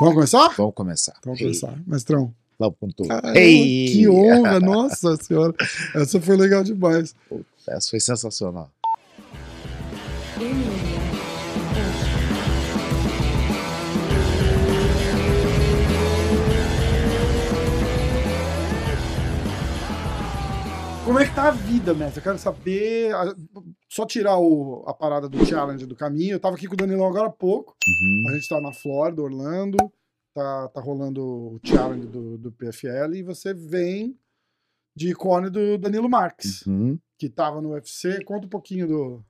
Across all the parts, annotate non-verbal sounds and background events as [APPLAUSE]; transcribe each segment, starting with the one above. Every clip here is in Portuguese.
Vamos começar? Vamos começar. Vamos começar. Mestrão. Vamos com tudo. Ah, que honra, nossa senhora. Essa foi legal demais. Essa foi sensacional. Como é que tá a vida, mestre? Eu quero saber. Só tirar o, a parada do challenge do caminho. Eu tava aqui com o Danilão agora há pouco. Uhum. A gente tá na Flórida, Orlando. Tá, tá rolando o challenge do, do PFL e você vem de icone do Danilo Marques, Uhum. que tava no UFC. Conta um pouquinho do.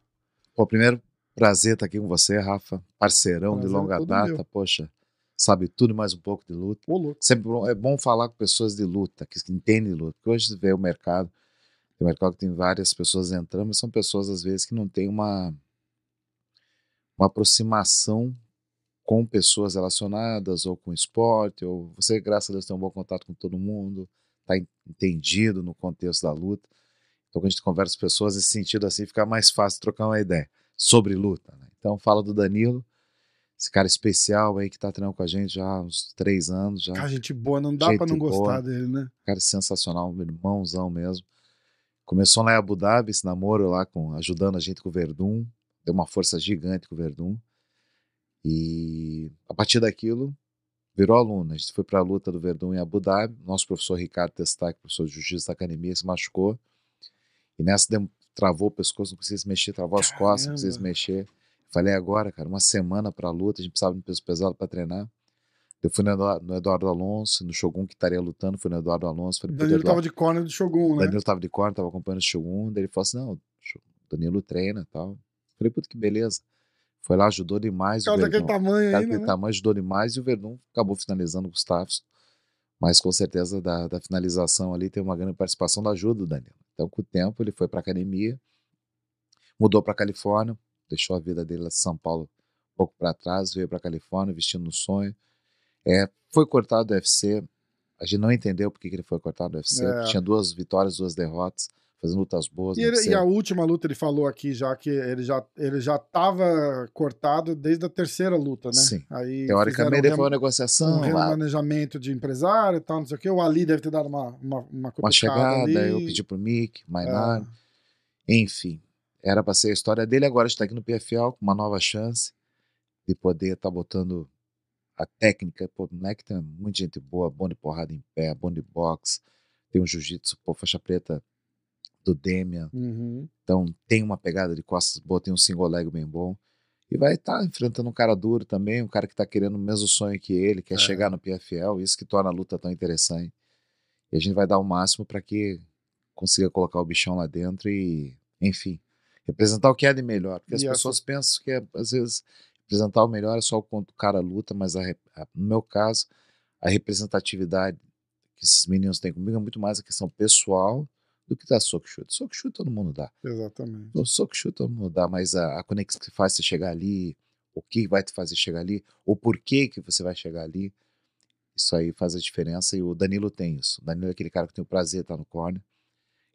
Pô, primeiro, prazer estar aqui com você, Rafa. Parceirão Prazer de é longa todo data. meu. Poxa, sabe tudo e mais um pouco de luta. Ô, louco. Sempre bom- é bom falar com pessoas de luta, que entendem de luta. Porque hoje vê o mercado, tem mercado que tem várias pessoas entrando, mas são pessoas, às vezes, que não têm uma, uma aproximação com pessoas relacionadas, ou com esporte, ou você, graças a Deus, tem um bom contato com todo mundo, está entendido no contexto da luta. Então, quando a gente conversa com pessoas, nesse sentido assim, fica mais fácil trocar uma ideia sobre luta. né? Então, fala do Danilo, esse cara especial aí que está treinando com a gente já há uns três anos, já Cara, gente boa, não dá pra não gostar boa. dele, né? cara sensacional, um irmãozão mesmo. Começou lá em Abu Dhabi, esse namoro lá, com, ajudando a gente com o Verdun, deu uma força gigante com o Verdun. E a partir daquilo, virou aluno. A gente foi para a luta do Verdun em Abu Dhabi. Nosso professor Ricardo Testac, professor de jiu-jitsu da academia, se machucou. E nessa travou o pescoço, não conseguia se mexer, travou as costas, não conseguia se Caramba. mexer. Falei agora, cara, uma semana para a luta, a gente precisava de um peso pesado para treinar. Eu fui no Eduardo, Alonso, no Shogun que estaria lutando, fui no Eduardo Alonso. Falei, "Pô, Danilo Eduardo, tava de corner do Shogun, né? Danilo tava de corno, tava acompanhando o Shogun, daí ele falou assim, não, o Danilo treina e tal. Falei, puta que beleza. Foi lá, ajudou demais O cara o daquele Verdun. tamanho O cara ainda, daquele né? tamanho ajudou demais e o Verdun acabou finalizando o Gustavo. Mas com certeza da, da finalização ali tem uma grande participação da ajuda do Danilo. Então, com o tempo, ele foi pra academia, mudou pra Califórnia, deixou a vida dele lá de São Paulo um pouco para trás, veio pra Califórnia vestindo no sonho. É, foi cortado do UFC. A gente não entendeu por que ele foi cortado do UFC. É. porque Tinha duas vitórias, duas derrotas, fazendo lutas boas. E, no ele- e a última luta ele falou aqui já que ele já, ele já tava cortado desde a terceira luta, né? Sim. Aí Teoricamente, fizeram foi uma um negociação, rem- um lá, remanejamento de empresário e tal, não sei o que. O Ali deve ter dado uma, uma, uma uma chegada, ali. eu pedi pro Mick, É, Mainar, enfim. Era para ser a história dele, agora está aqui no PFL com uma nova chance de poder estar botando a técnica. Pô, o moleque tem muita gente boa, bom de porrada em pé, bom de boxe, tem um jiu-jitsu, pô, faixa preta do Demian. uhum. Então tem uma pegada de costas boa, tem um single leg bem bom. E vai estar enfrentando um cara duro também, um cara que está querendo o mesmo sonho que ele, quer É. chegar no PFL, isso que torna a luta tão interessante. E a gente vai dar o máximo para que consiga colocar o bichão lá dentro e, enfim, representar o que é de melhor. Porque as E essa- pessoas pensam que, é, às vezes, representar o melhor é só o quanto o cara luta, mas a a- no meu caso, a representatividade que esses meninos têm comigo é muito mais a questão pessoal do que dar soco chute. Soco chute todo mundo dá. Exatamente. O soco chute todo mundo dá, mas a, a conexão que faz você chegar ali, o que vai te fazer chegar ali, o porquê que você vai chegar ali, isso aí faz a diferença e o Danilo tem isso. O Danilo é aquele cara que tem o prazer de estar no corner.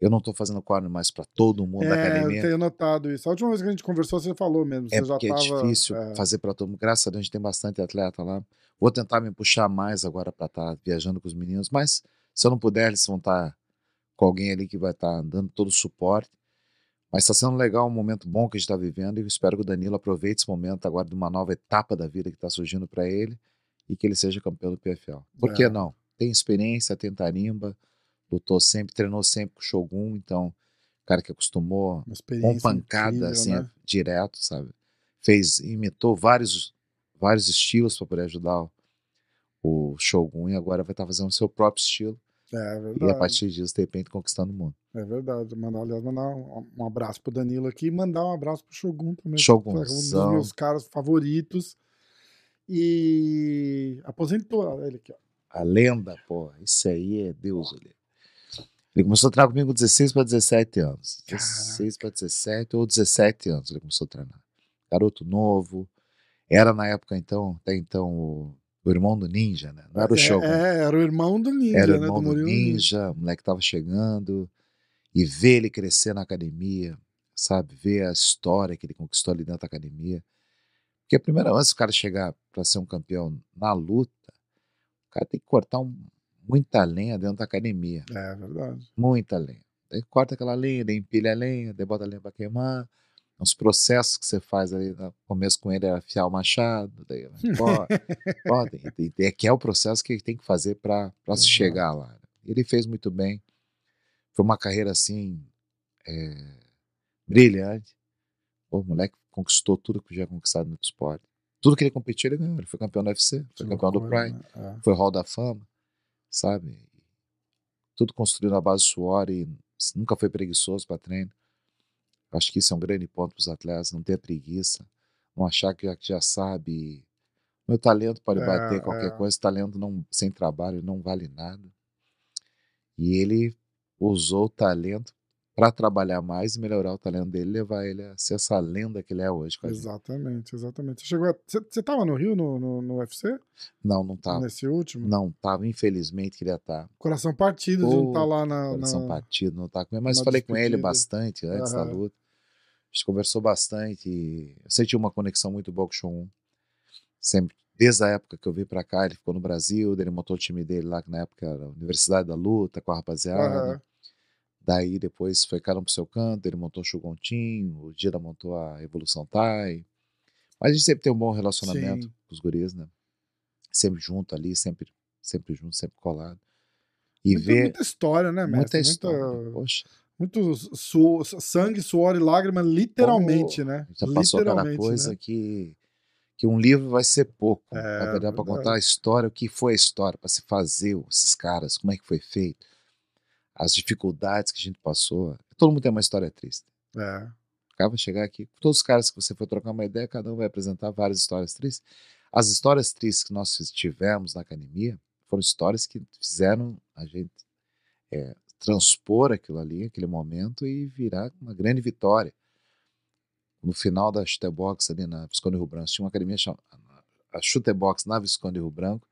Eu não tô fazendo corner mais para todo mundo da É, eu academia. tenho notado isso. A última vez que a gente conversou, você falou mesmo. Você É porque tava, é difícil é, fazer para todo mundo. Graças a Deus a gente tem bastante atleta lá. Vou tentar me puxar mais agora para estar viajando com os meninos, mas se eu não puder, eles vão estar com alguém ali que vai estar dando todo o suporte. Mas está sendo legal, um momento bom que a gente está vivendo e eu espero que o Danilo aproveite esse momento agora de uma nova etapa da vida que está surgindo para ele e que ele seja campeão do PFL. Por É. que não? Tem experiência, tem tarimba, lutou sempre, treinou sempre com o Shogun, então, cara que acostumou com pancada incrível, assim, né? direto, sabe? Fez, imitou vários vários estilos para poder ajudar o, o Shogun e agora vai estar fazendo o seu próprio estilo É, e a verdade. partir disso de repente conquistando o mundo. É verdade. Mandar, aliás, mandar um, um abraço pro Danilo aqui e mandar um abraço pro Shogun também. Shogunzão. Um dos meus caras favoritos. E aposentou ele aqui, ó. A lenda, pô, isso aí é Deus, olha. Ele começou a treinar comigo com 16 para 17 anos. 16 para 17 ou 17 anos ele começou a treinar. Garoto novo. Era na época então, até então o, o irmão do Ninja, né? Não era o É, Shogun. É, era o irmão do Ninja, Era o né? irmão do Murilo Ninja, o moleque tava chegando, e ver ele crescer na academia, sabe? Ver a história que ele conquistou ali dentro da academia. Porque a primeira vez que o cara chegar para ser um campeão na luta, cara tem que cortar um, muita lenha dentro da academia. É verdade. Muita lenha. Daí corta aquela lenha, daí empilha a lenha, daí bota a lenha pra queimar. Os processos que você faz ali no começo com ele é afiar o machado, daí tem, [LAUGHS] tem, é que é o processo que ele tem que fazer para se chegar lá. Ele fez muito bem. Foi uma carreira assim é, brilhante. O moleque conquistou tudo que podia conquistar no esporte. Tudo que ele competiu, ele ganhou. Ele foi campeão do UFC, foi Que campeão do Pride, né? É. foi Hall da Fama, sabe? Tudo construído na base de suor e nunca foi preguiçoso para treino. Acho que isso é um grande ponto para os atletas, não ter preguiça, não achar que já, que já sabe. Meu talento pode É, bater qualquer é. coisa, talento não, sem trabalho não vale nada. E ele usou o talento para trabalhar mais e melhorar o talento dele, levar ele a ser essa lenda que ele é hoje. Exatamente, exatamente. Você chegou a... Você, você tava no Rio, no, no, no UFC? Não, não tava. Nesse último? Não tava, infelizmente queria estar. Coração partido de não estar lá na... Coração na... partido, não tá com ele, mas falei com ele despedida. bastante antes da luta. A gente conversou bastante. e Eu senti uma conexão muito boa com o Show 1. Sempre, desde a época que eu vim pra cá, ele ficou no Brasil, ele montou o time dele lá, que na época era a Universidade da Luta, com a rapaziada. Aham. Daí depois foi cada um pro seu canto, ele montou o Team, o Dida montou a Evolução Tai. Mas a gente sempre tem um bom relacionamento Sim. com os guris, né? Sempre junto ali, sempre, sempre junto, sempre colado. E Muita, ver muita história, né, muita mestre? história. Poxa, Muito su... sangue, suor e lágrima, literalmente, né? já passou aquela Literalmente, coisa né? que, que um livro vai ser pouco. É, na verdade, para contar a história, o que foi a história, para se fazer esses caras, como é que foi feito, as dificuldades que a gente passou. Todo mundo tem uma história triste. É. Vai chegar aqui, todos os caras que você for trocar uma ideia, cada um vai apresentar várias histórias tristes. As histórias tristes que nós tivemos na academia foram histórias que fizeram a gente é, transpor aquilo ali, aquele momento e virar uma grande vitória. No final da Chutebox ali na Visconde Rio Branco, tinha uma academia chamada a Chutebox na Visconde Rio Branco,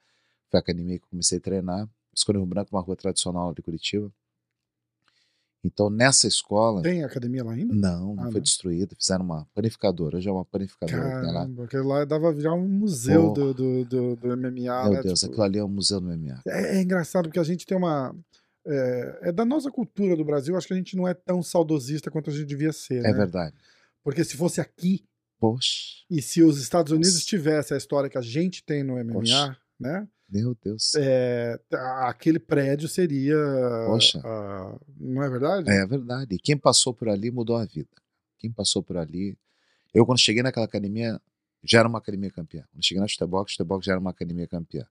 foi a academia que eu comecei a treinar. Visconde Rio Branco é uma rua tradicional de Curitiba. Então, nessa escola, Tem academia lá ainda? não, não Ah, foi não. destruída. Fizeram uma panificadora. Hoje é uma panificadora que tem lá. Caramba, aquele lá dava virar um museu do, do, do, do MMA, Meu né? Deus, Tipo, aquilo ali é um museu do MMA. é, é engraçado porque a gente tem uma. É, é da nossa cultura do Brasil, acho que a gente não é tão saudosista quanto a gente devia ser, É né? verdade. Porque se fosse aqui Poxa, e se os Estados Unidos Nossa. tivesse a história que a gente tem no MMA, Poxa. né? Meu Deus. É, a- aquele prédio seria. Poxa. ah, não é verdade? É verdade. Quem passou por ali mudou a vida. Quem passou por ali. Eu, quando cheguei naquela academia, já era uma academia campeã. Quando cheguei na Chutebox, Chutebox já era uma academia campeã.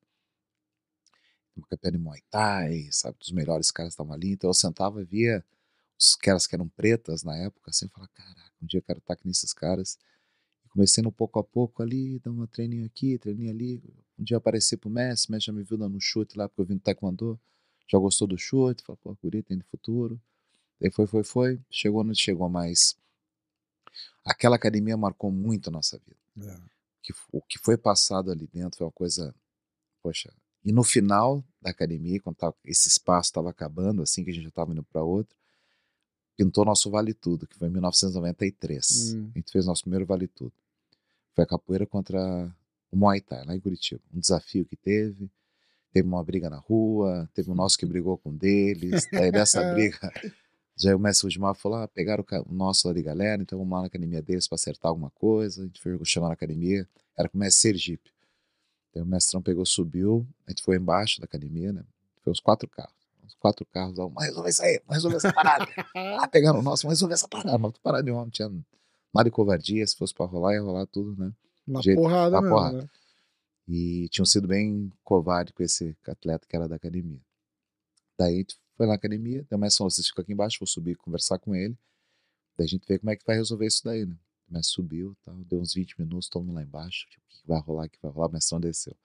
Uma campeã de Muay Thai, sabe? Os melhores caras estavam ali. Então eu sentava e via os caras que eram pretas na época, assim, eu falava, caraca, um dia eu quero estar aqui nesses caras. Comecei no pouco a pouco ali, dando uma treininho aqui, treininho ali. Um dia eu apareci pro Messi, o Messi já me viu dando um chute lá, porque eu vim do Taekwondo. Já gostou do chute, falou, pô, guri, tem futuro. Daí foi, foi, foi, chegou onde chegou, mas aquela academia marcou muito a nossa vida. É. Que, o que foi passado ali dentro foi uma coisa, poxa. E no final da academia, quando tava- esse espaço estava acabando, assim que a gente já estava indo para outro, pintou nosso Vale Tudo, que foi em 1993. Hum. A gente fez nosso primeiro Vale Tudo. Foi a capoeira contra o Muay Thai, lá em Curitiba. Um desafio que teve. Teve uma briga na rua, teve um nosso que [LAUGHS] brigou com um deles. Daí nessa [LAUGHS] briga, já o mestre Udimar falou: ah, pegaram o, nosso lá de galera, então vamos lá na academia deles para acertar alguma coisa. A gente foi chamar na academia, era com o mestre Sergipe. Daí o mestrão pegou, subiu, a gente foi embaixo da academia, né? Foi uns quatro carros. Uns quatro carros, lá, vamos resolver isso aí, vamos resolver essa parada. ah, pegaram o nosso, vamos resolver essa parada. Mas parada de homem, tinha nada de covardia, se fosse para rolar, ia rolar tudo, né? Na Jeito- porrada na mesmo, porrada. né? E tinham sido bem covarde com esse atleta que era da academia. Daí foi na academia, o mestre falou, vocês ficam aqui embaixo, vou subir e conversar com ele. Daí a gente vê como é que vai resolver isso daí, né? O mestre subiu, tal, deu uns 20 minutos, todo mundo lá embaixo, tipo, o que vai rolar, o que vai rolar, o mestrão desceu.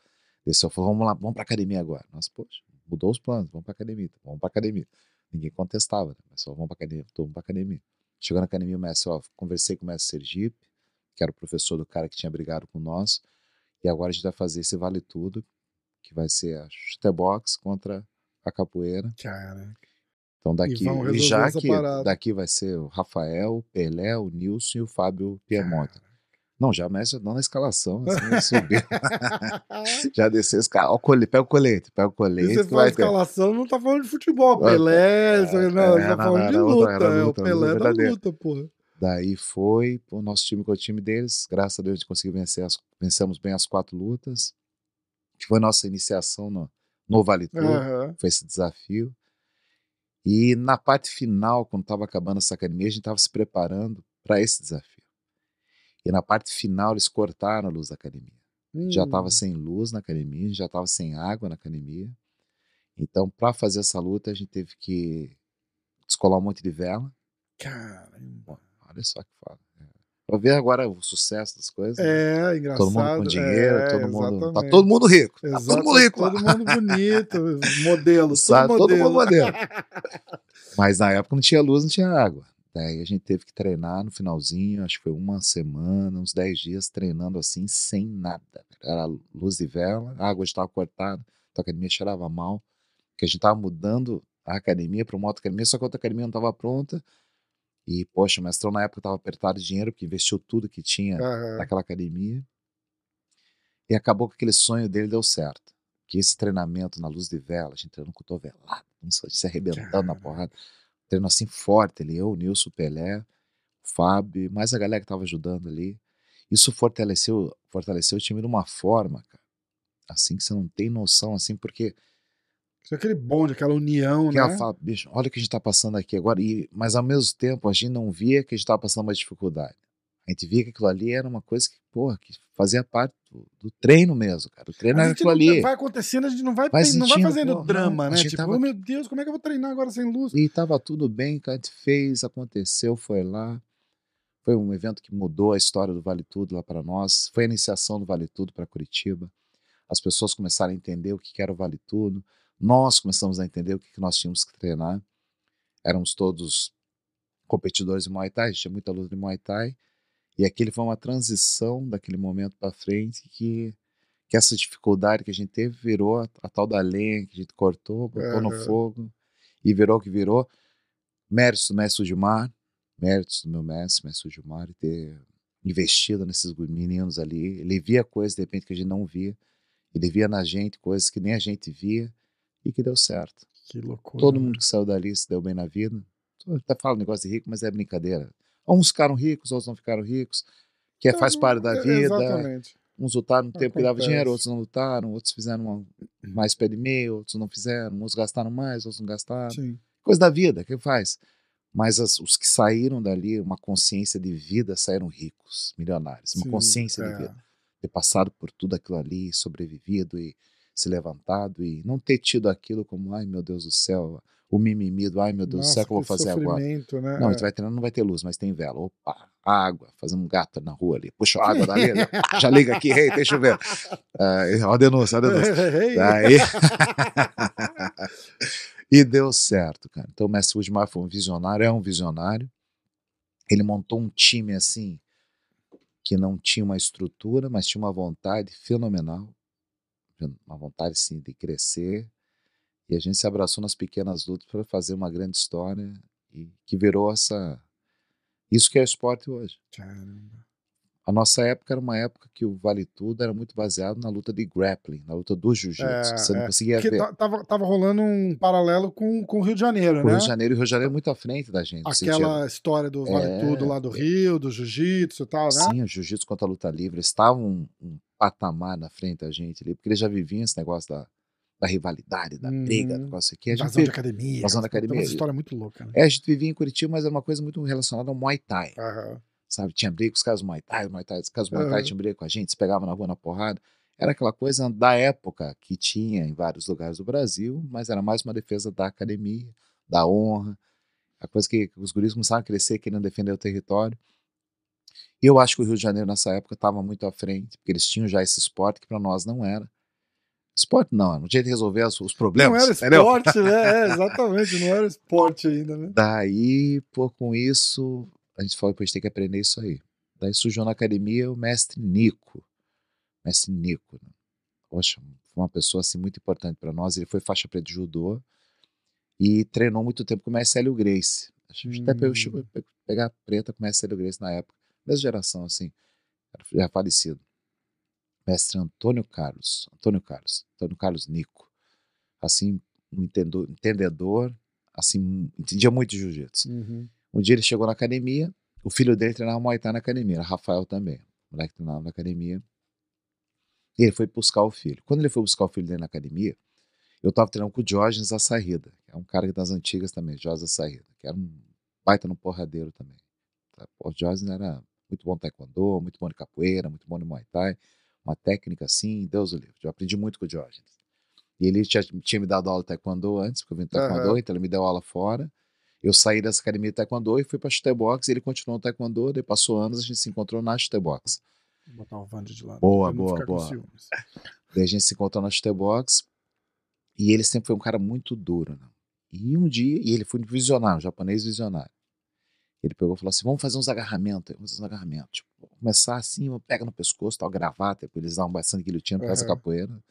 Desceu, falou, vamos lá, vamos pra academia agora. Nós, poxa, mudou os planos, vamos pra academia, então, vamos pra academia. Ninguém contestava, né? Mas só vamos pra academia, todo mundo pra academia. Chegou na academia, o mestre, ó, conversei com o mestre Sergipe, que era o professor do cara que tinha brigado com nós, e agora a gente vai fazer esse Vale Tudo, que vai ser a chutebox contra a capoeira. Cara, Então daqui, e, já que daqui vai ser o Rafael, o Pelé, o Nilson e o Fábio Piemonte. Não, já mexe não na escalação, assim, [LAUGHS] subir. [LAUGHS] já desceu esse cara. Pega o colete, pega o colete. E você fala escalação, não tá falando de futebol. Pelé, é, não, é, tá falando não, de luta. Outra, é, luta. o Pelé luta, da luta, porra. Daí foi, o nosso time com o time deles, graças a Deus a gente conseguiu vencer, as, vencemos bem as quatro lutas, que foi nossa iniciação no, no Vale Tudo, uhum. foi esse desafio. E na parte final, quando estava acabando essa academia, a gente estava se preparando para esse desafio. E na parte final, eles cortaram a luz da academia. Hum. Já estava sem luz na academia, já estava sem água na academia. Então, para fazer essa luta, a gente teve que descolar um monte de vela. Caramba. Olha só que fala. Pra ver agora o sucesso das coisas. Né? É, engraçado. Todo mundo com dinheiro, é, todo mundo. Tá todo mundo rico. Tá todo mundo rico. Todo mundo bonito, [LAUGHS] modelo. Sabe, todo, todo mundo modelo. [LAUGHS] Mas na época não tinha luz, não tinha água. Daí a gente teve que treinar no finalzinho, acho que foi uma semana, uns 10 dias treinando assim, sem nada. Era luz de vela, a água estava cortada, então a academia cheirava mal, porque a gente estava mudando a academia para uma outra academia, só que a outra academia não estava pronta. E, poxa, o mestrão na época estava apertado de dinheiro, porque investiu tudo que tinha uhum. naquela academia. E acabou que aquele sonho dele deu certo. Que esse treinamento na luz de vela, a gente treinando cotovelado, se arrebentando Caramba. na porrada treino assim forte ali, eu, o Nilson, o Pelé, o Fábio, mais a galera que estava ajudando ali. Isso fortaleceu, fortaleceu o time de uma forma, cara, assim que você não tem noção, assim, porque isso é aquele bonde, aquela união, que né? Ela fala, bicho, olha o que a gente está passando aqui agora, e, mas ao mesmo tempo a gente não via que a gente estava passando uma dificuldade. A gente via que aquilo ali era uma coisa que, porra, que fazia parte do, do treino mesmo, cara. O treino era aquilo ali. Vai acontecendo, a gente não vai, vai não vai fazendo drama, né? Tipo, tava... oh, meu Deus, como é que eu vou treinar agora sem luz? E tava tudo bem, cara. A gente fez, aconteceu, foi lá. Foi um evento que mudou a história do Vale Tudo lá para nós. Foi a iniciação do Vale Tudo para Curitiba. As pessoas começaram a entender o que era o Vale Tudo. Nós começamos a entender o que nós tínhamos que treinar. Éramos todos competidores de Muay Thai, a gente tinha muita luta de Muay Thai. E aquele foi uma transição daquele momento para frente que, que essa dificuldade que a gente teve virou a, a tal da lenha que a gente cortou, botou uhum. no fogo e virou o que virou. Méritos do mestre Gilmar, méritos do meu mestre, mestre Gilmar, ter investido nesses meninos ali. Ele via coisas de repente que a gente não via. Ele via na gente coisas que nem a gente via e que deu certo. Que loucura. Todo mundo que saiu dali se deu bem na vida. Até falo negócio de rico, mas é brincadeira. Uns ficaram ricos, outros não ficaram ricos, que é, faz parte da vida. Exatamente. Uns lutaram no tempo Acontece. que dava dinheiro, outros não lutaram, outros fizeram uma, mais pé de meio, outros não fizeram, uns gastaram mais, outros não gastaram. Sim. Coisa da vida, que faz? Mas as, os que saíram dali, uma consciência de vida, saíram ricos, milionários. Uma Sim, consciência é. de vida. Ter passado por tudo aquilo ali, sobrevivido e se levantado e não ter tido aquilo como, ai meu Deus do céu, o mimimi do ai meu Deus do céu, o que eu vou fazer agora? Né? Não, a gente vai treinando, não vai ter luz, mas tem vela. Opa, água, fazendo um gato na rua ali. Puxa a água [LAUGHS] dali, já liga aqui, rei, hey, deixa eu ver. Uh, ó a denúncia, ó a [LAUGHS] denúncia. Daí... [LAUGHS] e deu certo, cara. Então o mestre Udmar foi um visionário, é um visionário. Ele montou um time assim, que não tinha uma estrutura, mas tinha uma vontade fenomenal. Uma vontade, sim, de crescer, e a gente se abraçou nas pequenas lutas para fazer uma grande história e que virou essa isso que é esporte hoje. Caramba. A nossa época era uma época que o Vale Tudo era muito baseado na luta de grappling, na luta do jiu-jitsu. É, você não é. conseguia Porque ver. Tava, tava rolando um paralelo com, com o Rio de Janeiro, com né? O Rio de Janeiro e o Rio de Janeiro é muito à frente da gente. Aquela história do Vale é, Tudo lá do Rio, do jiu-jitsu e tal, né? Sim, o jiu-jitsu contra a luta livre. estavam um, um patamar na frente da gente ali, porque eles já viviam esse negócio da da rivalidade, da briga, do uhum. negócio aqui. A gente de academia. Invasão da academia. uma história muito louca. Né? É, a gente vivia em Curitiba, mas era uma coisa muito relacionada ao Muay Thai. Uhum. Sabe, tinha briga com os caras do Muay Thai, Muay Thai, os caras do Muay Thai tinham briga com a gente, se pegavam na rua na porrada. Era aquela coisa da época que tinha em vários lugares do Brasil, mas era mais uma defesa da academia, da honra, a coisa que os guris começaram a crescer querendo defender o território. E eu acho que o Rio de Janeiro nessa época estava muito à frente, porque eles tinham já esse esporte que para nós não era. Esporte não, não tinha de resolver os problemas. Não era esporte, né? É, exatamente, não era esporte ainda, né? Daí, pô, com isso, a gente falou gente tem que aprender isso aí. Daí surgiu na academia o mestre Nico. Mestre Nico. Né? Poxa, foi uma pessoa assim muito importante para nós. Ele foi faixa preta de judô e treinou muito tempo com o mestre Hélio Grace. Acho que hum. até chegou a pegar preta com o mestre Hélio Grace na época. Mesma geração, assim. já falecido. Mestre Antônio Carlos, Antônio Carlos, Antônio Carlos Nico. Assim, um entendedor, entendedor assim, entendia muito de jiu-jitsu. Uhum. Um dia ele chegou na academia, o filho dele treinava Muay Thai na academia, era Rafael também. O moleque treinava na academia. E ele foi buscar o filho. Quando ele foi buscar o filho dele na academia, eu tava treinando com o Diógenes Assarrida, que é um cara das antigas também, Diógenes Assarrida, que era um baita no porradeiro também. Tá? O Diógenes era muito bom taekwondo, muito bom de capoeira, muito bom de Muay Thai, uma técnica assim, Deus o livre. Eu aprendi muito com o Diógenes. E ele tinha, tinha me dado aula de taekwondo antes, porque eu vim do taekwondo, Aham. então ele me deu aula fora. Eu saí dessa academia de taekwondo e fui pra chutebox, e ele continuou no taekwondo, daí passou anos, a gente se encontrou na chutebox. Vou botar o Vande de lado. Boa, não boa, boa. ciúmes. [LAUGHS] Daí a gente se encontrou na chutebox, e ele sempre foi um cara muito duro, né? E um dia, e ele foi um visionário, um japonês visionário. Ele pegou e falou assim: vamos fazer uns agarramentos, vamos fazer uns agarramentos. Tipo, começar assim, pega no pescoço, tal, gravata, porque eles usavam bastante guilhotina por causa da Aham. capoeira.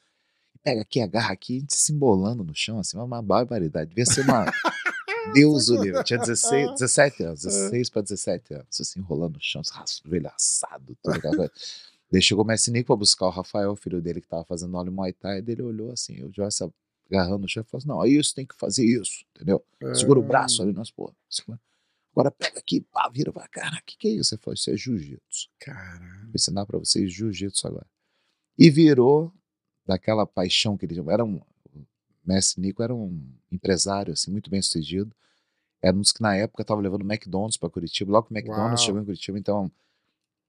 Pega aqui, agarra aqui, a gente se embolando no chão, assim, uma barbaridade. Devia ser uma. Deus o livre. Tinha 16, 17 [LAUGHS] anos, 16 para 17 anos, assim, enrolando no chão, joelho assado, tudo aquela coisa. Daí chegou o Messi Nico pra buscar o Rafael, o filho dele, que tava fazendo óleo Muay Thai, daí ele olhou assim, o Joyce agarrando no chão e falou assim: não, é isso, tem que fazer isso, entendeu? Segura o braço ali, nós, pô. segura. Agora pega aqui, pá, vira pra cara, o que, que é isso? Ele falou: isso é jiu-jitsu. Caralho. Vou ensinar pra vocês jiu-jitsu agora. E virou daquela paixão que ele tinha. Era um, Messi Nico era um empresário, assim, muito bem sucedido. Era um dos que na época estava levando o McDonald's para Curitiba. Logo que o McDonald's Uau. chegou em Curitiba, então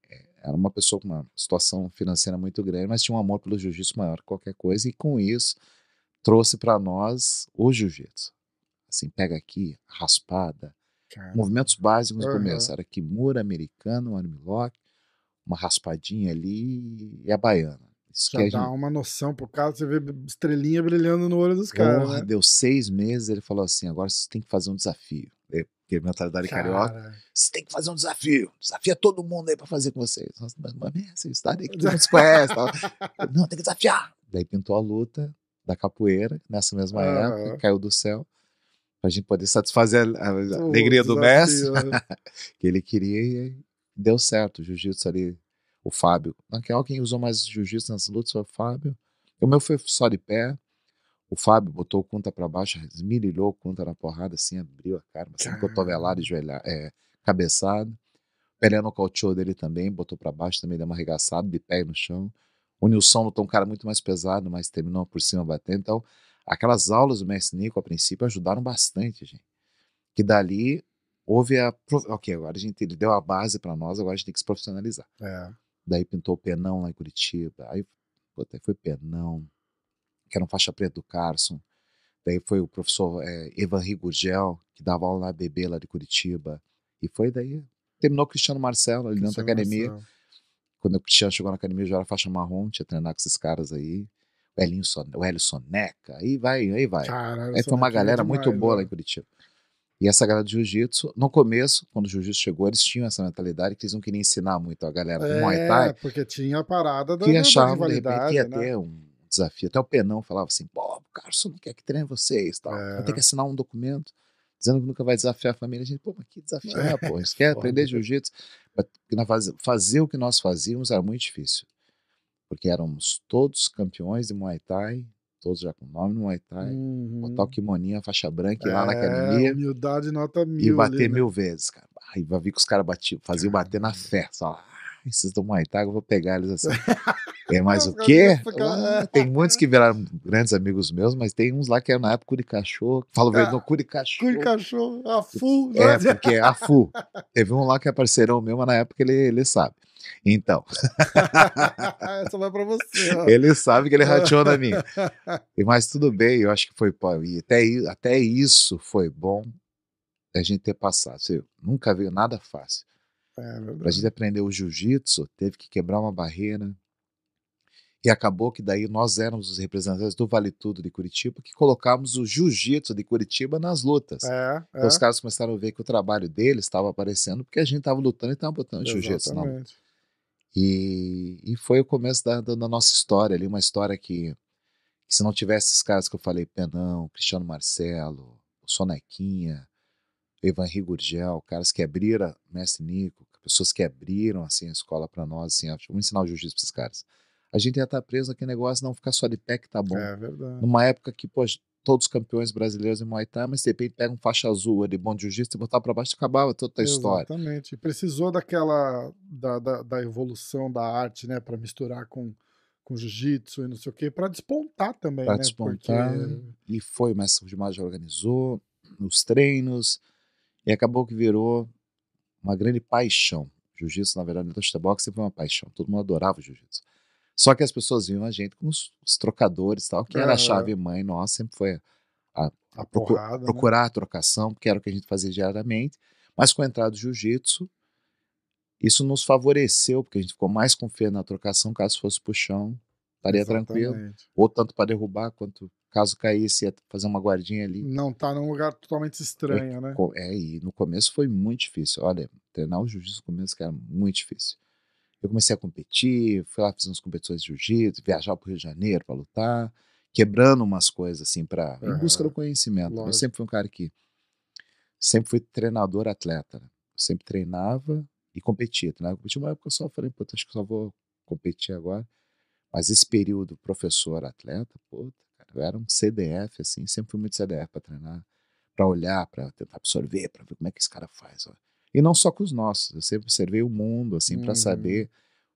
é, era uma pessoa com uma situação financeira muito grande, mas tinha um amor pelo jiu-jitsu maior que qualquer coisa. E com isso trouxe para nós o jiu-jitsu. Assim, pega aqui, raspada, Cara. movimentos básicos no começo. Era kimura americano, armlock, uma raspadinha ali e a baiana. Isso Já dá gente- uma noção pro cara, você vê estrelinha brilhando no olho dos caras, né? deu seis meses, ele falou assim, agora você tem que fazer um desafio. É, Porque mentalidade carioca, Cara, você tem que fazer um desafio. Desafia todo mundo aí pra fazer com vocês. Nossa, mas, mas essa história aí que [LAUGHS] mundo se conhece. Não, tem que desafiar. Daí pintou a luta da capoeira, nessa mesma época, caiu do céu, pra gente poder satisfazer a, alegria do mestre. né? [LAUGHS] que ele queria e deu certo. O jiu-jitsu ali, o Fábio. Naquela, quem usou mais jiu-jitsu nas lutas foi o Fábio. O meu foi só de pé. O Fábio botou o conta pra baixo, esmirilhou o conta na porrada, assim, abriu a cara, assim, Caramba. cotovelado e joelhado, é, cabeçado. Pelé nocauteou dele também, botou pra baixo também, deu uma arregaçada, de pé no chão. O Nilson lutou um cara muito mais pesado, mas terminou por cima batendo. Então, aquelas aulas do Mestre Nico, a princípio, ajudaram bastante, gente. Que dali houve a. Ok, agora a gente ele deu a base pra nós, agora a gente tem que se profissionalizar. É. Daí pintou o Penão lá em Curitiba. Aí, puta, aí foi Penão, que era um faixa preta do Carson. Daí foi o professor é, Evan Rigurgel, que dava aula na BB lá de Curitiba. E foi daí. Terminou o Cristiano Marcelo ali dentro da academia. Marcelo. Quando o Cristiano chegou na academia, eu já era faixa marrom, tinha treinado com esses caras aí. O Elinho Son, o Hélio Soneca, aí vai, aí vai. Caralho, Aí foi uma é galera muito boa lá em Curitiba. E essa galera de jiu-jitsu, no começo, quando o jiu-jitsu chegou, eles tinham essa mentalidade que eles não queriam ensinar muito a galera do Muay É, Thai, porque tinha a parada da, que da, da achavam, de repente, rivalidade, que ia né? ter um desafio. Até o Penão falava assim, pô, o Carson não quer que treine vocês, tal. É. vai ter que assinar um documento dizendo que nunca vai desafiar a família. A gente, pô, mas que desafiar, É, pô? [LAUGHS] Você quer foda. aprender jiu-jitsu? Fazer o que nós fazíamos era muito difícil, porque éramos todos campeões de Muay Thai, todos já com nome no Muay Thai, Uhum. botar o kimoninho, a faixa branca, ir lá na É, academia humildade nota e mil. bater ali, né? mil vezes, cara. Aí vai ver que os caras batiam, faziam bater na fé. Só, ah, esses do Muay Thai, eu vou pegar eles assim. [LAUGHS] É mais o quê? Ah, tem muitos que viraram grandes amigos meus, mas tem uns lá que eram na época cu de cachorro. Falo Ah, verdade, não, cu de cachorro. Cu de cachorro, a full. É, né? porque é a FU. Teve um lá que é parceirão meu, mas na época ele, ele sabe. Então, [LAUGHS] Essa vai pra você. ó. ele sabe que ele rateou na minha. E, [LAUGHS] mas tudo bem, eu acho que foi. E até, até isso foi bom a gente ter passado. Você nunca viu nada fácil. É Pra gente aprender o jiu-jitsu, teve que quebrar uma barreira. E acabou que daí nós éramos os representantes do Vale Tudo de Curitiba, que colocávamos o jiu-jitsu de Curitiba nas lutas. É, é. Então os caras começaram a ver que o trabalho deles estava aparecendo, porque a gente estava lutando e estava botando jiu-jitsu na luta. E, e foi o começo da, da- da nossa história ali, uma história que, que se não tivesse esses caras que eu falei, Penão, Cristiano Marcelo, o Sonequinha, Evan Rigurgel, caras que abriram Mestre Nico, pessoas que abriram assim a escola para nós, assim, ó, vamos ensinar o jiu-jitsu para esses caras. A gente ia estar preso naquele negócio, não ficar só de pé que tá bom. É verdade. Numa época que, pô, todos os campeões brasileiros em Muay Thai, mas de repente pega um faixa azul ali, bom de jiu-jitsu e botar para baixo, acabava toda a história. Exatamente. Precisou daquela, da, da, da evolução da arte, né, para misturar com, com jiu-jitsu e não sei o quê, para despontar também, Pra né? despontar. Porque E foi, o mestre organizou os treinos, e acabou que virou uma grande paixão. Jiu-jitsu, na verdade, no boxe sempre foi uma paixão. Todo mundo adorava o jiu-jitsu. Só que as pessoas viam a gente como os, os trocadores e tal, que era a chave mãe nossa, sempre foi a, a procu- porrada, né? procurar a trocação, porque era o que a gente fazia diariamente. Mas com a entrada do jiu-jitsu, isso nos favoreceu, porque a gente ficou mais confiante na trocação, caso fosse chão, estaria tranquilo. Exatamente. Ou tanto para derrubar, quanto caso caísse, ia fazer uma guardinha ali. Não tá num lugar totalmente estranho, né? É, e no começo foi muito difícil. Olha, treinar o jiu-jitsu no começo que era muito difícil. Eu comecei a competir, fui lá fazer umas competições de jiu-jitsu, viajar para o Rio de Janeiro para lutar, quebrando umas coisas assim para em busca do conhecimento. Eu lógico. sempre fui um cara que sempre fui treinador atleta. né? Eu sempre treinava e competia. Treinava, competia uma época só, eu falei, puta, acho que só vou competir agora. Mas esse período professor atleta, puta, cara, eu era um CDF assim, sempre fui muito CDF para treinar, para olhar, para tentar absorver, para ver como é que esse cara faz, ó. E não só com os nossos, eu sempre observei o mundo assim para Uhum. saber o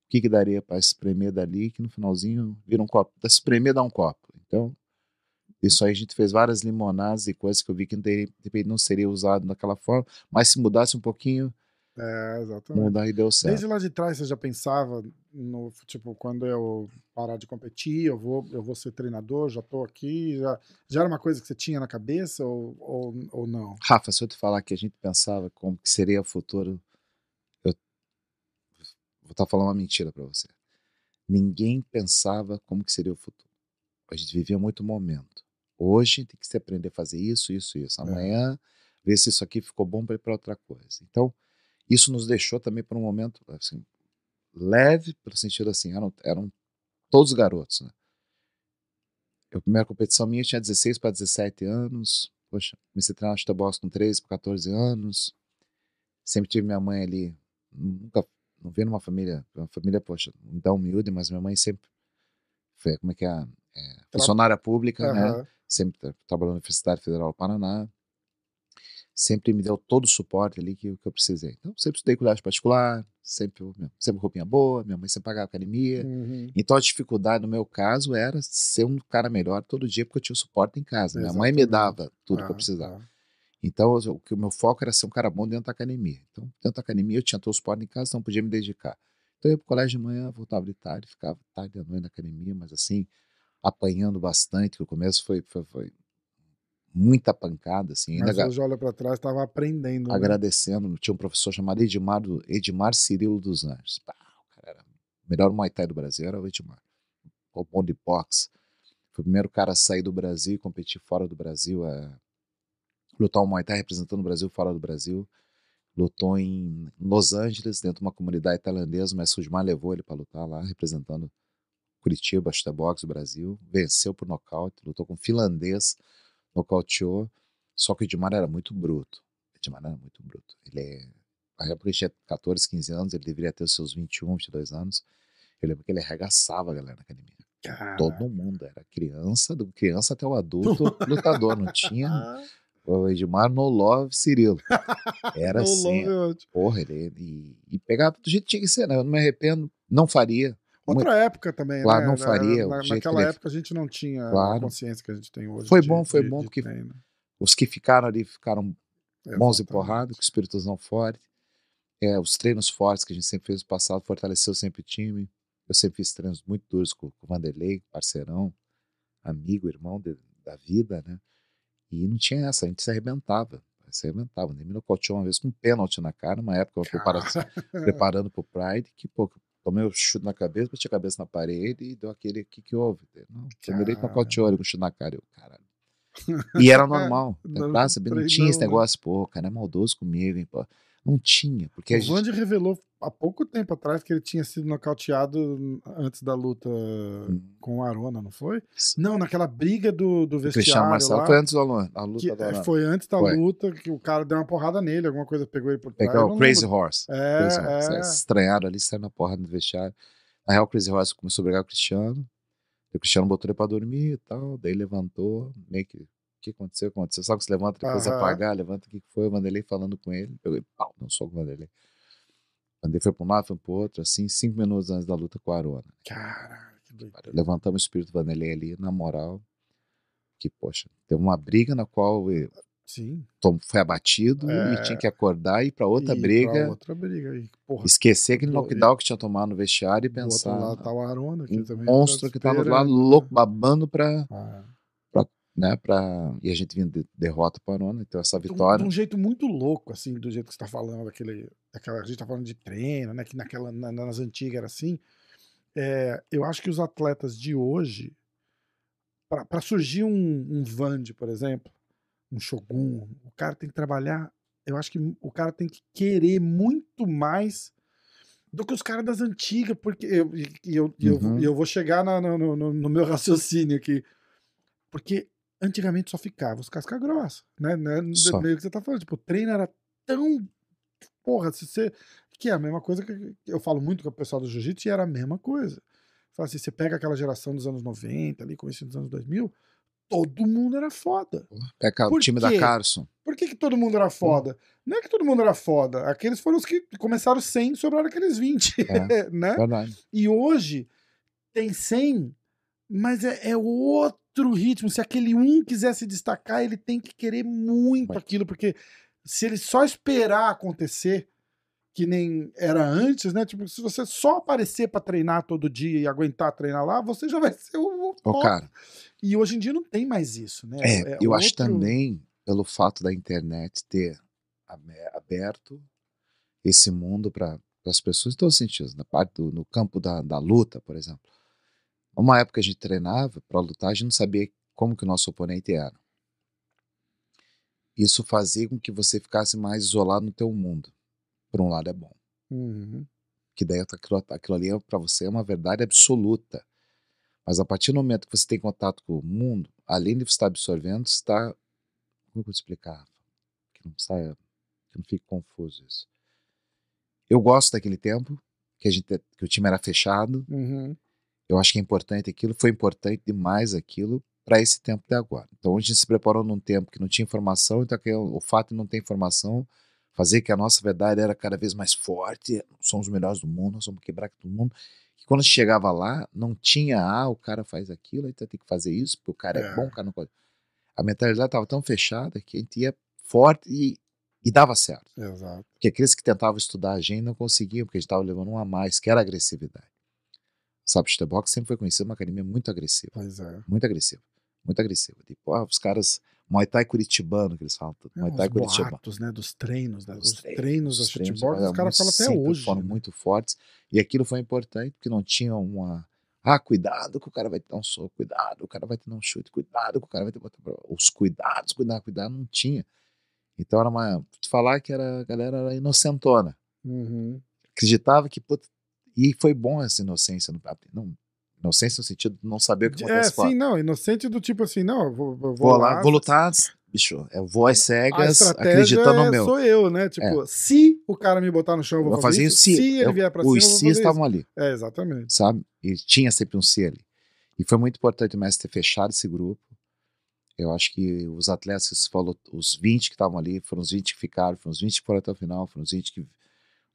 que que daria para espremer dali, que no finalzinho vira um copo, da espremer dá um copo. Então, isso aí a gente fez várias limonadas e coisas que eu vi que não, teria, de repente não seria usado daquela forma, mas se mudasse um pouquinho, É, exatamente. mudar e deu certo. Desde lá de trás você já pensava no tipo quando eu parar de competir, eu vou eu vou ser treinador, já tô aqui, já, já era uma coisa que você tinha na cabeça ou, ou, ou não? Rafa, se eu te falar que a gente pensava como que seria o futuro, eu vou estar falando uma mentira para você. Ninguém pensava como que seria o futuro. A gente vivia muito momento. Hoje tem que se aprender a fazer isso, isso, isso. É. Amanhã, ver se isso aqui ficou bom para ir para outra coisa. Então, isso nos deixou também para um momento assim, leve, pelo sentido assim, eram, eram todos garotos, né? Eu, a primeira competição minha tinha 16 para 17 anos. Poxa, comecei a treinar futebol com 13 para 14 anos. Sempre tive minha mãe ali. Nunca, não vi numa família, uma família, poxa, não tão humilde, mas minha mãe sempre foi, como é que é, é funcionária pública, né? Aham. Sempre tra- trabalhou na Universidade Federal do Paraná. Sempre me deu todo o suporte ali que, que eu precisei. Então, sempre estudei colégio particular, sempre, sempre roupinha boa, minha mãe sempre pagava academia. Uhum. Então a dificuldade no meu caso era ser um cara melhor todo dia porque eu tinha suporte em casa. Minha mãe me Exatamente. dava tudo que eu Ah, precisava. tá. Então o que o meu foco era ser um cara bom dentro da academia. Então dentro da academia eu tinha todo o suporte em casa, então eu podia me dedicar. Então eu ia pro colégio de manhã, voltava de tarde, ficava tarde à noite na academia, mas assim apanhando bastante. que O começo foi, foi, foi muita pancada, assim. Ainda Mas aga- hoje olha para trás, estava aprendendo. né? agradecendo. Tinha um professor chamado Edmar, Edmar Cirilo dos Anjos. Pá, o cara era o melhor Muay Thai do Brasil, era o Edmar. O bom de boxe. Foi o primeiro cara a sair do Brasil e competir fora do Brasil, a lutar o Muay Thai representando o Brasil fora do Brasil. Lutou em Los Angeles, dentro de uma comunidade tailandesa, mas o Edmar levou ele para lutar lá, representando Curitiba, Chute Boxe do Brasil. Venceu por nocaute, lutou com um finlandês, nocauteou. Só que o Edmar era muito bruto. O Edmar era muito bruto. Ele é. Na época ele tinha 14, 15 anos, ele deveria ter os seus 21, 22 anos. Eu lembro que ele arregaçava a galera na academia. Cara. Todo mundo, era criança, do criança até o [LAUGHS] adulto lutador. Não tinha o Edmar no Love Cirilo. [LAUGHS] Era assim, Love é porra, ele. E, e pegava do jeito que tinha que ser, né? Eu não me arrependo, não faria. Outra época também, Claro, né? não Na- faria, o na- naquela época a gente não tinha a Claro. consciência que a gente tem hoje. Foi de- bom, foi de- bom, de porque. Os que ficaram ali ficaram bons e Exatamente. porrada, com espíritozão forte. É, os treinos fortes que a gente sempre fez no passado fortaleceu sempre o time. Eu sempre fiz treinos muito duros com, com o Vanderlei, parceirão, amigo, irmão da vida, né? E não tinha essa, a gente se arrebentava. Se arrebentava. Nem me nocauteou uma vez com um pênalti na cara, uma época eu prepara- [LAUGHS] preparando pro Pride, que, pô, tomei um chute na cabeça, bati a cabeça na parede e deu aquele que que houve. Não, Vanderlei Cara. nocauteou ele com um chute na cara. Eu, caralho. E era [LAUGHS] normal. Não, Não, sabe? não tinha esse negócio, pô, o cara é maldoso comigo, hein, pô. Não tinha, porque O gente. Vandy revelou há pouco tempo atrás que ele tinha sido nocauteado antes da luta Hum. com o Arona, não foi? Sim. Não, naquela briga do, do O Cristiano vestiário Marcelo lá. foi antes da luta, que, da é, foi antes da Foi. luta que o cara deu uma porrada nele, alguma coisa pegou ele por trás. Pegar eu o Crazy lembro. Horse. É, Crazy Horse. é. Estranharam ali, saíram na porra no vestiário. Na real, o Crazy Horse começou a brigar com o Cristiano. O Cristiano botou ele pra dormir e tal. Daí levantou, meio que. O que aconteceu? Aconteceu. Sabe que você levanta depois Aham. apagar, levanta o que foi. O Vanderlei falando com ele. Ele, pau, deu um soco no Vanderlei. O Vanderlei foi pra um lado, foi pro outro, assim, cinco minutos antes da luta com a Arona. Caralho, que doideira. Levantamos o espírito do Vanderlei ali, na moral. Que, poxa, teve uma briga na qual ele Sim. tom- foi abatido É. e tinha que acordar e ir pra outra E briga. Pra outra briga. E, porra, Esquecer aquele Do- knockdown que tinha tomado no vestiário e pensar lado tá o Arona, que um também monstro que tá no lado esperando. louco, babando pra, Ah. Né, pra... E a gente vinha de derrota para Arona, então essa vitória... De um jeito muito louco, assim, do jeito que você tá falando, daquele, daquela, a gente tá falando de treino, né? Que naquela, na- nas antigas era assim. É, eu acho que os atletas de hoje, para surgir um, um Vande, por exemplo, um Shogun, o cara tem que trabalhar. Eu acho que o cara tem que querer muito mais do que os caras das antigas, porque eu, eu, eu, Uhum. e eu vou chegar na- no- no- no meu raciocínio aqui. Porque antigamente só ficava os casca grossa, né? né? Meio que você tá falando, tipo, o treino era tão. Porra, se você. Que é a mesma coisa que eu falo muito com o pessoal do jiu-jitsu e era a mesma coisa. Fala assim, você pega aquela geração dos anos 90, ali, começo dos anos 2000, todo mundo era foda. Pega o time da quê? Carson. Por que, que todo mundo era foda? Não é que todo mundo era foda. Aqueles foram os que começaram 100 e sobraram aqueles 20. É. [LAUGHS] né? Verdade. E hoje tem 100, mas é, é outro ritmo. Se aquele um quiser se destacar, ele tem que querer muito Vai. aquilo, porque se ele só esperar acontecer, que nem era antes, né? Tipo, se você só aparecer pra treinar todo dia e aguentar treinar lá, você já vai ser o, o cara, E hoje em dia não tem mais isso, né? é, eu acho outro- também, pelo fato da internet ter abe- aberto esse mundo para as pessoas em todos os sentidos, na parte do, no campo da, da luta, por exemplo. Uma época a gente treinava para lutar, a gente não sabia como que o nosso oponente era. Isso fazia com que você ficasse mais isolado no teu mundo. Por um lado é bom, Uhum. que daí aquilo, aquilo ali para você é uma verdade absoluta. Mas a partir do momento que você tem contato com o mundo, além de você estar absorvendo, você está. Como eu vou te explicar? Que não saia, que não fique confuso isso. Eu gosto daquele tempo, que, a gente, que o time era fechado. Uhum. Eu acho que é importante aquilo, foi importante demais aquilo para esse tempo de agora. Então a gente se preparou num tempo que não tinha informação, então que o fato de não ter informação fazer que a nossa verdade era cada vez mais forte, somos os melhores do mundo, nós vamos quebrar todo mundo. E quando chegava lá, não tinha, ah, o cara faz aquilo, tu tem que fazer isso, porque o cara é, É. bom, o cara não pode. A mentalidade estava tão fechada que a gente ia forte e, e dava certo. Exato. Porque aqueles que tentavam estudar a gente não conseguiam, porque a gente estava levando um a mais, que era agressividade. Sabe, o boxe sempre foi conhecido uma academia muito agressiva, Pois é. muito agressiva, muito agressiva. Tipo, ah, os caras, Muay Thai curitibano, que eles falam, tudo, É, Muay os Thai curitibano. boatos, né, dos treinos, né, Os os treinos treinos, shootbox, mas os caras falam até hoje. foram né? muito fortes, e aquilo foi importante, porque não tinha uma... Ah, cuidado que o cara vai te dar um soco, cuidado, o cara vai te dar um chute, cuidado que o cara vai te botar pra... Os cuidados, cuidado, cuidado, não tinha. Então era uma... Falar que era, a galera era inocentona. Uhum. acreditava que puta, e foi bom essa inocência no não inocência no sentido de não saber o que É, acontece fora. sim, não, inocente do tipo assim, não, eu vou, vou, vou lá, lá, vou lutar bicho eu vou às cegas acreditando é, no meu. sou eu, né? Tipo, se o cara me botar no chão, eu vou, vou fazer isso Se ele eu- vier pra cima, os fazer estavam ali. É, exatamente. sabe? E tinha sempre um si ali. E foi muito importante o mestre ter fechado esse grupo. Eu acho que os atletas que você falou os 20 que estavam ali foram os 20 que ficaram foram os 20 que foram até o final foram os 20 que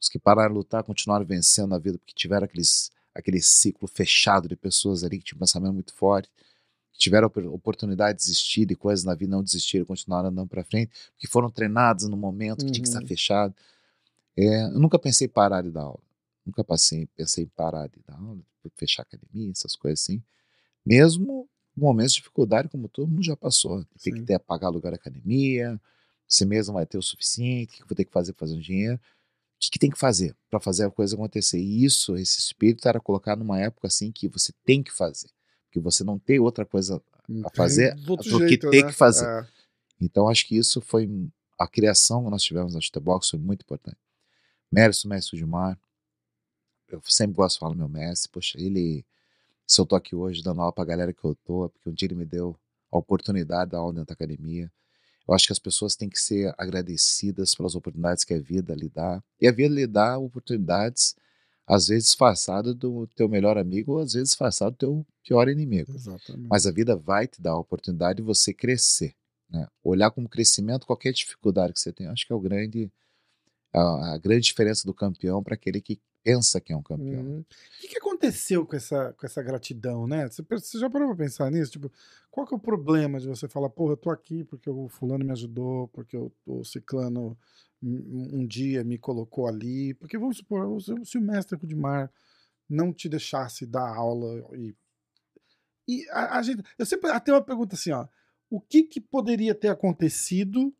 os que pararam de lutar continuaram vencendo na vida porque tiveram aqueles aquele ciclo fechado de pessoas ali que tinham um pensamento muito forte, que tiveram opor- oportunidade de desistir de coisas na vida, não desistiram, continuaram andando para frente, porque foram treinados no momento que tinha que estar Uhum. fechado. É, eu nunca pensei em parar de dar aula, nunca passei, pensei em parar de dar aula, fechar a academia, essas coisas assim. Mesmo momentos de dificuldade, como todo mundo já passou, tem que Sim. ter pagar lugar da academia, você mesmo vai ter o suficiente, o que eu vou ter que fazer para fazer um dinheiro que, que tem que fazer para fazer a coisa acontecer? E isso, esse espírito era colocado numa época assim que você tem que fazer, porque você não tem outra coisa a fazer do que tem né? que fazer. É. Então acho que isso foi a criação que nós tivemos na Chutebox foi muito importante. Mérito do mestre Gilmar, eu sempre gosto de falar meu mestre, poxa, ele, se eu tô aqui hoje dando aula pra galera que eu tô, é porque um dia ele me deu a oportunidade da aula dentro da academia. Eu acho que as pessoas têm que ser agradecidas pelas oportunidades que a vida lhe dá. E a vida lhe dá oportunidades, às vezes disfarçadas do teu melhor amigo, ou às vezes disfarçado do teu pior inimigo. Exatamente. Mas a vida vai te dar a oportunidade de você crescer. Né? Olhar como crescimento qualquer dificuldade que você tem. Acho que é o grande, a, a grande diferença do campeão para aquele que pensa que é um campeão. Uhum. O que, que aconteceu com essa, com essa gratidão, né? Você, você já parou pra pensar nisso? Tipo, qual que é o problema de você falar, porra, eu tô aqui porque o fulano me ajudou, porque o, o ciclano um, dia me colocou ali? Porque vamos supor, se, o mestre Rudimar não te deixasse dar aula e... E a, a gente... Eu sempre... Até uma pergunta assim, ó. O que que poderia ter acontecido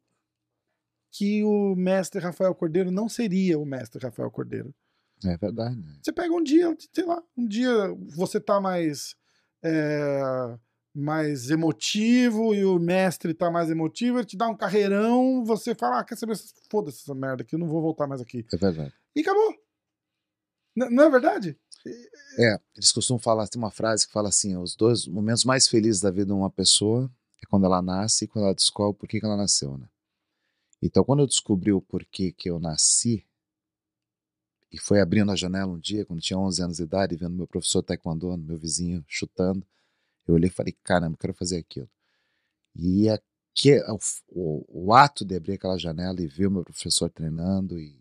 que o mestre Rafael Cordeiro não seria o mestre Rafael Cordeiro? É verdade. Você pega um dia, sei lá, um dia você tá mais é, mais emotivo e o mestre tá mais emotivo, ele te dá um carreirão, você fala, ah, quer saber, foda-se essa merda aqui, eu não vou voltar mais aqui. É verdade. E acabou. N não é verdade? É, eles costumam falar, tem uma frase que fala assim, os dois momentos mais felizes da vida de uma pessoa é quando ela nasce e quando ela descobre por que, que ela nasceu, né? Então, quando eu descobri o porquê que eu nasci, e foi abrindo a janela um dia, quando tinha 11 anos de idade, vendo meu professor taekwondo, meu vizinho, chutando. Eu olhei e falei, caramba, quero fazer aquilo. E aqui, o, o, o, ato de abrir aquela janela e ver o meu professor treinando e,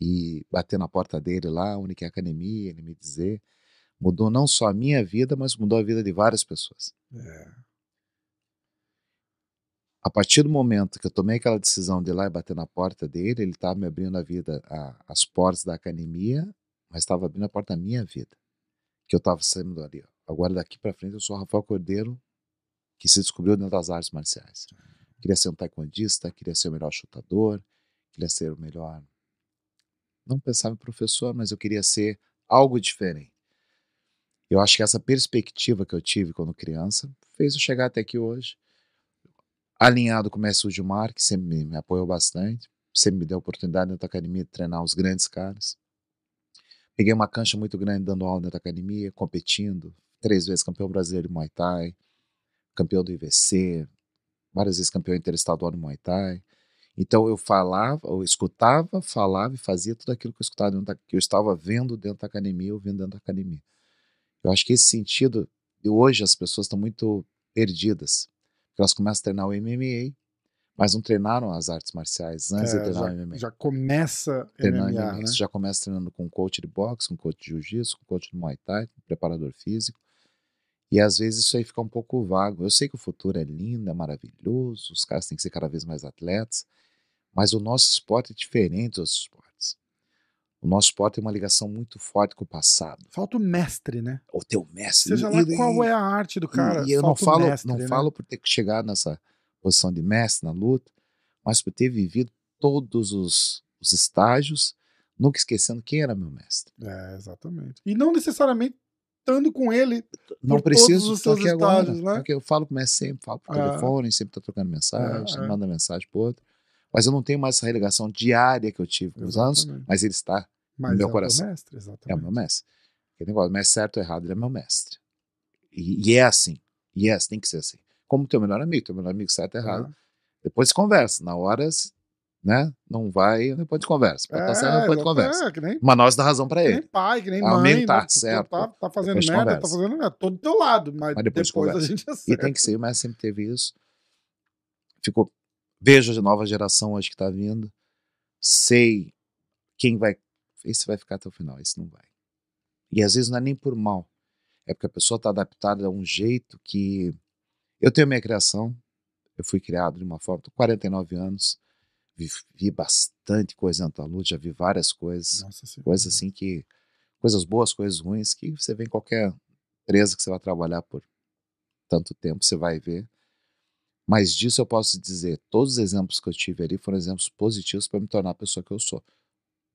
e bater na porta dele lá, onde que é a academia, ele me dizer, mudou não só a minha vida, mas mudou a vida de várias pessoas. É a partir do momento que eu tomei aquela decisão de ir lá e bater na porta dele, ele estava me abrindo a vida, a, as portas da academia, mas estava abrindo a porta da minha vida. Que eu estava saindo ali. Agora, daqui para frente, eu sou o Rafael Cordeiro, que se descobriu dentro das artes marciais. Queria ser um taekwondista, queria ser o melhor chutador, queria ser o melhor. Não pensava em professor, mas eu queria ser algo diferente. Eu acho que essa perspectiva que eu tive quando criança fez eu chegar até aqui hoje alinhado com o mestre Gilmar, que sempre me, me apoiou bastante, sempre me deu a oportunidade dentro da academia de treinar os grandes caras. Peguei uma cancha muito grande dando aula dentro da academia, competindo, três vezes campeão brasileiro de Muay Thai, campeão do IVC, várias vezes campeão interestadual de Muay Thai. Então eu falava, eu escutava, falava e fazia tudo aquilo que eu escutava da, que eu estava vendo dentro da academia, ouvindo dentro da academia. Eu acho que esse sentido, hoje as pessoas estão muito perdidas elas começam a treinar o MMA, mas não treinaram as artes marciais antes é, de treinar já, o MMA. Já começa treinando MMA, MMA. Né? Você já começa treinando com coach de boxe, com coach de jiu-jitsu, com coach de muay thai, com preparador físico. E às vezes isso aí fica um pouco vago. Eu sei que o futuro é lindo, é maravilhoso, os caras têm que ser cada vez mais atletas, mas o nosso esporte é diferente dos outros esportes. O nosso esporte tem uma ligação muito forte com o passado. Falta o mestre, né? O teu mestre. Seja lá e, qual é a arte do cara. E eu não falo, mestre, não né? falo por ter que chegar nessa posição de mestre na luta, mas por ter vivido todos os, os estágios, nunca esquecendo quem era meu mestre. É, exatamente. E não necessariamente estando com ele. Não preciso estar aqui agora. Né? Porque eu falo com o mestre sempre, falo por É. telefone, sempre tá trocando mensagem, É, é. manda mensagem pro outro. Mas eu não tenho mais essa religação diária que eu tive com os anos, mas ele está Mas meu é coração. o teu mestre, É o meu mestre. Aquele negócio, mestre certo ou errado, ele é meu mestre. E, e é assim. E é assim, tem que ser assim. Como teu melhor amigo, teu melhor amigo certo ou errado. Depois se conversa. Na hora, né? Não vai, depois de conversa. Pode estar certo, depois de exato, conversa. É, nem, Mas nós dá razão pra que nem ele. pai, que nem o mãe. amigo tá né? Certo. Tá, tá fazendo Depois merda, tá fazendo merda. Tô do teu lado, mas, Mas depois depois, de a gente E acerta. tem que ser, o mestre sempre teve isso. Ficou. Vejo a nova geração hoje que tá vindo. Sei quem vai. Esse vai ficar até o final, esse não vai. E às vezes não é nem por mal. É porque a pessoa tá adaptada a um jeito que. Eu tenho minha criação. Eu fui criado de uma forma. Tô 49 anos. Vi, vi bastante coisa dentro da luta, já vi várias coisas. Nossa. Coisas assim que. Coisas boas, coisas ruins, que você vê em qualquer empresa que você vai trabalhar por tanto tempo, você vai ver. Mas disso eu posso dizer, todos os exemplos que eu tive ali foram exemplos positivos para me tornar a pessoa que eu sou.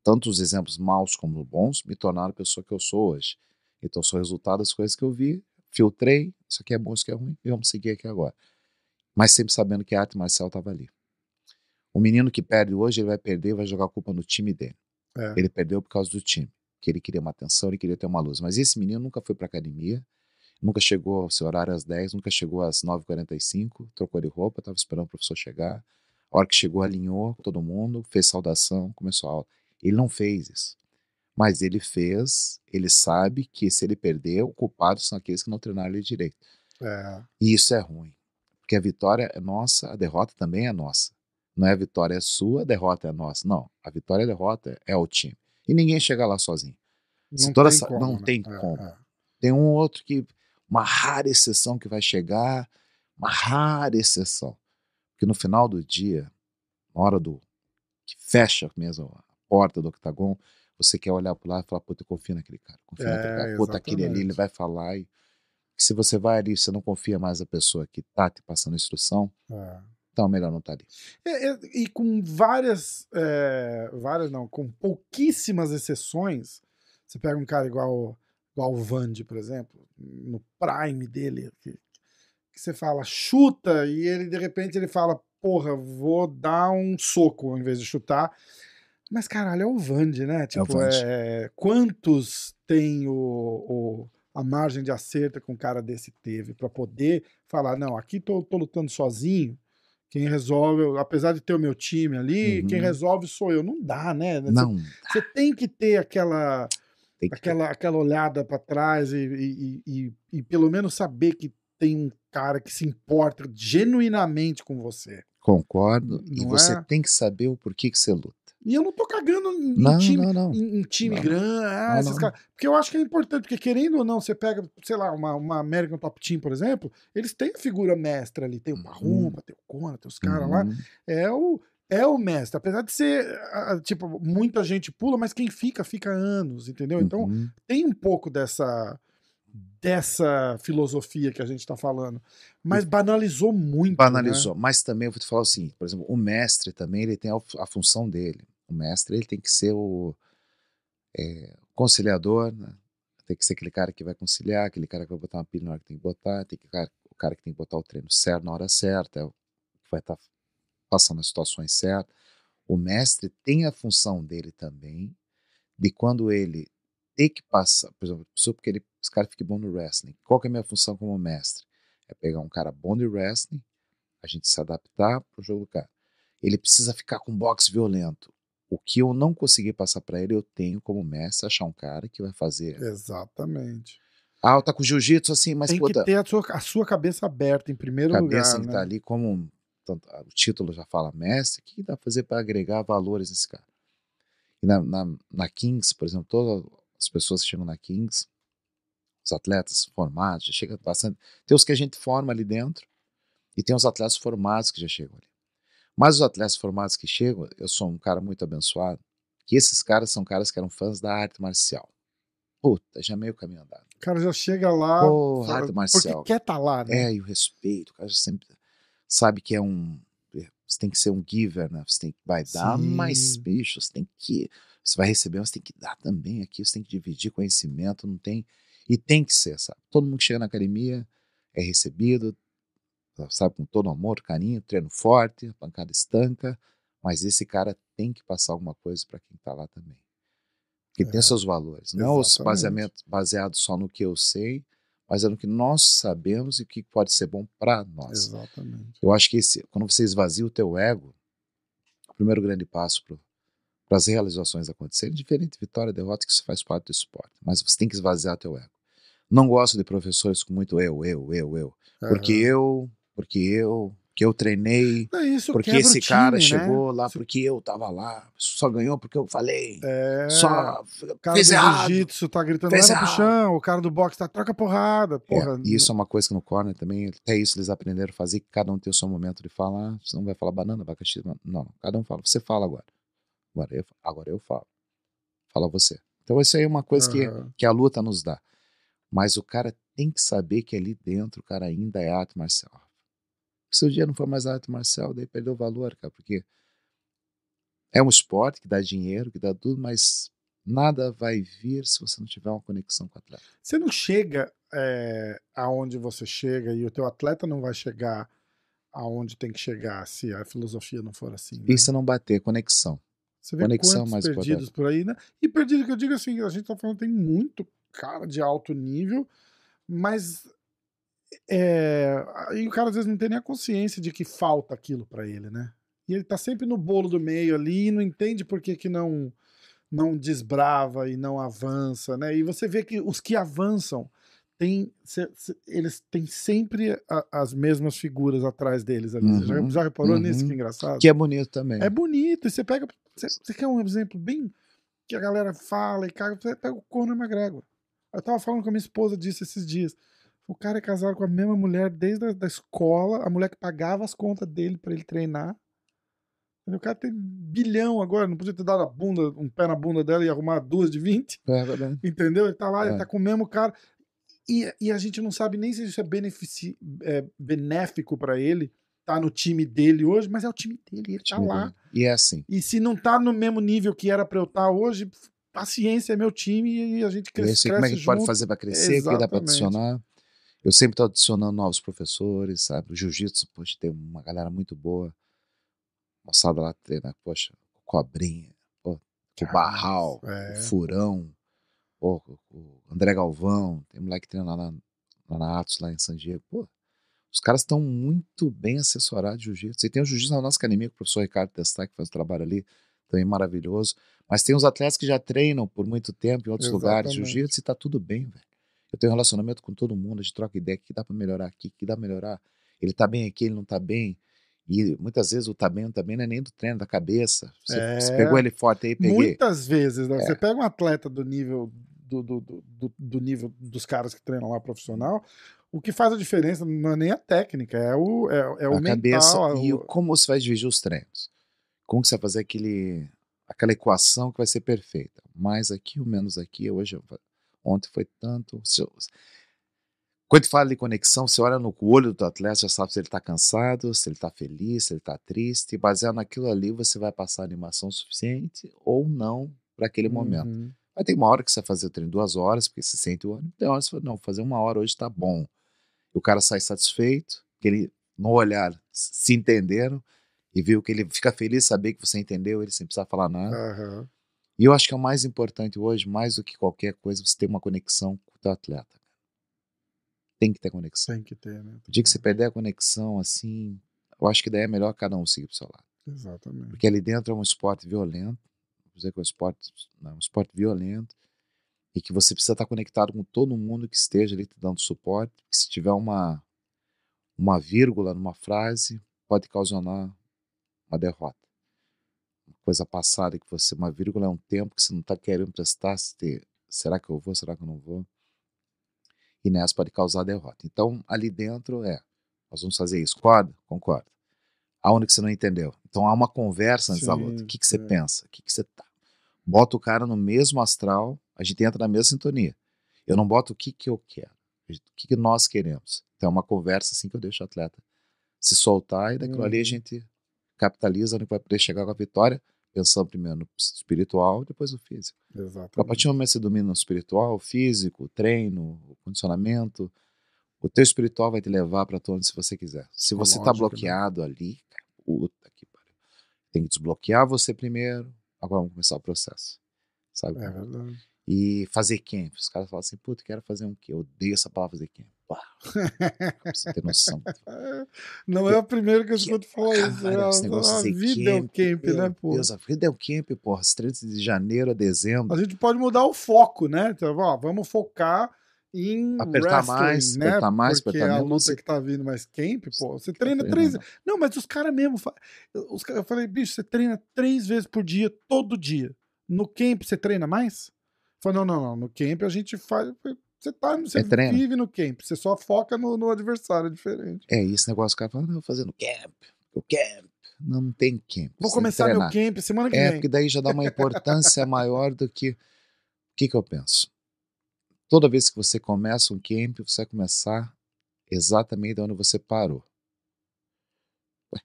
Tanto os exemplos maus como bons me tornaram a pessoa que eu sou hoje. Então são resultado das coisas que eu vi, filtrei, isso aqui é bom, isso aqui é ruim, e vamos seguir aqui agora. Mas sempre sabendo que a arte marcial estava ali. O menino que perde hoje, ele vai perder e vai jogar a culpa no time dele. É. Ele perdeu por causa do time. que ele queria uma atenção, ele queria ter uma luz. Mas esse menino nunca foi para academia, nunca chegou ao seu horário às 10, nunca chegou às 9h45, trocou de roupa, estava esperando o professor chegar. A hora que chegou, alinhou todo mundo, fez saudação, começou a aula. Ele não fez isso. Mas ele fez, ele sabe que se ele perder, o culpado são aqueles que não treinaram ele direito. É. E isso é ruim. Porque a vitória é nossa, a derrota também é nossa. Não é a vitória é sua, a derrota é nossa. Não, a vitória e a derrota é o time. E ninguém chega lá sozinho. Se Não toda tem essa- como. não né? tem É, como. é. Tem um outro que, uma rara exceção que vai chegar, uma rara exceção. Porque no final do dia, na hora do que fecha mesmo a porta do octagon, você quer olhar pro lado e falar, puta, eu confio naquele cara. Confio naquele É, cara. Puta, aquele ali, ele vai falar. E se você vai ali, você não confia mais na pessoa que tá te passando instrução, É. então é melhor não estar ali. É, é, e com várias, é, várias não, com pouquíssimas exceções, você pega um cara igual, igual o Vande, por exemplo, no prime dele, que, que você fala chuta e ele de repente ele fala, porra, vou dar um soco ao invés de chutar. Mas caralho, é o Vande, né? Tipo, Vande. é, quantos tem o, o- a margem de acerto que um cara desse teve pra poder falar, não, aqui tô, tô lutando sozinho, quem resolve, apesar de ter o meu time ali, Uhum. quem resolve sou eu. Não dá, né? Não, Você tem que ter aquela, tem que aquela, aquela olhada pra trás e, e, e- e pelo menos saber que tem um cara que se importa genuinamente com você. concordo. E Não você é? tem que saber o porquê que você luta. E eu não tô cagando em Não, time, não, não. em, em time grande. Ah, Não, esses não. caras- Porque eu acho que é importante, porque querendo ou não, você pega, sei lá, uma, uma American Top Team, por exemplo, eles têm a figura mestra ali, tem o Uhum. Parrumpa, tem o Kona, tem os caras lá. Uhum. É o, é o mestre. Apesar de ser, tipo, muita gente pula, mas quem fica, fica anos, entendeu? Então Uhum. tem um pouco dessa dessa filosofia que a gente tá falando. Mas banalizou muito. né? banalizou. Mas também eu vou te falar o seguinte, por exemplo, o mestre também ele tem a, a função dele. O mestre ele tem que ser o é, conciliador, né? tem que ser aquele cara que vai conciliar, aquele cara que vai botar uma pilha na hora que tem que botar, tem que o cara que tem que botar o treino certo na hora certa, é o que vai estar passando as situações certas. O mestre tem a função dele também de quando ele tem que passar, por exemplo, preciso porque ele, esse cara fique bom no wrestling. Qual que é a minha função como mestre? É pegar um cara bom de wrestling, a gente se adaptar pro jogo do cara. Ele precisa ficar com boxe violento. O que eu não consegui passar para ele, eu tenho como mestre achar um cara que vai fazer. Exatamente. Ah, tá com jiu-jitsu assim, mas tem puta, que ter a sua, a sua cabeça aberta em primeiro cabeça lugar. que né? tá ali como tanto- o título já fala mestre, o que dá pra fazer para agregar valores nesse cara? E na, na, na Kings, por exemplo, todas as pessoas que chegam na Kings, os atletas formados, já chega bastante. Tem os que a gente forma ali dentro e tem os atletas formados que já chegam ali. Mas os atletas formados que chegam, eu sou um cara muito abençoado, que esses caras são caras que eram fãs da arte marcial. Puta, já meio caminho andado. O cara já chega lá. Porra, arte marcial. Porque quer tá lá, né? É, e o respeito, o cara já sempre sabe que é um. Você tem que ser um giver, né? Você tem que vai dar, Sim. mas, bicho, você tem que. Você vai receber, mas tem que dar também aqui, você tem que dividir conhecimento, não tem. E tem que ser, sabe? Todo mundo que chega na academia é recebido, sabe, com todo amor, carinho, treino forte, a pancada estanca, mas esse cara tem que passar alguma coisa para quem tá lá também. Tem É, seus valores, não os exatamente. baseamentos baseados só no que eu sei, mas é no que nós sabemos e o que pode ser bom para nós. Exatamente. Eu acho que esse, quando você esvazia o teu ego, o primeiro grande passo para as realizações acontecerem, diferente de vitória e derrota, que isso faz parte do esporte, mas você tem que esvaziar teu ego. Não gosto de professores com muito eu, eu, eu, eu. Porque eu, porque eu, que eu treinei, É isso, porque esse cara time, né? chegou lá, porque eu tava lá, só ganhou porque eu falei, É, só o cara fez do jiu-jitsu tá gritando, Fez pro chão, o cara do boxe tá, troca porrada, porra. É, e isso é uma coisa que no corner também, até isso eles aprenderam a fazer, que cada um tem o seu momento de falar, você não vai falar banana, abacaxi, não, não, cada um fala, você fala agora, agora eu, agora eu falo, fala você. Então isso aí é uma coisa que, Aham. que a luta nos dá, mas o cara tem que saber que ali dentro o cara ainda é arte marcial. Se o dia não for mais arte marcial, daí perdeu o valor, cara, porque é um esporte que dá dinheiro, que dá tudo, mas nada vai vir se você não tiver uma conexão com o atleta. Você não chega é, aonde você chega e o teu atleta não vai chegar aonde tem que chegar se a filosofia não for assim. né? E se não bater conexão. Você vê Conexão quantos mais perdidos por aí, né? E perdido que eu digo assim, a gente tá falando tem muito cara de alto nível, mas é, aí o cara às vezes não tem nem a consciência de que falta aquilo pra ele, né? E ele tá sempre no bolo do meio ali e não entende por que que não não desbrava e não avança, né? E você vê que os que avançam têm, eles têm sempre a- as mesmas figuras atrás deles ali. Você já, Uhum, já reparou nisso uhum. que é engraçado? Que é bonito também. É bonito. E você pega. Você, você quer um exemplo bem que a galera fala e caga? Você pega o Conor McGregor. Eu tava falando com a minha esposa disso esses dias. O cara é casado com a mesma mulher desde a da escola, a mulher que pagava as contas dele pra ele treinar. O cara tem bilhão agora, não podia ter dado a bunda, um pé na bunda dela e arrumar duas de 20, É verdade. entendeu? Ele tá lá, ele É. tá com o mesmo cara. E, e a gente não sabe nem se isso é, benefici, é benéfico pra ele, tá no time dele hoje, mas é o time dele, ele tá lá. dele. E é assim. E se não tá no mesmo nível que era pra eu estar hoje, paciência, é meu time e a gente cresce, assim, como é que cresce gente pode junto. fazer para crescer? O que dá para Exatamente. adicionar? Eu sempre estou adicionando novos professores, sabe? O jiu-jitsu, poxa, tem uma galera muito boa. Moçada lá treina, poxa, o Cobrinha, pô, o Barral, é. o Furão, pô, o o André Galvão, tem moleque que treina lá na, lá na Atos, lá em San Diego. Pô, os caras estão muito bem assessorados de jiu-jitsu. E tem o jiu-jitsu na nossa academia, com o professor Ricardo Testar, que faz um trabalho ali, também maravilhoso. Mas tem os atletas que já treinam por muito tempo em outros lugares de Exatamente. jiu-jitsu e tá tudo bem, velho. Eu tenho um relacionamento com todo mundo, a gente troca ideia, o que dá pra melhorar aqui, o que dá pra melhorar. Ele tá bem aqui, ele não tá bem. E muitas vezes o tá bem, não tá bem, não é nem do treino, da cabeça. Você, É. você pegou ele forte aí, peguei. Muitas vezes, né? É. Você pega um atleta do nível do, do, do, do- nível dos caras que treinam lá profissional, o que faz a diferença não é nem a técnica, é o, é, é o a mental. cabeça é e o- o- como você vai dividir os treinos. Como que você vai fazer aquele, aquela equação que vai ser perfeita. Mais aqui ou menos aqui. Hoje, ontem foi tanto. Quando fala de conexão, você olha no olho do atleta, já sabe se ele está cansado, se ele está feliz, se ele está triste. E baseado naquilo ali, você vai passar animação suficiente ou não para aquele momento. Uhum. Mas tem uma hora que você vai fazer o treino duas horas, porque você sente o ano. Tem horas que você fala, não, fazer uma hora hoje tá bom. E o cara sai satisfeito, que ele, no olhar, se entenderam e viu que ele fica feliz saber que você entendeu ele sem precisar falar nada. Aham. E eu acho que é o mais importante hoje, mais do que qualquer coisa, você ter uma conexão com o teu atleta. Tem que ter conexão. Tem que ter, né? O dia que você perder a conexão, assim, eu acho que daí é melhor cada um seguir pro seu lado. Exatamente. Porque ali dentro é um esporte violento, vou dizer que é um esporte, não, é um esporte violento, e que você precisa estar conectado com todo mundo que esteja ali te dando suporte, porque se tiver uma, uma vírgula numa frase, pode causar uma derrota. Uma coisa passada que você, uma vírgula é um tempo que você não está querendo prestar, se ter, será que eu vou, será que eu não vou? E nessa pode causar derrota. Então, ali dentro é, nós vamos fazer isso, concorda? Concordo. Aonde que você não entendeu? Então há uma conversa antes da luta. Sim, O que, que você é. pensa? O que, que você tá? Bota o cara no mesmo astral, a gente entra na mesma sintonia. Eu não boto o que, que eu quero, o que, que nós queremos. Então é uma conversa assim que eu deixo o atleta se soltar e daquilo ali a Uhum. gente capitaliza que vai poder chegar com a vitória, pensando primeiro no espiritual e depois no físico. Porque a Exatamente. partir do momento que você domina o espiritual, o físico, o treino, o condicionamento, o teu espiritual vai te levar para onde se você quiser. Se você está Lógico, né? bloqueado ali, puta que pariu. Tem que desbloquear você primeiro, agora vamos começar o processo. Sabe? É verdade. E fazer camp. Os caras falam assim, puta, quero fazer um quê? Eu odeio essa palavra fazer camp. Pá, você ter noção. [LAUGHS] Não é o primeiro que eu escuto falar isso. Cara, esse A, negócio a de vida é o camp, né, pô? Deus, a vida é o camp, porra. 30 de janeiro a dezembro. A gente pode mudar o foco, né? Então, ó, vamos focar em Apertar mais, né? apertar mais, Porque apertar a luta você- que tá vindo mais camp, pô, você Tá treina três... Não, mas os caras mesmo... Os, caras- eu falei, bicho, você treina três vezes por dia, todo dia. No camp você treina mais? Falei, não, não, não. No camp a gente faz... Você, tá, você É treino. vive no camp, você só foca no, no adversário, é diferente. É, esse negócio, o cara fala, não, eu vou fazer no camp, o camp. Não, tem camp. Vou começar meu treinar. camp semana que É, vem. porque daí já dá uma importância [LAUGHS] maior do que. O que, que eu penso? Toda vez que você começa um camp, você vai começar exatamente de onde você parou. Ué,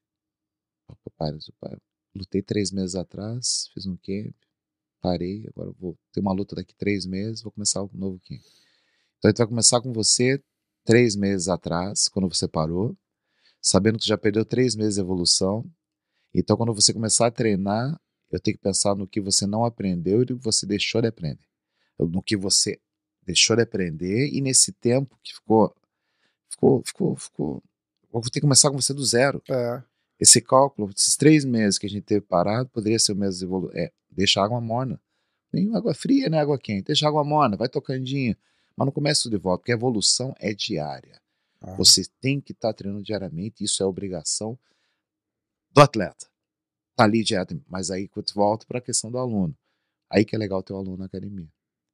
papai, papai, lutei três meses atrás, fiz um camp, parei, agora vou ter uma luta daqui três meses, vou começar um novo camp. Então a gente vai começar com você três meses atrás, quando você parou, sabendo que já perdeu três meses de evolução. Então quando você começar a treinar, Eu tenho que pensar no que você não aprendeu e no que você deixou de aprender. No que você deixou de aprender e nesse tempo que ficou, ficou, ficou, ficou. Vou ter que começar com você do zero. É. Esse cálculo, esses três meses que a gente teve parado, poderia ser o mesmo é, deixa a água morna. Nem água fria, nem água quente. Deixa a água morna, vai tocandinho. Mas não começa tudo de volta, porque a evolução é diária. Ah. Você tem que estar tá treinando diariamente, isso é obrigação do atleta. Tá ali direto, mas aí tu volta para a questão do aluno. Aí que é legal ter o um aluno na academia.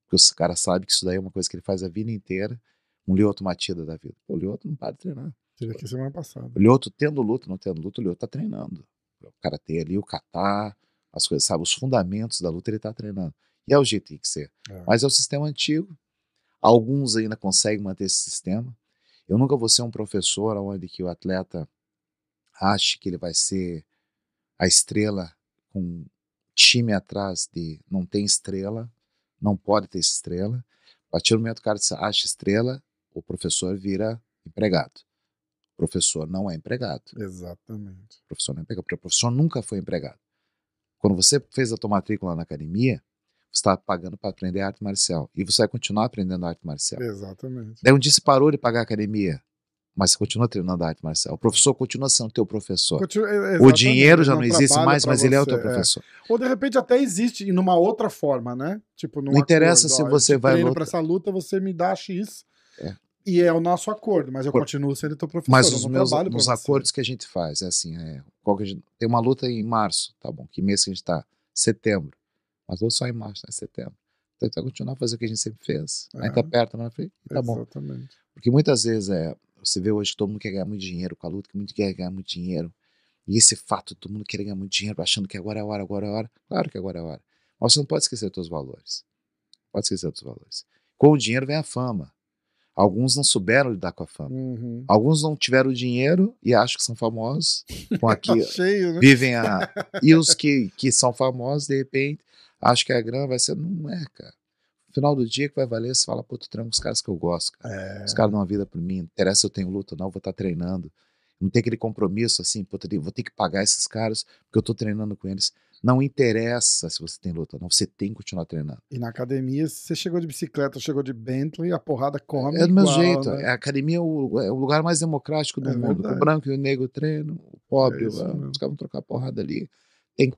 Porque os caras sabem que isso daí é uma coisa que ele faz a vida inteira. Um Lioto Matida da vida. O Lioto não para de treinar. Tive aqui semana passada. O Lioto tendo luta, não tendo luta, o Lioto tá treinando. O cara tem ali o kata, as coisas, sabe? Os fundamentos da luta ele tá treinando. E é o jeito que tem que ser. É. Mas é o sistema antigo. Alguns ainda conseguem manter esse sistema. Eu nunca vou ser um professor onde que o atleta ache que ele vai ser a estrela com time atrás de não tem estrela, não pode ter estrela. A partir do momento que o cara acha estrela, o professor vira empregado. O professor não é empregado. Exatamente. O professor não é empregado, porque o professor nunca foi empregado. Quando você fez a tua matrícula na academia, está pagando para aprender arte marcial. E você vai continuar aprendendo arte marcial. Exatamente. Daí um dia você parou de pagar a academia, mas você continua treinando arte marcial. O professor continua sendo teu professor. Continua, O exatamente, dinheiro já ele não existe mais, mas ele é o você, teu professor. Ou de repente até existe em uma outra forma, né? Tipo, Não interessa acordo, se ó, você vai treino pra essa luta, você me dá X. É. E é o nosso acordo, mas eu Por- continuo sendo teu professor. Mas os não meus você. acordos que a gente faz, é assim, é, gente- tem uma luta em março, tá bom? Que mês que a gente tá? Setembro. Mas luta só em março, não é setembro. Então vai continuar a fazer o que a gente sempre fez. É. aperta na frente, tá bom. Exatamente. Porque muitas vezes é, você vê hoje que todo mundo quer ganhar muito dinheiro com a luta, que muito quer ganhar muito dinheiro. E esse fato, todo mundo quer ganhar muito dinheiro, achando que agora é a hora, agora é a hora. Claro que agora é a hora. Mas você não pode esquecer dos seus valores. Pode esquecer dos valores. Com o dinheiro vem a fama. Alguns não souberam lidar com a fama. Uhum. Alguns não tiveram dinheiro e acham que são famosos. [LAUGHS] Com aqui, Tá cheio, né? vivem a. E os que, que são famosos, de repente, acham que a grana vai ser. Não é, cara. No final do dia que vai valer, você fala, pô, tu com os caras que eu gosto, cara. É, Os caras dão uma vida por mim, não interessa se eu tenho luta ou não, eu vou estar treinando. Não tem aquele compromisso assim, pô, vou ter que pagar esses caras porque eu tô treinando com eles. Não interessa se você tem luta ou não, você tem que continuar treinando. E na academia, se você chegou de bicicleta, chegou de Bentley, a porrada come. É do mesmo igual, jeito. né? A academia é o, é o lugar mais democrático do É mundo. verdade. O branco e o negro treinam, o pobre, É ah, mesmo. os caras vão trocar porrada ali. Tem que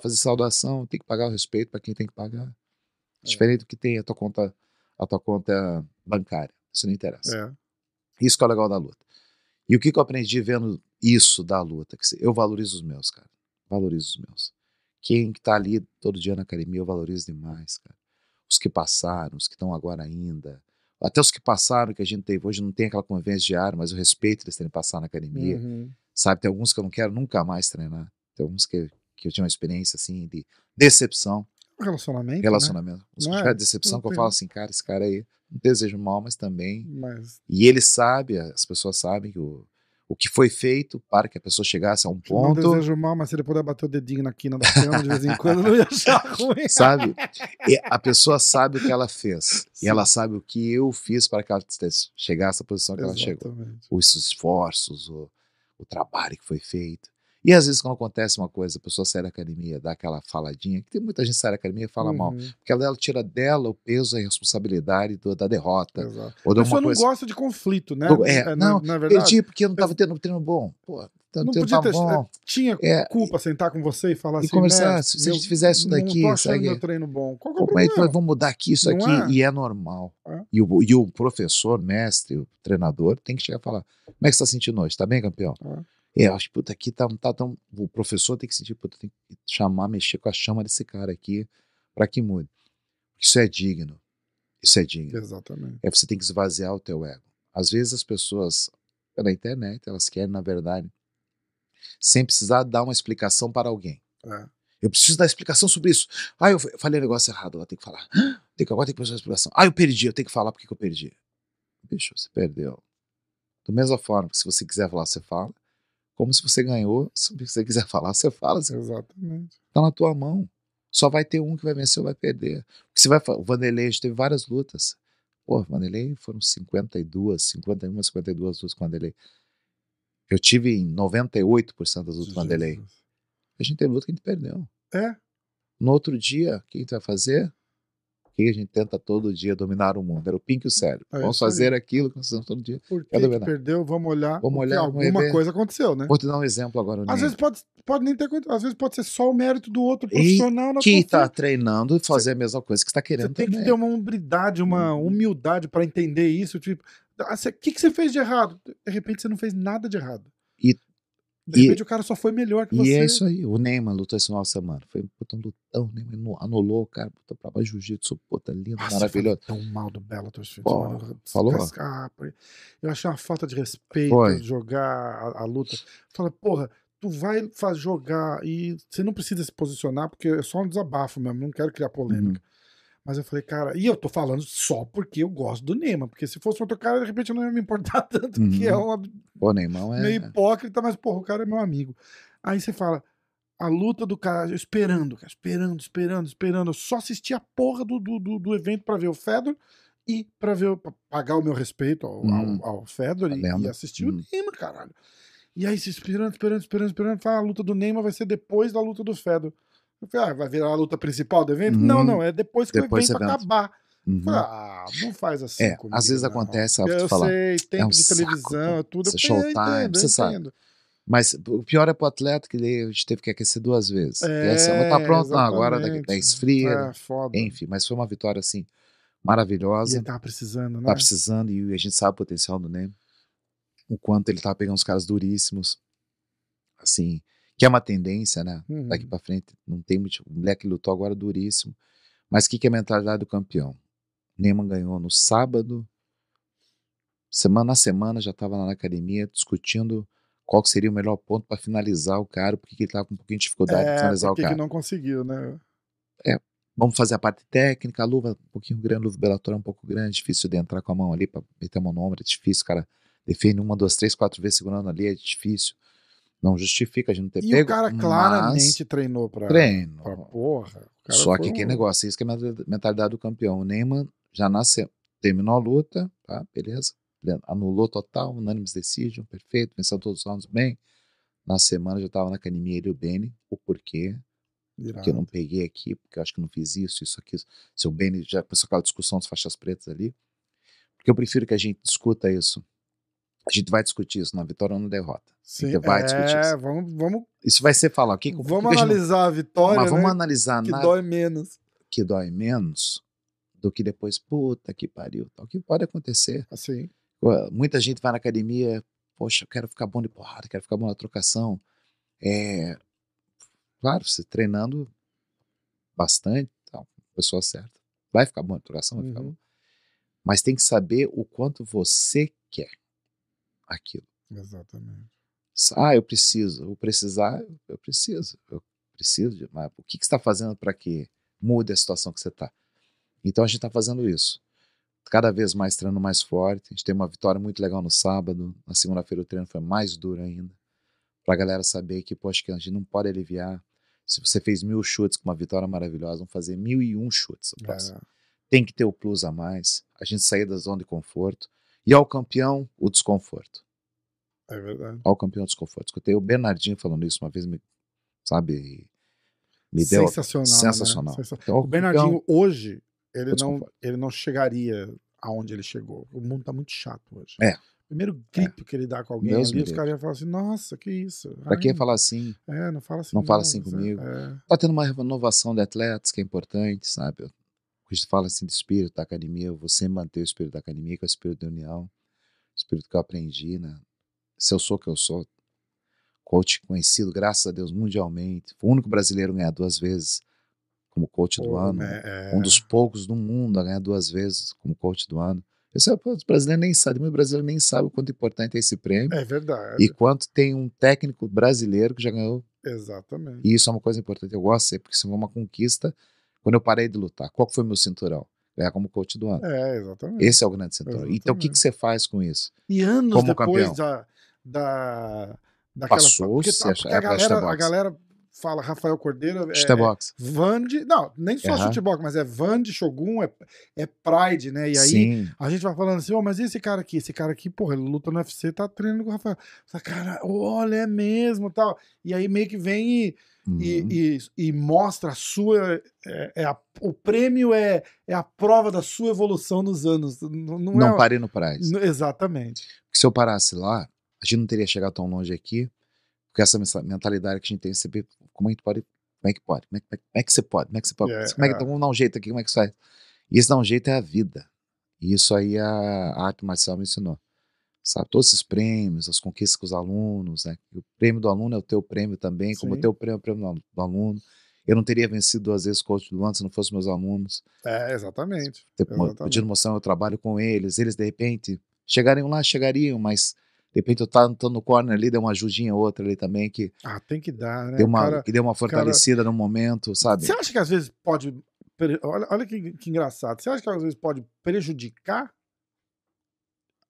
fazer saudação, tem que pagar o respeito para quem tem que pagar. É. Diferente do que tem a tua conta, a tua conta bancária. Isso não interessa. É. Isso que é o legal da luta. E o que, que eu aprendi vendo isso da luta? Que eu valorizo os meus, cara. Valorizo os meus. Quem que tá ali todo dia na academia, eu valorizo demais, cara. Os que passaram, os que estão agora ainda. Até os que passaram, que a gente teve hoje, não tem aquela convivência diária, mas eu respeito eles terem passado na academia. Uhum. Sabe, tem alguns que eu não quero nunca mais treinar. Tem alguns que, que eu tinha uma experiência, assim, de decepção, Relacionamento. Né? relacionamento. Os que Não é? decepção, Não que eu falo assim, cara, esse cara aí, não desejo mal, mas também Mas e ele sabe, as pessoas sabem que o, o que foi feito para que a pessoa chegasse a um não ponto, desejo mal, mas se ele puder bater o dedinho na quina da cama de vez em quando, eu não ia achar [LAUGHS] ruim. sabe? E a pessoa sabe o que ela fez. Sim. E ela sabe o que eu fiz para que ela chegasse à posição que ela chegou. Exatamente. Os esforços, o, o trabalho que foi feito. E às vezes, quando acontece uma coisa, a pessoa sai da academia, dá aquela faladinha, que tem muita gente que sai da academia e fala mal, Uhum, porque ela, ela tira dela o peso e a responsabilidade do- da derrota. Exato. Ou A de pessoa uma não coisa. gosta de conflito, né? Do- é, na- não, na verdade. Perdi porque eu não estava tendo um treino bom. Pô, tá- Não treino podia ter. bom. Tinha É, culpa sentar com você e falar e assim. conversar, "Mestre, se a gente fizer isso daqui, Não segue. meu treino bom. Qual que é o mas problema? vamos mudar aqui, isso Não aqui, é? e é normal. É. E, o, e o professor, mestre, o treinador, tem que chegar e falar: como é que você está sentindo hoje? Tá bem, campeão? É, eu acho que puta, aqui tá, tá tão. O professor tem que sentir, puta, tem que chamar, mexer com a chama desse cara aqui para que mude. Isso é digno. Isso é digno. Exatamente. É você tem que esvaziar o teu ego. Às vezes as pessoas, pela internet, elas querem, na verdade, sem precisar dar uma explicação para alguém. É. Eu preciso dar explicação sobre isso. Ah, eu falei um negócio errado, lá tem que falar. Tem que, agora tem que fazer uma explicação. Ah, eu perdi, eu tenho que falar porque que eu perdi. Bicho, você perdeu. Da mesma forma que se você quiser falar, você fala. Como se você ganhou, se você quiser [LAUGHS] falar, você fala. Você Exatamente. tá na tua mão. Só vai ter um que vai vencer ou vai perder. Você vai, o Vanderlei, a gente teve várias lutas. Pô, o Vanderlei foram 52, 51, 52 lutas com o Vanderlei. Eu tive em 98% das lutas com o Vanderlei. A gente teve luta que a gente perdeu. É. No outro dia, o que a gente vai fazer? Que a gente tenta todo dia dominar o mundo? Era o Pink e o cérebro. É Vamos isso aí. fazer aquilo que nós fazemos todo dia. Por que, Cada que vez não. perdeu? Vamos olhar. Vamos porque olhar, alguma coisa aconteceu, né? Vou te dar um exemplo agora. Às vezes pode, pode nem ter. Às vezes pode ser só o mérito do outro E profissional na que está treinando e fazer a mesma coisa que está Você querendo tem que também. ter uma humildade, uma Uhum. humildade para entender isso. Tipo, ah, você- o que, que você fez de errado? De repente você não fez nada de errado. E- de e- repente o cara só foi melhor que E você. é isso aí. O Neymar lutou esse final de semana. Foi puta, um lutão. O Neymar anu- anulou, cara. Puta, pra jiu-jitsu. Puta, lindo, Nossa, maravilhoso. tão mal do Bellator de Pô, falou? Eu achei uma falta de respeito Foi. jogar a, a luta. Fala, porra, tu vai jogar e você não precisa se posicionar, porque é só um desabafo mesmo, não quero criar polêmica. Uhum. Mas eu falei, cara, e eu tô falando só porque eu gosto do Neymar, porque se fosse outro cara, de repente eu não ia me importar [LAUGHS] tanto, que é Uhum. uma Pô, o Neymar é. meio hipócrita, mas porra, o cara é meu amigo. Aí você fala, a luta do cara, eu esperando, cara, esperando, esperando, esperando. Eu só assisti a porra do, do, do, do evento pra ver o Fedor e pra ver, pra pagar o meu respeito ao, Uhum. ao, ao Fedor e, e assistir Uhum. o Neymar, caralho. E aí, se esperando, esperando, esperando, esperando, fala, a luta do Neymar vai ser depois da luta do Fedor. Eu falei, ah, vai virar a luta principal do evento? Uhum. Não, não, é depois que Depois o evento acabar. Uhum. falei, ah, não faz assim É, comigo, às vezes não. acontece, Eu falar. sei, tempo um de saco, televisão, tudo. Isso é eu showtime, entendo, eu você sabe. Mas o pior é pro atleta que ele, a gente teve que aquecer duas vezes. É, e tá pronto, não, agora da, exatamente. da esfria. É, foda. Enfim, mas foi uma vitória assim E maravilhosa. ele tava precisando, né? Tá precisando e a gente sabe o potencial do Neymar. O quanto ele tá pegando os caras duríssimos. Assim, que é uma tendência, né? Uhum. Daqui pra frente não tem muito. O moleque lutou agora duríssimo. Mas o que, que é a mentalidade do campeão? Neymar ganhou no sábado. Semana na semana já tava lá na academia discutindo qual seria o melhor ponto para finalizar o cara, porque ele tava com um pouquinho de dificuldade de É, finalizar o cara. que não conseguiu, né? Vamos fazer a parte técnica, a luva um pouquinho grande, a luva Bellator é um pouco grande, difícil de entrar com a mão ali para meter a mão no ombro, é difícil, cara. Defende uma, duas, três, quatro vezes segurando ali, é difícil. Não justifica a gente não ter E pego. o cara mas claramente treinou pra, treino. pra porra. Só que que um- negócio, isso que é a mental- mentalidade do campeão. O Neymar já nasceu, terminou a luta, tá, beleza. Anulou total, unânimes decision, perfeito, venceu todos os rounds bem. Na semana já tava na academia ele e o Benny, o porquê, Irado. que eu não peguei aqui, porque eu acho que não fiz isso, isso aqui. Se o Benny já começou aquela discussão das faixas pretas ali. Porque eu prefiro que a gente discuta isso. A gente vai discutir isso na vitória ou na derrota. Sim, Você vai discutir é, isso. vamos, vamos, Isso vai ser falar. O que, vamos que a gente analisar a vitória, Mas vamos né, analisar que na, dói menos. que dói menos do que depois, puta que pariu. O que pode acontecer? Assim, Muita gente vai na academia, poxa, eu quero ficar bom de porrada, quero ficar bom na trocação. É, claro, você treinando bastante, tal, pessoa certa, vai ficar bom na trocação, vai ficar Uhum. bom. Mas tem que saber o quanto você quer aquilo. exatamente. Ah, eu preciso, eu precisar, eu preciso, eu preciso, de- mas o que, que você está fazendo para que mude a situação que você está? Então a gente está fazendo isso. Cada vez mais treinando mais forte. A gente tem uma vitória muito legal no sábado. Na segunda-feira o treino foi mais duro ainda. Pra galera saber que, poxa, que a gente não pode aliviar. Se você fez mil chutes com uma vitória maravilhosa, vamos fazer mil e um chutes. É, Tem que ter o plus a mais. A gente sair da zona de conforto. E ao campeão, o desconforto é verdade. ao campeão desconforto. Escutei o Bernardinho falando isso uma vez, me, sabe? Me deu Sensacional. né? sensacional. Sensa- Então, O Bernardinho, campeão- hoje, ele o não, ele não chegaria aonde ele chegou. O mundo tá muito chato hoje. É. Primeiro grito que ele dá com alguém Deus ali, os caras iam falar assim, nossa, que isso? Pra que Ai, falar assim? É, não fala assim. Não fala assim você- comigo. é. Tá tendo uma renovação de atletas que é importante, sabe? A gente fala assim de espírito da academia, eu vou sempre manter o espírito da academia, que é o espírito da união, o espírito que eu aprendi, né? Se eu sou o que eu sou, coach conhecido, graças a Deus, mundialmente, o único brasileiro a ganhar duas vezes como coach do Pô, ano, né, é. um dos poucos do mundo a ganhar duas vezes como coach do ano. Esse é, os brasileiros nem sabem, o brasileiro nem sabe o quanto importante é esse prêmio É verdade. e quanto tem um técnico brasileiro que já ganhou. Exatamente. E isso é uma coisa importante. Eu gosto porque isso foi uma conquista quando eu parei de lutar. Qual foi o meu cinturão? Ganhar como coach do ano. É, exatamente. Esse é o grande cinturão. Então o que, que você faz com isso? E anos como depois campeão. da, da, daquela... Passou, porque, tá- porque é a, a galera, a galera fala Rafael Cordeiro. É, Chutebox. é Vande. Não, nem só Aham. chutebox, mas é Vande, Shogun, é, é Pride, né? E aí Sim. a gente vai falando assim, ó, mas e esse cara aqui? Esse cara aqui, porra, ele luta no UFC, tá treinando com o Rafael. Fala, Cara, olha, é mesmo tal. E aí meio que vem e, Uhum. e, e, e mostra a sua. É, é a- o prêmio é, é a prova da sua evolução nos anos. Não, não, não é, parei no Prize. N- Exatamente. Porque se eu parasse lá, a gente não teria chegado tão longe aqui, porque essa mentalidade que a gente tem sempre, como é que pode, como é que pode, como é, como é- como é que você pode, como é que você pode, É, como é que é. então vamos dar um jeito aqui, como é que isso faz? E esse dar um jeito é a vida. E isso aí a, a arte marcial me ensinou. Sabe, todos esses prêmios, as conquistas com os alunos, né? O prêmio do aluno é o teu prêmio também, como o Sim. teu prêmio é o prêmio do alu- do aluno. Eu não teria vencido duas vezes o coach do ano se não fossem meus alunos. É, exatamente. ter- mo- Exatamente. podido mostrar meu trabalho com eles, eles de repente chegariam lá, chegariam, mas de repente eu tava tô no corner ali, deu uma ajudinha ou outra ali também que Ah, tem que dar, né? deu uma, cara- que deu uma cara- fortalecida no momento, sabe? Você acha que às vezes pode. Olha, olha que, que engraçado. Você acha que às vezes pode prejudicar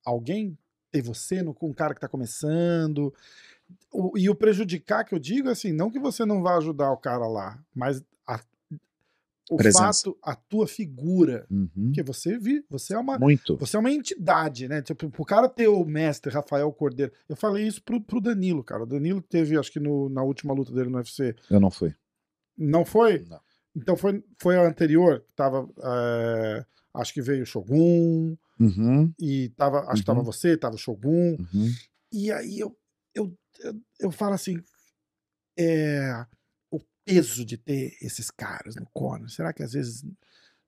alguém? Ter você no, com um cara que tá começando? O- e o prejudicar que eu digo é assim, não que você não vá ajudar o cara lá, mas o Presença. fato, a tua figura. Uhum. Porque você vi, você é uma. Muito. Você é uma entidade, né? Tipo, pro cara ter o mestre Rafael Cordeiro. Eu falei isso pro, pro Danilo, cara. O Danilo teve, acho que no- na última luta dele no UFC. Eu não fui. Não foi? Não. Então foi, foi a anterior, que tava. é, acho que veio o Shogun, Uhum. e tava. Acho que tava Uhum. você, tava o Shogun. Uhum. E aí eu, eu, eu, eu falo assim. É, o peso de ter esses caras no corner. Será que às vezes.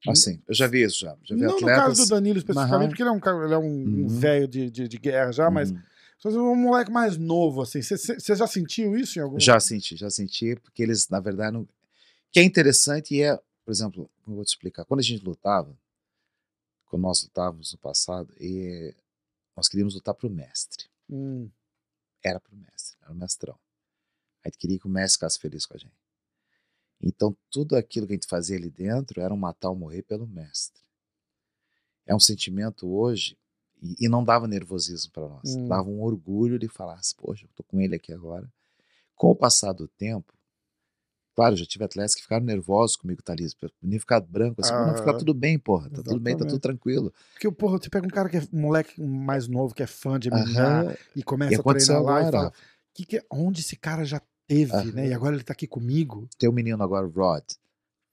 Assim, eu já vi isso já. Já vi não no atletas. caso do Danilo especificamente, porque ele é um, ele é um, um Uhum. velho de, de, de guerra já, mas Uhum. fosse um moleque mais novo, assim, você já sentiu isso em algum Já senti, já senti, porque eles, na verdade, não... que é interessante é, por exemplo, eu vou te explicar, quando a gente lutava, quando nós lutávamos no passado, e nós queríamos lutar para o mestre. Hum, era pro mestre, era o mestrão. A gente queria que o mestre ficasse feliz com a gente. Então, tudo aquilo que a gente fazia ali dentro era um matar ou morrer pelo mestre. É um sentimento hoje, e, e não dava nervosismo para nós, Hum. dava um orgulho de falar, assim, poxa, eu tô com ele aqui agora. Com o passar do tempo, claro, já tive atletas que ficaram nervosos comigo, tá ali, nem ficar branco, assim, não, ficar Ah, tudo bem, porra, tá tudo bem, tá exatamente. tudo tranquilo. Porque, porra, você pega um cara que é um moleque mais novo, que é fã de MMA, e E começa a aconteceu treinar lá e agora, fala, que que é- onde esse cara já teve, né? E agora ele tá aqui comigo. Tem um menino agora, o Rod,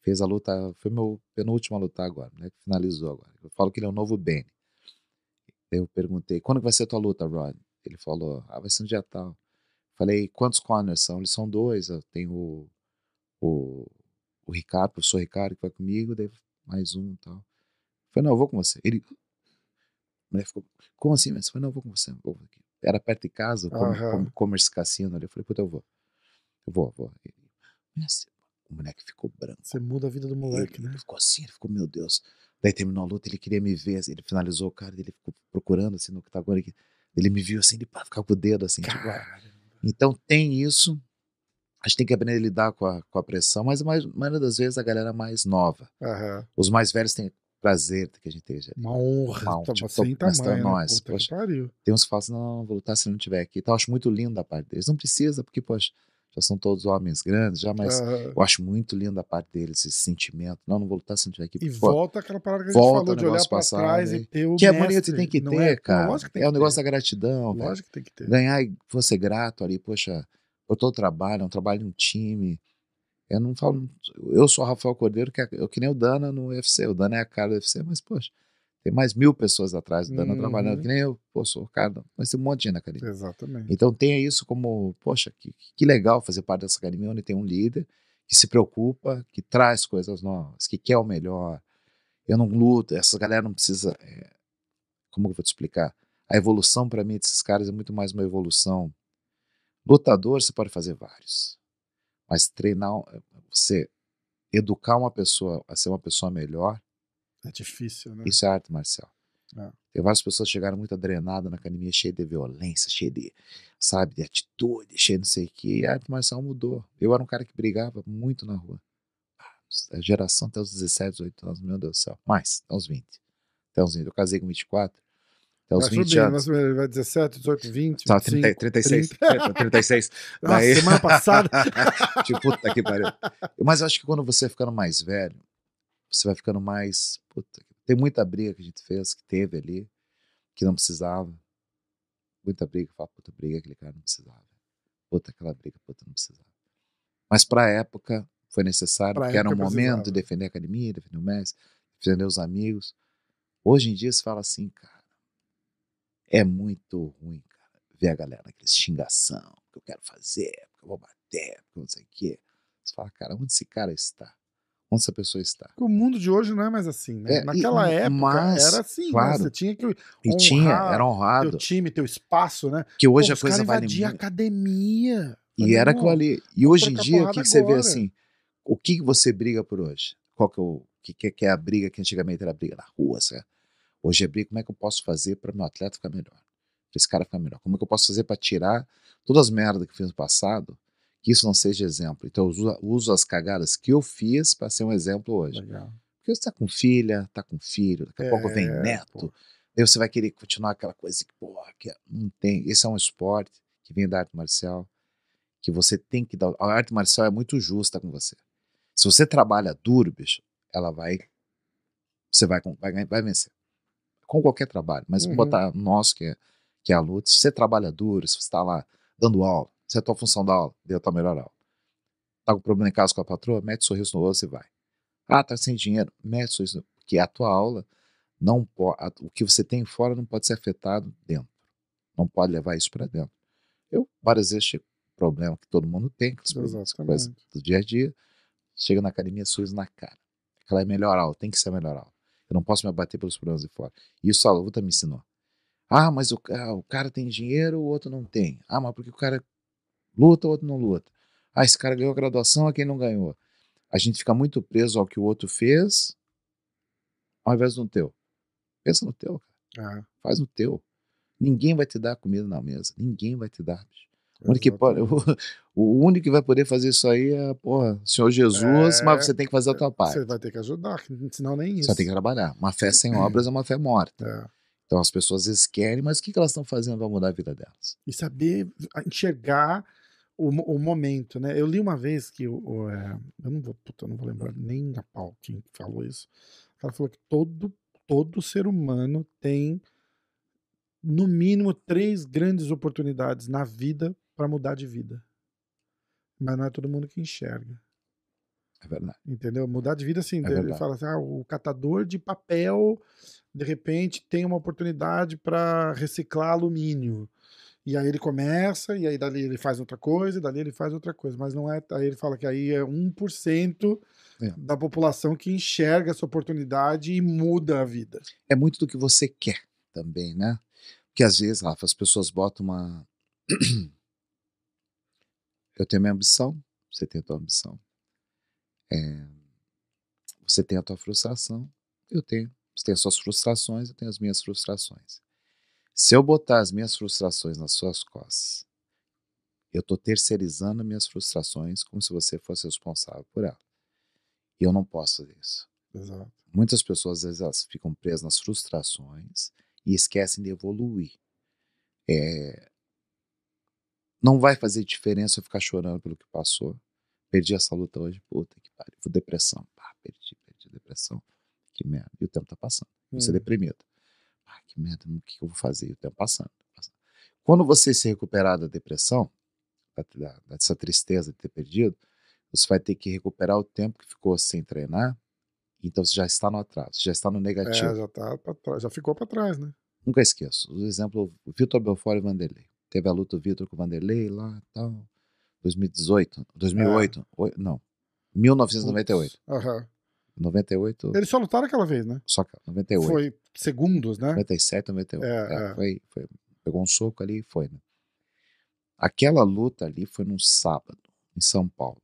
fez a luta, foi meu penúltima luta agora, né? Finalizou agora. Eu falo que ele é o novo Benny. Eu perguntei, quando vai ser a tua luta, Rod? Ele falou, ah, vai ser no dia tal. Falei, quantos corners são? Eles são dois, eu tenho o, o, o Ricardo, o professor Ricardo, que vai comigo, daí mais um e tal. Falei, não, eu vou com você. Ele, a mulher ficou, como assim? Mas falei, não, eu vou com você. vou aqui. Era perto de casa, Aham. com, Commerce Cassino ali. Eu falei, puta, eu vou. Eu vou, eu vou. Ele, "Mas o moleque ficou branco. Você muda a vida do moleque, ele, né? ele ficou assim, ele ficou, meu Deus. Daí terminou a luta, ele queria me ver, ele finalizou o cara, ele ficou procurando assim no octagon, ele, ele me viu assim, ele pá, ficava com o dedo assim, tipo, ah. Então tem isso, a gente tem que aprender a lidar com a, com a pressão, mas a mais- maioria das vezes a galera mais nova. aham. Os mais velhos têm prazer que a gente esteja ali. uma honra. Uma honra, tá- tipo, sem tô- mas tá tamanho, né? nós, que poxa. Tem uns que falam assim, não, não vou lutar se ele não estiver aqui. Então eu acho muito lindo a parte deles. Não precisa, porque, poxa, já são todos homens grandes, já, mas Aham. eu acho muito lindo a parte deles, esse sentimento. Não, não vou lutar se não estiver aqui. E Pô, volta aquela parada que a gente falou de olhar passado, trás e ter o que é mestre. bonito e tem que não ter, é? Cara. lógico que tem é o que negócio da gratidão. Lógico que tem que ter. Ganhar e você grato ali, poxa, por todo o trabalho, é um trabalho em um time. Eu não falo. Eu sou o Rafael Cordeiro, que é eu, que nem o Dana no UFC. O Dana é a cara do UFC, mas, poxa, tem mais mil pessoas atrás do Dana Uhum. trabalhando, que nem eu. Pô, sou o cara, mas tem um monte de gente na academia. Exatamente. Então tenha isso como, poxa, que, que legal fazer parte dessa academia onde tem um líder que se preocupa, que traz coisas novas, que quer o melhor. Eu não luto, essa galera não precisa. é, como eu vou te explicar? A evolução para mim desses caras é muito mais uma evolução. Lutador você pode fazer vários, mas treinar, você educar uma pessoa a ser uma pessoa melhor, É difícil, né? isso é arte marcial. É. Tem várias pessoas que chegaram muito adrenadas na academia, cheia de violência, cheia de, sabe, de atitude, cheia de não sei o quê. E a arte marcial mudou. Eu era um cara que brigava muito na rua. Ah, A geração até os 17, 18 anos, meu Deus do céu. Mais, até uns 20. Até uns 20. Eu casei com 24. Até os vai 20 subindo, vai anos. vai 17, 18, 20, Tá, 25, 30, 36. 30. 36. Nossa, Daí- semana passada. [LAUGHS] tipo, puta que pariu. Mas eu acho que quando você ficando mais velho, você vai ficando mais. Puta, tem muita briga que a gente fez, que teve ali, que não precisava. Muita briga. Fala, puta, briga, aquele cara não precisava. Puta, aquela briga, puta, não precisava. Mas pra época foi necessário, Pra porque era um momento de defender a academia, defender o mestre, defender os amigos. Hoje em dia você fala assim, cara, é muito ruim, cara, ver a galera naquele xingação, que eu quero fazer, porque eu vou bater, porque eu não sei o quê. Você fala, cara, onde esse cara está? Onde essa pessoa está? O mundo de hoje não é mais assim, né? É, e- Naquela época mas, era assim, né? claro. Você tinha que E tinha, honrar era honrado, teu time, teu espaço, né? que hoje Pô, a coisa vale muito. academia. E Falei, era "Não, aquilo ali. E hoje em dia, o que, que você vê agora." assim? O que, você briga por hoje? Qual que é o que, que, que é a briga que antigamente era briga na rua, certo? Hoje é briga, como é que eu posso fazer para meu atleta ficar melhor? Para esse cara ficar melhor? Como é que eu posso fazer para tirar todas as merdas que eu fiz no passado, que isso não seja exemplo? Então eu uso, uso as cagadas que eu fiz para ser um exemplo hoje. Legal. Porque você tá com filha, tá com filho, daqui a pouco vem É, neto. Aí você vai querer continuar aquela coisa que, porra, que não tem. Esse é um esporte que vem da arte marcial, que você tem que dar. A arte marcial é muito justa com você. Se você trabalha duro, bicho, ela vai. Você vai, vai, vai vencer. Com qualquer trabalho. Mas Uhum. botar nós, que é, que é a luta. Se você trabalha duro, se você está lá dando aula, se é a tua função da aula, deu a tua melhor aula. Tá com problema em casa com a patroa, mete sorriso no rosto e vai. Ah, tá sem dinheiro, mete sorriso no Porque a tua aula não pode. O que você tem fora não pode ser afetado dentro. Não pode levar isso para dentro. Eu, várias vezes, chego problema que todo mundo tem, as coisas do dia a dia, chega na academia, sorriso na cara. Aquela é melhor aula, tem que ser a melhor aula. Eu não posso me abater pelos problemas de fora. E isso a luta me ensinou. Ah, mas o, ca- o cara tem dinheiro, o outro não tem. Ah, mas porque o cara luta, o outro não luta. Ah, esse cara ganhou a graduação, a quem não ganhou. A gente fica muito preso ao que o outro fez, ao invés do teu. Pensa no teu, cara. Ah, Faz no teu. Ninguém vai te dar comida na mesa. Ninguém vai te dar, bicho. O único, que pode, [LAUGHS] o, único que vai poder fazer isso aí é, porra, Senhor Jesus, É, mas você tem que fazer a tua parte. Você vai ter que ajudar, senão nem isso. Você tem que trabalhar. Uma fé sem [CLEARS THROAT] obras é uma fé morta. É. Então as pessoas às vezes querem, mas o que, que elas estão fazendo para mudar a vida delas? E saber enxergar o, o momento, né? Eu li uma vez que o, o, é, eu não vou, puta, eu não vou lembrar nem a pau quem falou isso. Cara falou que todo todo ser humano tem no mínimo três grandes oportunidades na vida para mudar de vida. Mas não é todo mundo que enxerga. É verdade. Entendeu? Mudar de vida assim. ele verdade. fala assim: ah, o catador de papel, de repente, tem uma oportunidade para reciclar alumínio. E aí ele começa, e aí dali ele faz outra coisa, e dali ele faz outra coisa. Mas não é. Aí ele fala que aí é 1% É. da população que enxerga essa oportunidade e muda a vida. É muito do que você quer também, né? Porque às vezes, Rafa, as pessoas botam uma. [CLEARS THROAT] Eu tenho minha ambição, você tem a tua ambição. É, Você tem a tua frustração, eu tenho. Você tem as suas frustrações, eu tenho as minhas frustrações. Se eu botar as minhas frustrações nas suas costas, eu estou terceirizando minhas frustrações como se você fosse responsável por elas. E eu não posso fazer isso. Exato. Muitas pessoas, às vezes, elas ficam presas nas frustrações e esquecem de evoluir. É, Não vai fazer diferença eu ficar chorando pelo que passou. Perdi essa luta hoje, puta que pariu. Depressão. Pá, perdi, perdi depressão. Que merda. E o tempo tá passando. Você Hum. deprimido. Ah, que merda, o que eu vou fazer? E o tempo passando. passando. Quando você se recuperar da depressão, dessa tristeza de ter perdido, você vai ter que recuperar o tempo que ficou sem treinar. Então você já está no atraso, já está no negativo. É, já, tá pra trás, já ficou para trás, né? Nunca esqueço. O exemplo, o Vitor Belfort e Vanderlei. Teve a luta do Vitor com o Vanderlei lá tal. 2018. 2008. oi- Não. 1998. Aham. 98. Eles só lutaram aquela vez, né? Só que 98. Foi segundos, né? 97, 98. É, É, é. Foi, foi, pegou um soco ali e foi, né? Aquela luta ali foi num sábado, em São Paulo.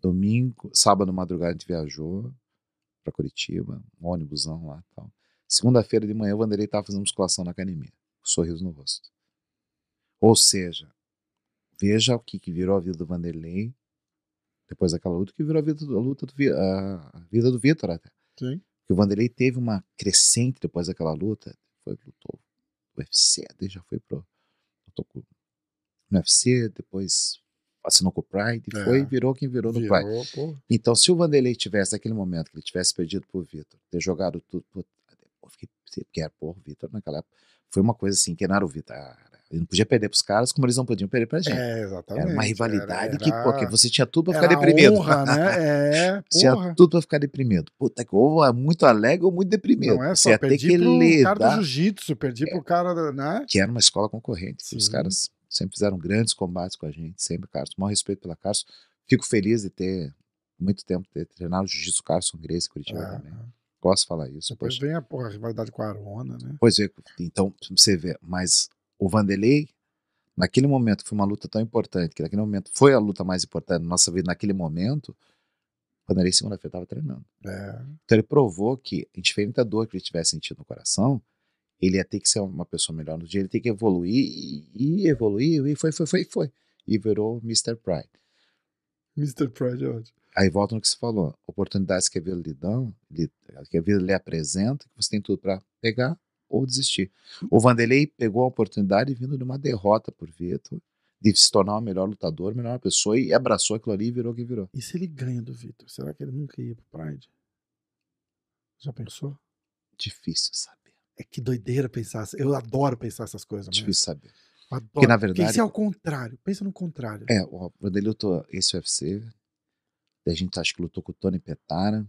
Domingo, sábado, madrugada, a gente viajou pra Curitiba, um ônibusão lá e tal. Segunda-feira de manhã, o Vanderlei tava fazendo musculação na academia, com um sorriso no rosto. Ou seja, veja o que, que virou a vida do Vanderlei depois daquela luta, que virou a vida do, a luta do, a vida do Vitor até. Sim. Porque o Vanderlei teve uma crescente depois daquela luta. Foi, lutou UFC, daí já foi pro. Tocou no UFC, depois assinou com o Pride, e É. foi e virou quem virou, no Pride. Virou, pô. Então, se o Vanderlei tivesse naquele momento que ele tivesse perdido pro Vitor, ter jogado tudo, puta, eu fiquei, porque era, porra, o Vitor naquela época, foi uma coisa assim, que não era o Vitor, ah, ele não podia perder pros caras, como eles não podiam perder pra gente. É, exatamente. era uma rivalidade Era- que, pô, que você tinha tudo pra ficar deprimido. honra, né? [LAUGHS] É, Tinha porra. tudo pra ficar deprimido. Puta que ou é muito alegre ou muito deprimido. Não é você só, ter perdi que pro cara do lidar, jiu-jitsu, perdi pro cara, né? que era uma escola concorrente. que Os Sim. caras sempre fizeram grandes combates com a gente, sempre, Carlos. Maior respeito pela Carlos. Fico feliz de ter muito tempo ter treinado jiu-jitsu Carson Grace Curitiba É, também. é. Gosto de falar isso. Depois poxa. vem a, porra, a rivalidade com a Arona, né? Pois é, então você vê, mas o Vanderlei, naquele momento que foi uma luta tão importante, que naquele momento foi a luta mais importante da nossa vida, naquele momento, o Vanderlei segunda-feira estava treinando. É. Então ele provou que, indiferente da dor que ele tivesse sentido no coração, ele ia ter que ser uma pessoa melhor no dia, ele tem que evoluir e, e evoluir, e foi, foi, foi, foi. E virou Mr. Pride. Mr. Pride é ótimo. Aí volta no que você falou, oportunidades que a vida lhe dão, lhe- que a vida lhe apresenta, que você tem tudo para pegar ou desistir. O Vanderlei pegou a oportunidade vindo de uma derrota por Vitor, de se tornar o melhor lutador, a melhor pessoa, e abraçou aquilo ali e virou o que virou. E se ele ganha do Vitor? Será que ele nunca ia pro Pride? Já pensou? Difícil saber. É que doideira pensar. Eu adoro pensar essas coisas. mesmo. Difícil saber. Adoro. Porque, na Porque verdade- se é o contrário. Pensa no contrário. É, o Vanderlei lutou esse UFC, daí a gente acha que lutou com o Tony Petara,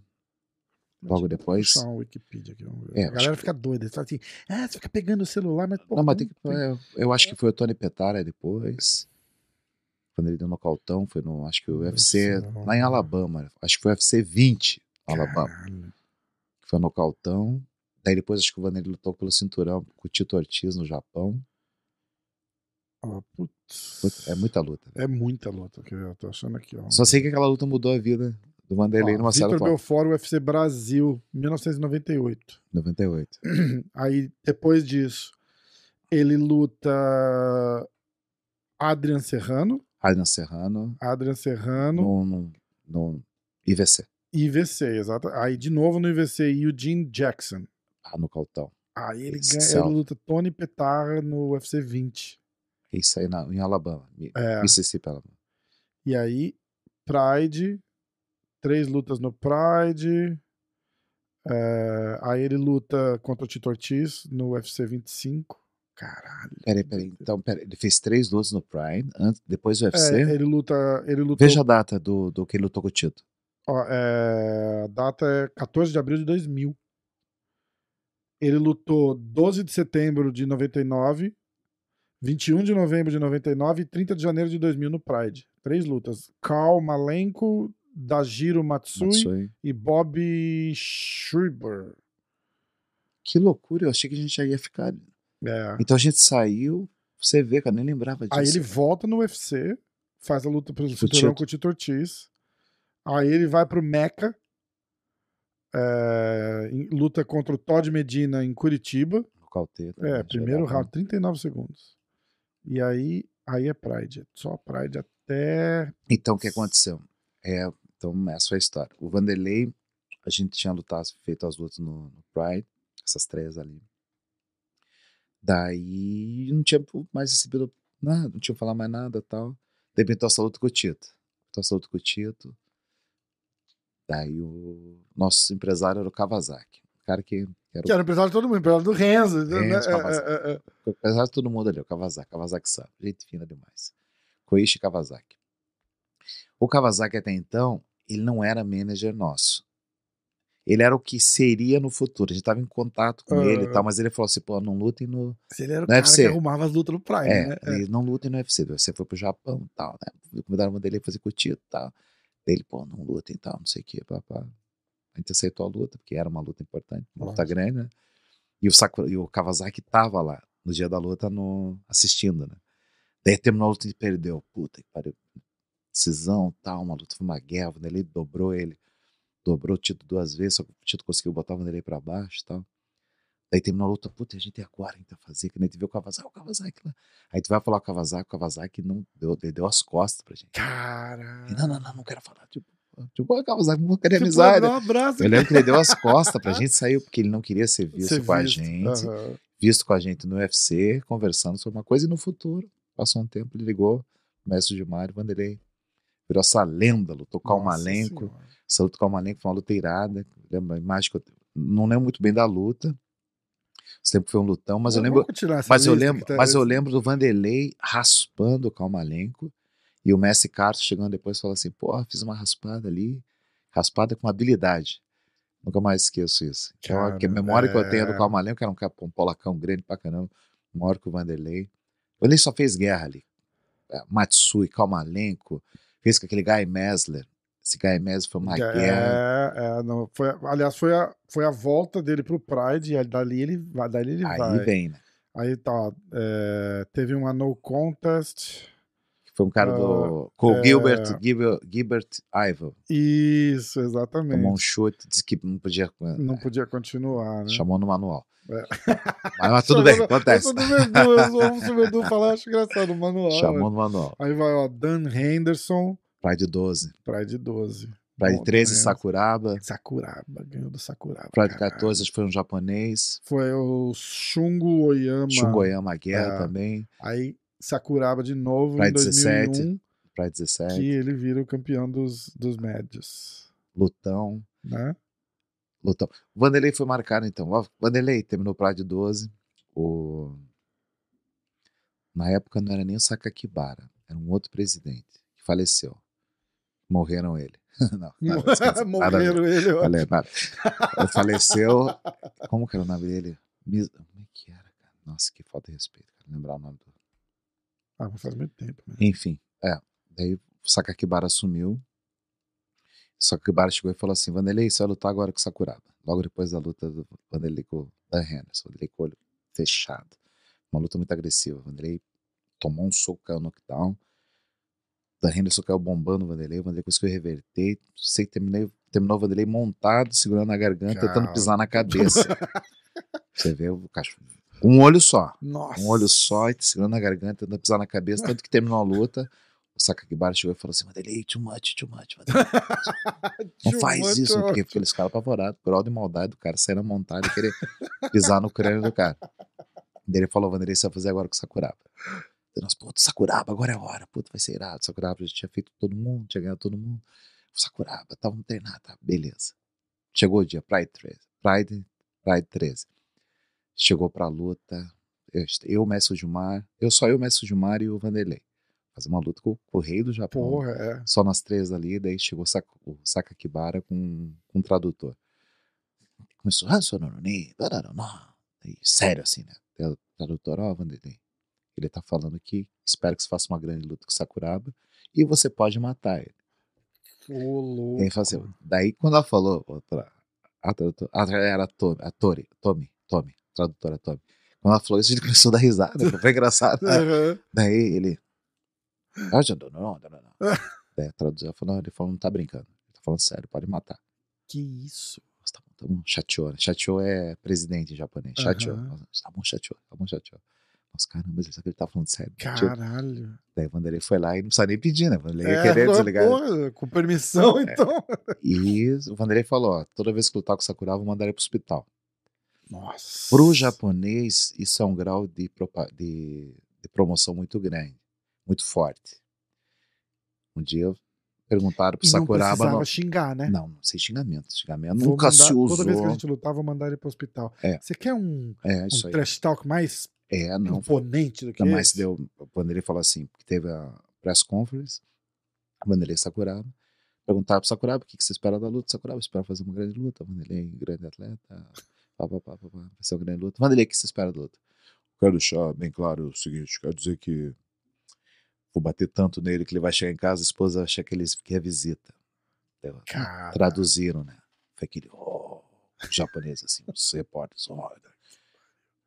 logo Deixa eu depois. puxar uma Wikipedia aqui, vamos ver. É, a galera que- fica doida. Fala assim, ah, você fica pegando o celular, mas pô, Não, mas tem que, tem- é, eu acho que foi o Tony Petara depois. Quando ele deu nocautão, foi no, acho que o UFC, lá em Alabama, acho que foi o UFC 20, Alabama, Caralho. que foi nocautão. Daí depois acho que o Vanderlei lutou pelo cinturão com o Tito Ortiz no Japão. Ó, putz. É muita luta. É muita luta, que eu tô achando aqui, ó. Só sei que aquela luta mudou a vida do Vanderlei Ó, numa certa Vitor. Belfort, UFC Brasil, 1998. 98. Aí, depois disso, ele luta Adrian Serrano, Adrian Serrano Adrian Serrano no, no, no IVC, IVC, exato. Aí, de novo no IVC, Eugene Jackson. ah, nocautão. Aí ele, ganha, ele luta Tony Petara no UFC 20. Isso aí na, em Alabama, É. Mississippi, Alabama. E aí, Pride, três lutas no Pride. É, aí ele luta contra o Tito Ortiz no UFC 25. Caralho. Peraí, peraí. Então, peraí. Ele fez três lutas no Pride, antes, depois do UFC. É, ele luta. Ele lutou, Veja a data do, do que ele lutou com o Tito. ó, é, a data é 14 de abril de 2000. Ele lutou 12 de setembro de 99, 21 de novembro de 99 e 30 de janeiro de 2000 no Pride. Três lutas. Karl Malenko, Dajiro Matsui, Matsui. e Bob Schreiber. Que loucura, eu achei que a gente já ia ficar. É. Então a gente saiu, você vê, cara, nem lembrava disso. Aí ele volta no UFC, faz a luta pelo o cinturão Tito. com o Tito Ortiz. Aí ele vai pro Meca, é, luta contra o Todd Medina em Curitiba. Nocauteia É, também, primeiro round, 39 segundos. E aí, aí é Pride, só Pride até. Então o que aconteceu? É, então essa foi a história. O Vanderlei, a gente tinha lutado, feito as lutas no, no Pride, essas três ali. Daí não tinha mais recebido nada, não tinha falado mais nada tal. De repente essa luta com o Tito. Essa luta com o Tito. Daí o nosso empresário era o Kawasaki. O cara que, era Que era o empresário de todo mundo, empresário do Renzo. né? Renzo, É, Kawasaki. é, é, é. o empresário de todo mundo ali, o Kawasaki. Kawasaki sabe, gente fina demais. Koichi Kawasaki. O Kawasaki até então, ele não era manager nosso. Ele era o que seria no futuro. A gente estava em contato com ele e tal, mas ele falou assim: pô, não lutem no. Se ele era o cara UFC. que arrumava as lutas no Pride, É, né? É. ele não lutem no UFC. Você foi pro Japão e tal, né? Convidaram o dele fazer curtido e tal. Daí ele, pô, não lutem e tal, não sei o que, papá. A gente aceitou a luta, porque era uma luta importante, uma luta grande, né? E o, Sakura, e o Kawasaki tava lá no dia da luta no, assistindo, né? Daí terminou a luta e perdeu. Puta que pariu. Decisão, tal, uma luta, foi uma guerra. O Vanderlei dobrou ele. Dobrou o Tito duas vezes, só que o Tito conseguiu botar o Vanderlei pra baixo e tal. Daí terminou a luta, puta, a gente é agora, a gente vai fazer, que nem te viu o Kawasaki, o Kawasaki lá. Aí tu vai falar o Kawasaki, o Kawasaki não deu, ele deu as costas pra gente. Cara. Não, não, não, não quero falar. Tipo, tipo, o Kawasaki não querer Você amizade. um abraço. Eu lembro que ele deu as costas pra [LAUGHS] gente sair, porque ele não queria ser visto Ser com a visto. gente. Aham. visto com a gente no UFC, conversando sobre uma coisa, e no futuro, passou um tempo, ele ligou, mestre de Mário, Vanderlei, virou essa lenda, lutou com o Malenco, essa luta com o Malenco foi uma luta irada, lembra a imagem que eu não lembro muito bem da luta, sempre foi um lutão, mas eu, eu lembro, mas eu lembro, tá mas eu lembro do Vanderlei raspando o Calmalenco e o Messi Carlos chegando depois falou assim, pô, fiz uma raspada ali, raspada com habilidade. Nunca mais esqueço isso. Cara, que a memória é... que eu tenho é do é. Calmalenco, que era um, um polacão grande pra caramba, maior que o Vanderlei. O Vanderlei só fez guerra ali. É, Matsui, Calmalenco, fez com aquele Guy Mesler. Esse Guy Mesler foi uma é, guerra. É, não, foi, aliás, foi a, foi a volta dele pro Pride e dali ele, dali ele Aí vai. Aí vem, né? Aí tá, é, teve uma no contest foi um cara do. Com o é... Gilbert, Gilbert, Gilbert Ivo. Isso, exatamente. Tomou um chute, disse que não podia. Não podia continuar, né? Chamou no manual. É. Mas, mas, tudo bem, [LAUGHS] acontece. Eu ouço o Verdu falar, acho engraçado, o manual. Chamou né? no manual. Aí vai, ó, Dan Henderson. Pride 12. Pride 12. Pride 13, Sakuraba. Sakuraba, ganhou do Sakuraba. Pride 14, acho que foi um japonês. Foi o Shungo Oyama. Shungo Oyama, guerra é. também. Aí Sakuraba de novo pra em 2001. 17, pra 17. Que ele vira o campeão dos, dos médios. Lutão. Né? Lutão. Vanderlei foi marcado então. O Vanderlei terminou Pride 12. O... Na época não era nem o Sakakibara, era um outro presidente que faleceu. Morreram ele. [LAUGHS] não, nada, [LAUGHS] Morreram ele. Falei, nada. [LAUGHS] Faleceu. Como que era o nome dele? Como é que era, cara? Nossa, que falta de respeito, cara. Lembrar o nome do. Ah, mas faz muito tempo. Né? Enfim, é. Daí o Sakakibara assumiu. O Sakakibara chegou e falou assim: Vanderlei, você vai lutar agora com o Sakuraba. Logo depois da luta do Vanderlei com o Dan Henderson. Vanderlei com o olho fechado. Uma luta muito agressiva. Vanderlei tomou um soco, caiu no knockdown. Dan Henderson caiu bombando o Vanderlei. O Vanderlei conseguiu reverter. Sei que terminei, terminou o Vanderlei montado, segurando a garganta, Calma. tentando pisar na cabeça. [LAUGHS] Você vê o cachorro um olho só. Nossa. Um olho só, e segurando a garganta, tentando pisar na cabeça. Tanto que terminou a luta, o Sakakibara chegou e falou assim: Madelei, too much, too much. [LAUGHS] Não faz isso, porque aqueles caras apavorados, por de maldade do cara, saindo montado e querer pisar no crânio do cara. Daí ele falou: Vanderlei, você vai fazer agora com o Sakuraba. Daí nós, puto, Sakuraba, agora é a hora. Puto, vai ser irado. Sakuraba já tinha feito todo mundo, tinha ganhado todo mundo. O Sakuraba, tá, vamos treinar, tá, beleza. Chegou o dia, Pride 13. Pride, Pride 13 chegou pra luta. Eu, o Messi Gilmar, eu só eu, o Messi Gilmar e o Vanderlei. Fazer uma luta com, com, o rei do Japão. Porra, é. Só nós três ali, daí chegou o, Sak, o Sakakibara com, com um tradutor. Começou, ah, sério assim, né? O tradutor, ó, oh, Vanderlei, ele tá falando que espero que você faça uma grande luta com o Sakuraba e você pode matar ele. Ô, louco. Aí, assim, daí, quando ela falou, outra, a, a, a, era a Tomi, a Tomi, Tomi, tradutora Toby. Quando ela falou isso, ele [LAUGHS] começou a dar risada, foi engraçado. Uhum. Daí ele. Ah, não, não, não, não. [LAUGHS] Daí a tradutora falou, não, ele falou, não tá brincando. Ele tá falando sério, pode matar. Que isso? Nossa, tá bom, tá bom. Chateou, né? Chateou é presidente em japonês. Chateou. Uhum. Tá bom, chateou, tá bom, chateou. Nossa, caramba, ele sabe que ele tá falando sério. Caralho. Daí o Vanderlei foi lá e não precisa nem pedir, né? O Vanderlei ia é, querer desligar. Porra, com permissão, é. então. E o Vanderlei falou: ó, toda vez que lutar com o Sakura, vou mandar ele pro hospital. Para o japonês, isso é um grau de, de, de, promoção muito grande, muito forte. Um dia perguntaram pro Sakuraba. Não precisava xingar, né? Não, sem xingamento. Xingamento vou nunca mandar, se usou. Toda vez que a gente lutar, vou mandar ele pro hospital. É. Você quer um, é, um trash talk mais é, não, imponente do que não, esse? Mas deu, quando ele falou assim, que teve a press conference, Vanderlei Sakuraba, perguntaram pro Sakuraba o que, que você espera da luta. Sakuraba espera fazer uma grande luta, Vanderlei, grande atleta, Pá, pá, pá, pá, pá. Vai ser uma grande luta. Vanderlei, o que você espera da luta? Quero deixar bem claro o seguinte: quero dizer que vou bater tanto nele que ele vai chegar em casa, a esposa vai achar que ele quer visita. Então, traduziram, né? Foi aquele oh, japonês assim, os repórteres, oh,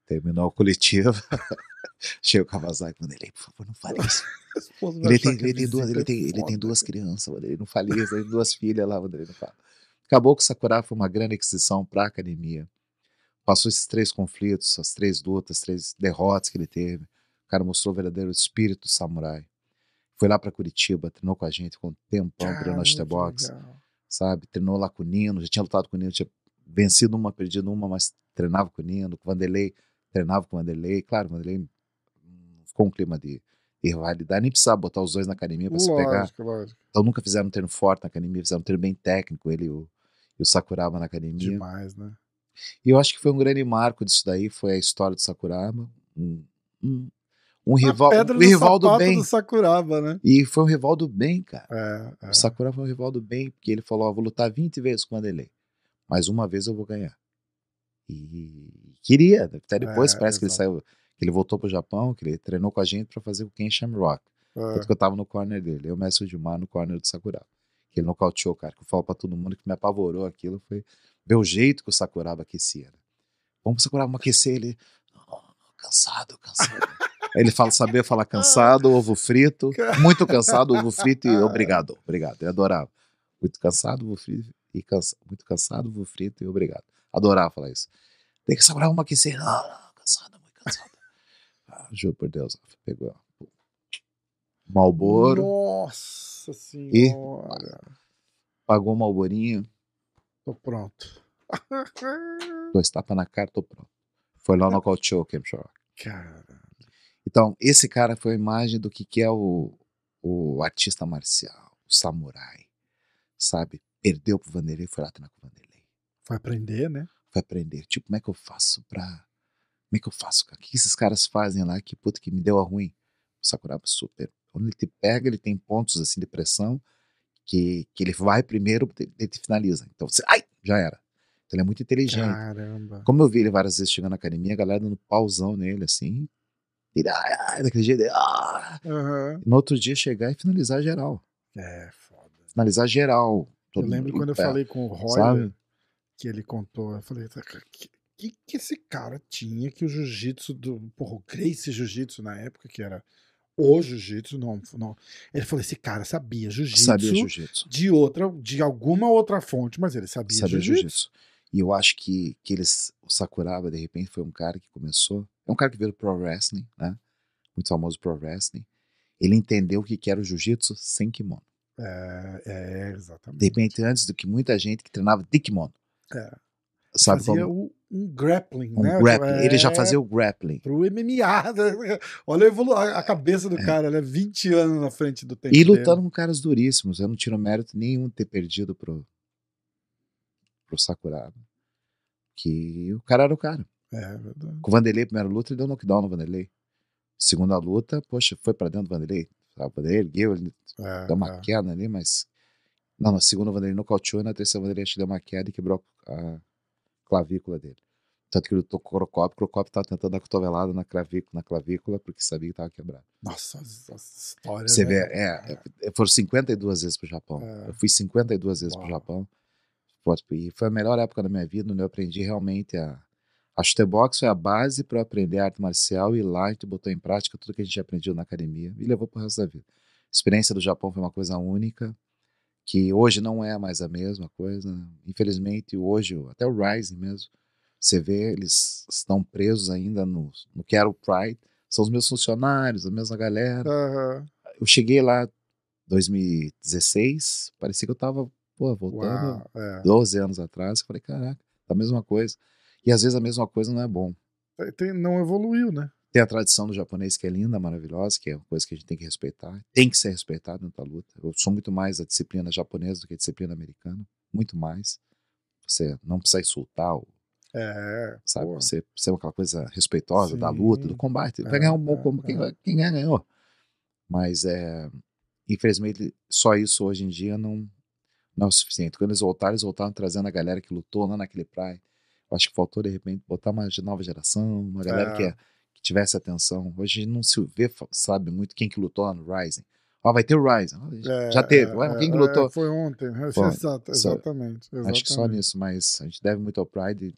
terminou a coletiva. [LAUGHS] Chega o Kawasaki, Vanderlei, por favor, não fale isso. [LAUGHS] ele tem, ele, tem duas, ele, tem, ele tem duas crianças, Vanderlei, não fale isso, ele tem duas filhas lá, Vanderlei, não fala. Acabou que o Sakura foi uma grande aquisição para a academia passou esses três conflitos, as três lutas, as três derrotas que ele teve. O cara mostrou o verdadeiro espírito samurai. Foi lá para Curitiba, treinou com a gente com um tempão, treinando no box, sabe? Treinou lá com o Nino, já tinha lutado com o Nino, tinha vencido uma, perdido uma, mas treinava com o Nino, com o Vanderlei, treinava com o Vanderlei. Claro, o Vanderlei ficou um clima de, de rivalidade, nem precisava botar os dois na academia para se pegar. Lógico. Então nunca fizeram um treino forte na academia, fizeram um treino bem técnico, ele e o, e o Sakuraba na academia. Demais, né? E eu acho que foi um grande marco disso daí, foi a história do Sakuraba. Um, um, um rival, pedra um do rival do bem. do Sakuraba, né? E foi um rival do bem, cara. É, é. O Sakura foi um rival do bem, porque ele falou: ó, vou lutar 20 vezes com o Vanderlei, mas uma vez eu vou ganhar. E queria, até depois É, parece que ele saiu, que ele voltou pro Japão, que ele treinou com a gente pra fazer o Ken Shamrock. É. Tanto que eu tava no corner dele, eu, Mestre Dilmar, no corner do Sakuraba. Que ele nocauteou, cara, que eu falo pra todo mundo que me apavorou aquilo foi ver o jeito que o Sakuraba aquecia. Né? Vamos Sakuraba aquecer ele. Não, não, não, cansado, cansado. Ele fala, sabia falar cansado, ovo frito, muito cansado, ovo frito e [LAUGHS] obrigado, obrigado. Ele adorava. Muito cansado, ovo frito e cansa, muito cansado, ovo frito e obrigado. Adorava falar isso. Tem que Sakuraba uma aquecer. Não, não, cansado, muito cansado. Ah, juro por Deus, pegou. Malboro. Nossa senhora. pagou uma alborinha, Tô pronto. [LAUGHS] dois tapas na cara, tô pronto. Foi lá nocauteou o Kem Shamrock. Cara. Então, esse cara foi a imagem do que, que é o, o artista marcial, o samurai, sabe? Perdeu pro Vanderlei, foi lá treinar com o Vanderlei. Foi aprender, né? Foi aprender, tipo, como é que eu faço pra... Como é que eu faço, cara? O que esses caras fazem lá que, puta, que me deu a ruim? O Sakuraba super... Quando ele te pega, ele tem pontos, assim, de pressão que, que ele vai primeiro, ele finaliza. Então, você... Ai! Já era. Então, ele é muito inteligente. Caramba. Como eu vi ele várias vezes chegando na academia, a galera dando pauzão nele, assim. Ele, ai, ai, daquele jeito. Ah! E no outro dia chegar e finalizar geral. É, foda. Finalizar geral. Eu lembro quando eu pé, falei com o Roy, que ele contou, eu falei, "Tá, que, que, que esse cara tinha que o jiu-jitsu do. Porra, o Gracie Jiu-Jitsu na época, que era o jiu-jitsu, não, não. Ele falou: esse cara sabia jiu-jitsu Sabia jiu-jitsu. de outra, de alguma outra fonte, mas ele sabia, Sabia jiu-jitsu. jiu-jitsu. E eu acho que, que eles. O Sakuraba, de repente, foi um cara que começou. É um cara que veio do Pro Wrestling, né? Muito famoso Pro Wrestling. Ele entendeu o que que era o jiu-jitsu sem kimono. É, é, exatamente. De repente, antes do que muita gente que treinava de kimono. É. Sabe fazia como? o- um grappling, Um né? grappling. Ele já É, fazia o grappling. Pro MMA. né? Olha a, cabeça do cara, né? 20 anos na frente do tempo. É. E dele. lutando com caras duríssimos. Eu não tiro mérito nenhum de ter perdido pro, pro Sakuraba. Que o cara era o cara. É verdade. Com o Vanderlei, primeira luta, ele deu knockdown no Vanderlei. Segunda luta, poxa, foi pra dentro do Vanderlei. O Vanderlei ergueu, ele É, deu uma é. queda ali, mas. Não, na segunda o Vanderlei nocauteou e na terceira o Vanderlei acho que deu uma queda e quebrou a clavícula dele. Tanto que ele o Crocop, o Crocop tava tentando dar cotovelada na clavícula, na clavícula porque sabia que tava quebrado. Nossa, histórias. Você vê, né? é, é, foram 52 vezes pro Japão. É. Eu fui 52 vezes pro Uau. Japão. Pô, E foi a melhor época da minha vida, onde eu aprendi realmente a. A chutebox foi a base para eu aprender arte marcial e lá a gente botou em prática tudo que a gente aprendeu na academia e levou pro resto da vida. A experiência do Japão foi uma coisa única, que hoje não é mais a mesma coisa. Infelizmente, hoje, até o Rising mesmo, você vê, eles estão presos ainda no, no que era o Pride. São os meus funcionários, a mesma galera Aham. eu cheguei lá 2016, parecia que eu tava, pô, voltando Uau, é. 12 anos atrás. Eu falei, caraca, tá a mesma coisa. E às vezes a mesma coisa não é bom. Não evoluiu, né? Tem a tradição do japonês que é linda, maravilhosa, que é uma coisa que a gente tem que respeitar. Tem que ser respeitado dentro da luta. Eu sou muito mais a disciplina japonesa do que a disciplina americana. Muito mais. Você não precisa insultar, o- É. sabe? Você ser aquela coisa respeitosa da luta, do Sim. combate. Vai É, ganhar um bom é, combate. Quem, é. quem ganha, ganhou. Mas, é, infelizmente, só isso hoje em dia não, não é o suficiente. Quando eles voltaram, eles voltaram trazendo a galera que lutou lá naquele praia. Eu acho que faltou, de repente, botar uma nova geração, uma galera que, É. é- que tivesse atenção. Hoje não se vê, sabe, muito quem que lutou no Rising. Ó, vai ter o Rising. É, Já teve. é, Ué, é, quem que é, lutou? Foi ontem. [LAUGHS] Foi. Exato, exatamente, exatamente. Acho que só nisso, mas a gente deve muito ao Pride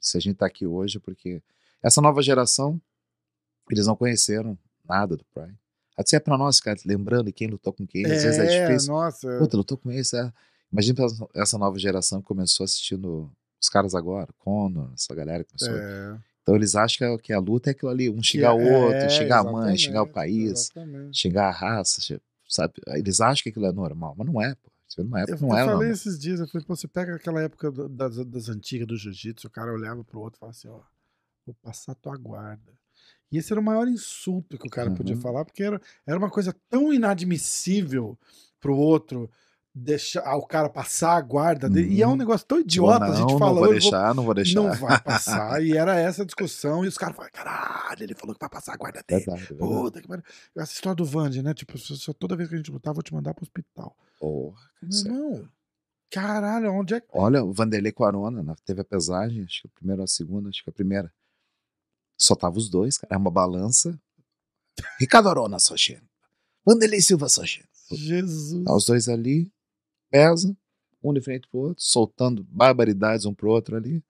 se a gente tá aqui hoje, porque essa nova geração, eles não conheceram nada do Pride. Até é pra nós, cara, lembrando quem lutou com quem, às vezes é difícil. Nossa, Puta, lutou com esse. É. Imagina essa- essa nova geração que começou assistindo os caras agora, Conor, essa galera que começou. é, Então eles acham que a, que a luta é aquilo ali, um xingar o é- outro, é, xingar a mãe, xingar o país, exatamente. xingar a raça, sabe? Eles acham que aquilo é normal, mas não é, pô. Vê numa Eu, época eu não era falei normal. esses dias, eu falei, pô, você pega aquela época do- das, das antigas do jiu-jitsu, o cara olhava pro outro e falava assim, ó, vou passar tua guarda. E esse era o maior insulto que o cara podia Uhum. falar, porque era, era uma coisa tão inadmissível pro outro deixar ah, o cara passar a guarda dele. E é um Uhum. negócio tão Tipo, idiota, a não, gente não fala, vou "Eu vou deixar, não vou deixar. não vai passar. E era [LAUGHS] essa a discussão. E os caras falaram: caralho, ele falou que vai passar a guarda dele. Verdade, verdade. Puta que pariu. Essa história do Vande, né? Tipo, toda vez que a gente lutar, vou te mandar pro hospital. Porra, Meu sério. irmão, caralho, onde é que. Olha, o Vanderlei com a Arona, na- teve a pesagem, acho que a primeira ou a segunda, acho que a primeira. Só tava os dois, cara. É uma balança. Ricardo Arona, Sochê. Vanderlei Silva, Sochê. Jesus. Tá os dois ali, pesa, um de frente pro outro, soltando barbaridades um pro outro ali.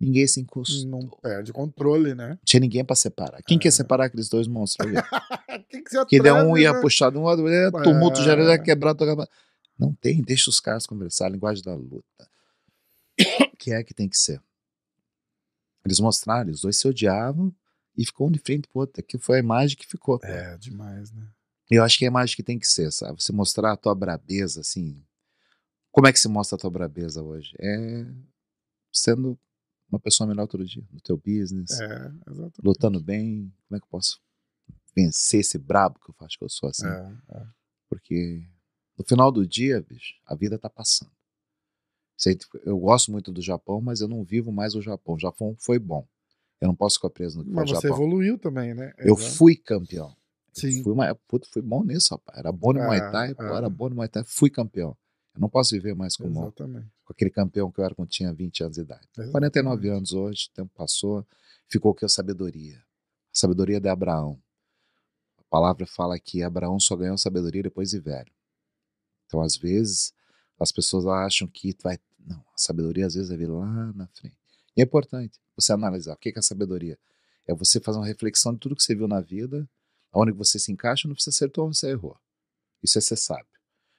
Ninguém se encostou. Não perde controle, né? tinha ninguém pra separar. Quem É. quer separar aqueles dois monstros ali? [LAUGHS] Que se Que daí um ia né? puxar de um lado, ia tumulto, já É. ia quebrar. tocava- Não tem, deixa os caras conversar, a linguagem da luta. [COUGHS] Que é que tem que ser. Eles mostraram, os dois se odiavam e ficou um de frente pro outro. Aqui foi a imagem que ficou. cara. É, demais, né? Eu acho que é a imagem que tem que ser, sabe? Você mostrar a tua brabeza, assim. Como é que se mostra a tua brabeza hoje? É sendo uma pessoa melhor todo dia, no teu business, É, lutando bem. Como é que eu posso vencer esse brabo que eu faço que eu sou assim? É, é. Porque no final do dia, bicho, a vida tá passando. Eu gosto muito do Japão, mas eu não vivo mais o Japão. O Japão foi bom. Eu não posso ficar preso no que Mas você Japão. evoluiu também, né? Eu Exato. fui campeão. Sim. Fui, uma, puto, fui bom nisso, rapaz. Era bom no Muay É, Thai, é. era bom no Muay Thai. Fui campeão. Eu não posso viver mais como com aquele campeão que eu era quando tinha 20 anos de idade. Exatamente. 49 anos hoje, o tempo passou, ficou que a sabedoria. A sabedoria de Abraão. A palavra fala que Abraão só ganhou sabedoria depois de velho. Então, às vezes, as pessoas acham que tu vai. Não, a sabedoria às vezes vai vir lá na frente. E é importante você analisar o que é a sabedoria. É você fazer uma reflexão de tudo que você viu na vida, aonde você se encaixa, onde você acertou, onde você errou. Isso é ser sábio.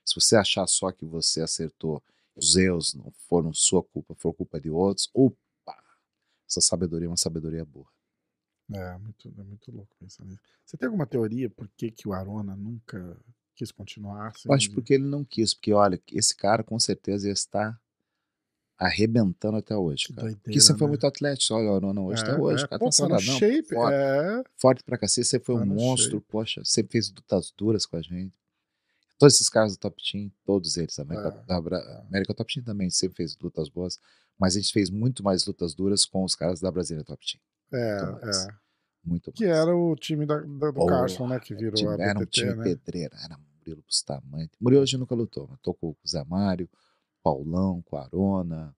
Se você achar só que você acertou, os erros não foram sua culpa, foram culpa de outros, opa! Essa sabedoria é uma sabedoria boa. É, muito, é muito louco pensar nisso. Você tem alguma teoria por que, que o Arona nunca quis continuar? Assim, Eu acho porque ele não quis, porque olha, esse cara com certeza ia estar arrebentando até hoje, cara. doideira, Porque você foi né? muito atlético, olha, não, não, hoje É, até hoje, é, o cara pô, tá tá no saradão, shape, forte, é. forte pra cacete, você foi Tá um monstro, shape. poxa, você fez lutas duras com a gente. Todos esses caras do Top Team, todos eles, a América, É, é. América Top Team também sempre fez lutas boas, mas a gente fez muito mais lutas duras com os caras da Brasília Top Team, É, Muito mais. é. muito Que mais. era o time da, da- do Carson, né? Que virou time- a era um BTT, time né? pedreira, era Murilo Bustamante. Murilo hoje nunca lutou, mas tocou com o Zé Mário, Paulão, com a Arona,